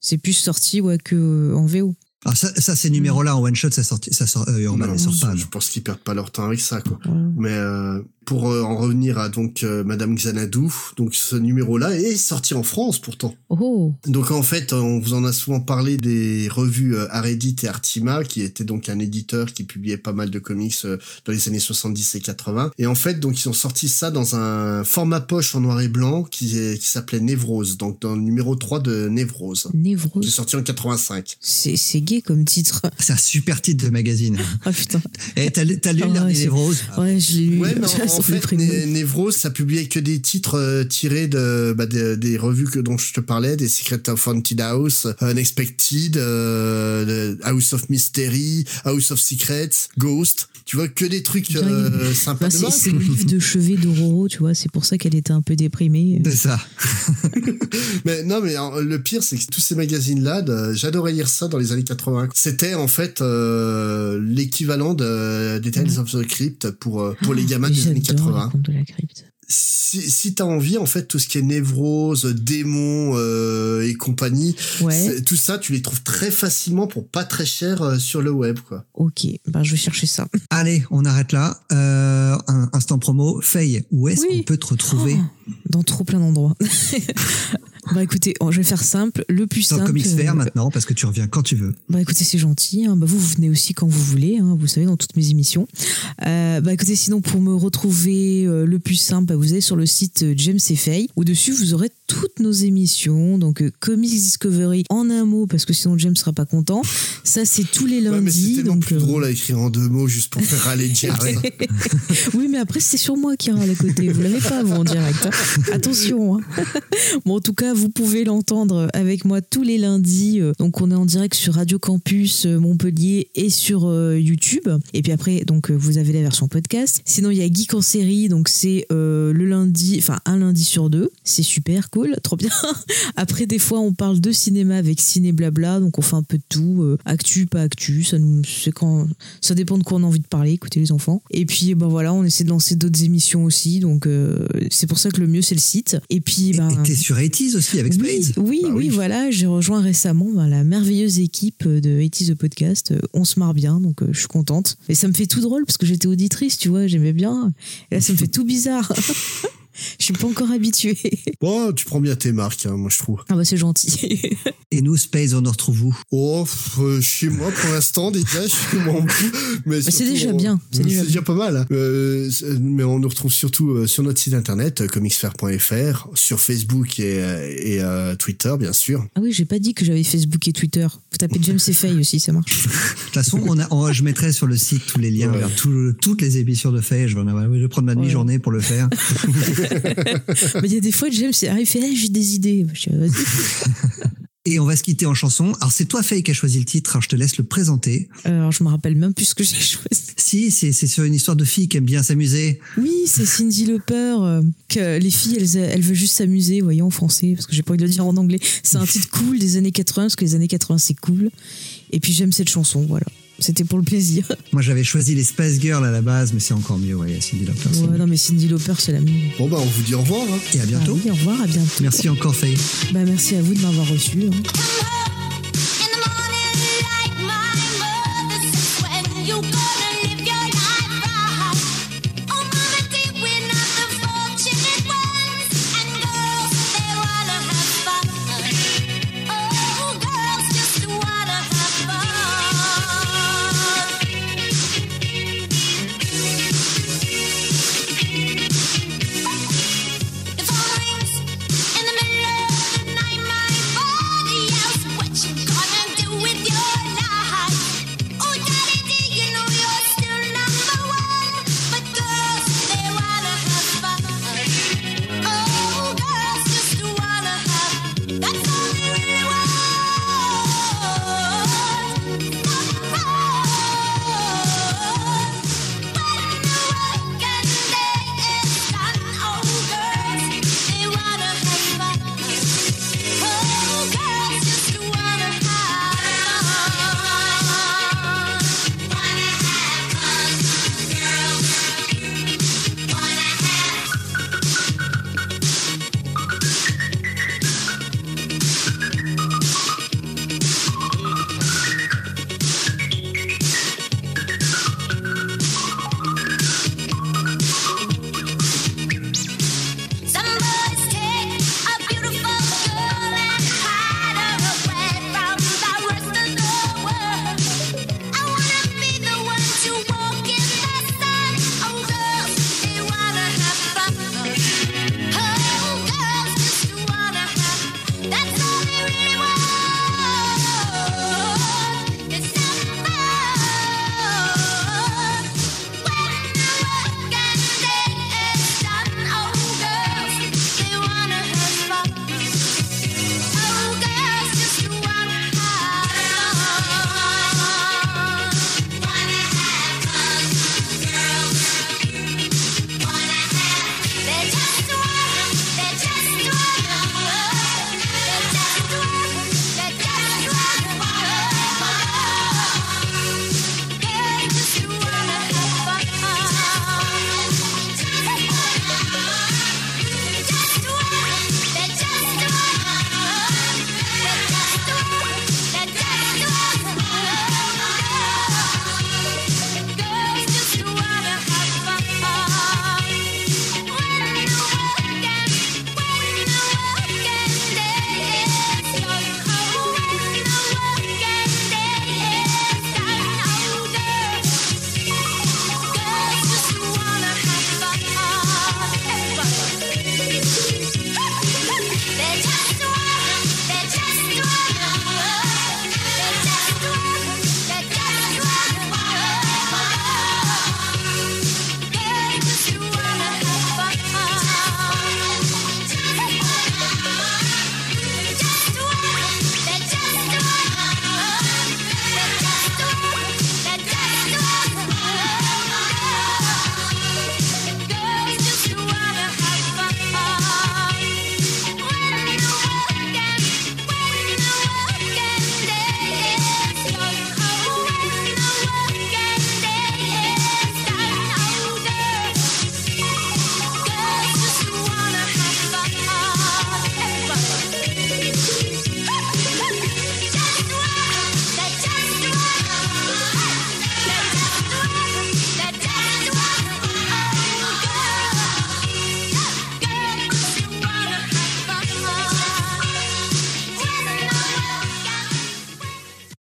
C'est plus sorti ouais, que euh, en VO. Alors ça, ça ces numéros-là en one shot, ça sort, ça sort, euh, Non, sort pas. je non. pense qu'ils perdent pas leur temps avec ça, quoi. Ouais. Mais euh, pour euh, en revenir à donc euh, Madame Xanadu, donc ce numéro-là est sorti en France pourtant. Oh, Donc en fait, on vous en a souvent parlé des revues euh, Aredit et Artima, qui était donc un éditeur qui publiait pas mal de comics euh, dans les années 70 et 80. Et en fait, donc ils ont sorti ça dans un format poche en noir et blanc qui, est- qui s'appelait Névrose, donc dans le numéro 3 de Névrose, qui est Névrose. sorti en 85. C'est c'est gay comme titre. C'est un super titre de magazine. Ah putain. Et t'as lu t'as lu le ouais, dernier c'est- Névrose? Ouais, je l'ai lu. Ouais, mais en, Ça en fait. Né- Névrose, ça publiait que des titres euh, tirés de, bah, des- des revues que dont je te parlais, des Secret of Haunted House, Unexpected, euh, House of Mystery, House of Secrets, Ghost. Tu vois que des trucs euh, sympas Bah, c'est le livre de chevet d'Auroro, tu vois, c'est pour ça qu'elle était un peu déprimée. C'est ça. Mais non, mais le pire, c'est que tous ces magazines-là, j'adorais lire ça dans les années 80. C'était en fait euh, l'équivalent de, des Tales of the Crypt pour euh, pour les gamins des années J'adore 80. le conte de la crypte. si, si t'as envie, en fait, tout ce qui est névrose, démons euh, et compagnie, Ouais, tout ça, tu les trouves très facilement pour pas très cher euh, sur le web, quoi. ok, bah je vais chercher ça. Allez, on arrête là. Euh, un instant promo. Faye, où est-ce Oui. qu'on peut te retrouver? Oh, dans trop plein d'endroits. bah écoutez, oh, je vais faire simple, le plus simple. Comics Fair euh, maintenant, parce que tu reviens quand tu veux. Bah écoutez, c'est gentil. hein. Bah, vous, vous venez aussi quand vous voulez, hein, vous savez, dans toutes mes émissions. Euh, bah écoutez, sinon, pour me retrouver euh, le plus simple, bah, vous allez sur le site euh, James et Faye, où dessus, vous aurez toutes nos émissions. Donc, euh, Comics Discovery en un mot, parce que sinon, James sera pas content. Ça, c'est tous les Ouais, mais c'est lundis. tellement donc, plus euh, drôle à écrire en deux mots juste pour faire râler James. oui, mais après, c'est sur moi qui râle à côté. Vous l'avez pas, vous, en direct. hein. Attention. hein. Bon, en tout cas, vous pouvez l'entendre avec moi tous les lundis. Euh, Donc, on est en direct sur Radio Campus Montpellier et sur euh, YouTube. Et puis après, donc, vous avez la version podcast. Sinon, il y a Geek en série. Donc, c'est le lundi, enfin, un lundi sur deux. C'est super cool, trop bien. Après, des fois, on parle de cinéma avec Ciné Blabla. Donc, on fait un peu de tout. euh, actu, pas actu. Ça, nous, c'est quand, ça dépend de quoi on a envie de parler. Écoutez, les enfants. Et puis, ben voilà, on essaie de lancer d'autres émissions aussi. Donc, euh, c'est pour ça que le mieux, c'est le site. Et puis, Et- ben. T'es sur 80s aussi avec Spades? oui, Bah oui, oui. voilà. J'ai rejoint récemment ben, la merveilleuse équipe de 80 The Podcast. On se marre bien, donc euh, je suis contente. Et ça me fait tout drôle parce que j'étais auditrice, tu vois, j'aimais bien. Et là, ça me fait tout bizarre. Je suis pas encore habituée. bon, tu prends bien tes marques, hein, moi je trouve. Ah bah c'est gentil. Et nous, Spades, on nous retrouve où? Oh, euh, chez moi pour l'instant déjà, je suis fous. Mais c'est surtout, déjà on- bien, c'est déjà déjà pas mal. hein. Euh, c'est- mais on nous retrouve surtout euh, sur notre site internet euh, comicsfair.fr, sur Facebook et, euh, et euh, Twitter bien sûr. Ah oui, j'ai pas dit que j'avais Facebook et Twitter. Vous tapez James et Faye aussi, ça marche. De toute façon, on a, on- je mettrai sur le site tous les liens Ouais. vers tout- toutes les émissions de Faye. Je vais, en avoir- je vais prendre ma Ouais. demi-journée pour le faire. Mais il y a des fois, James il fait Ah, j'ai des idées. Je dis, Vas-y. Et on va se quitter en chanson. Alors, c'est toi, Faye, qui a choisi le titre. Alors, je te laisse le présenter. Alors, je me rappelle même plus ce que j'ai choisi. Si, c'est c'est sur une histoire de fille qui aime bien s'amuser. Oui, c'est Cindy Lauper. euh, que les filles, elles, elles veulent juste s'amuser, voyons, en français, parce que j'ai pas envie de le dire en anglais. C'est un titre cool des années 80, parce que les années 80, c'est cool. Et puis, j'aime cette chanson, voilà. C'était pour le plaisir. Moi, j'avais choisi les Spice Girls à la base, mais c'est encore mieux, ouais, Cindy Lauper. c'est Ouais, non, mais Cindy Lauper, c'est la mieux. Bon bah on vous dit au revoir. hein. Et à bientôt. Ah oui, au revoir, à bientôt. Merci encore, Faye. Bah, merci à vous de m'avoir reçu. hein.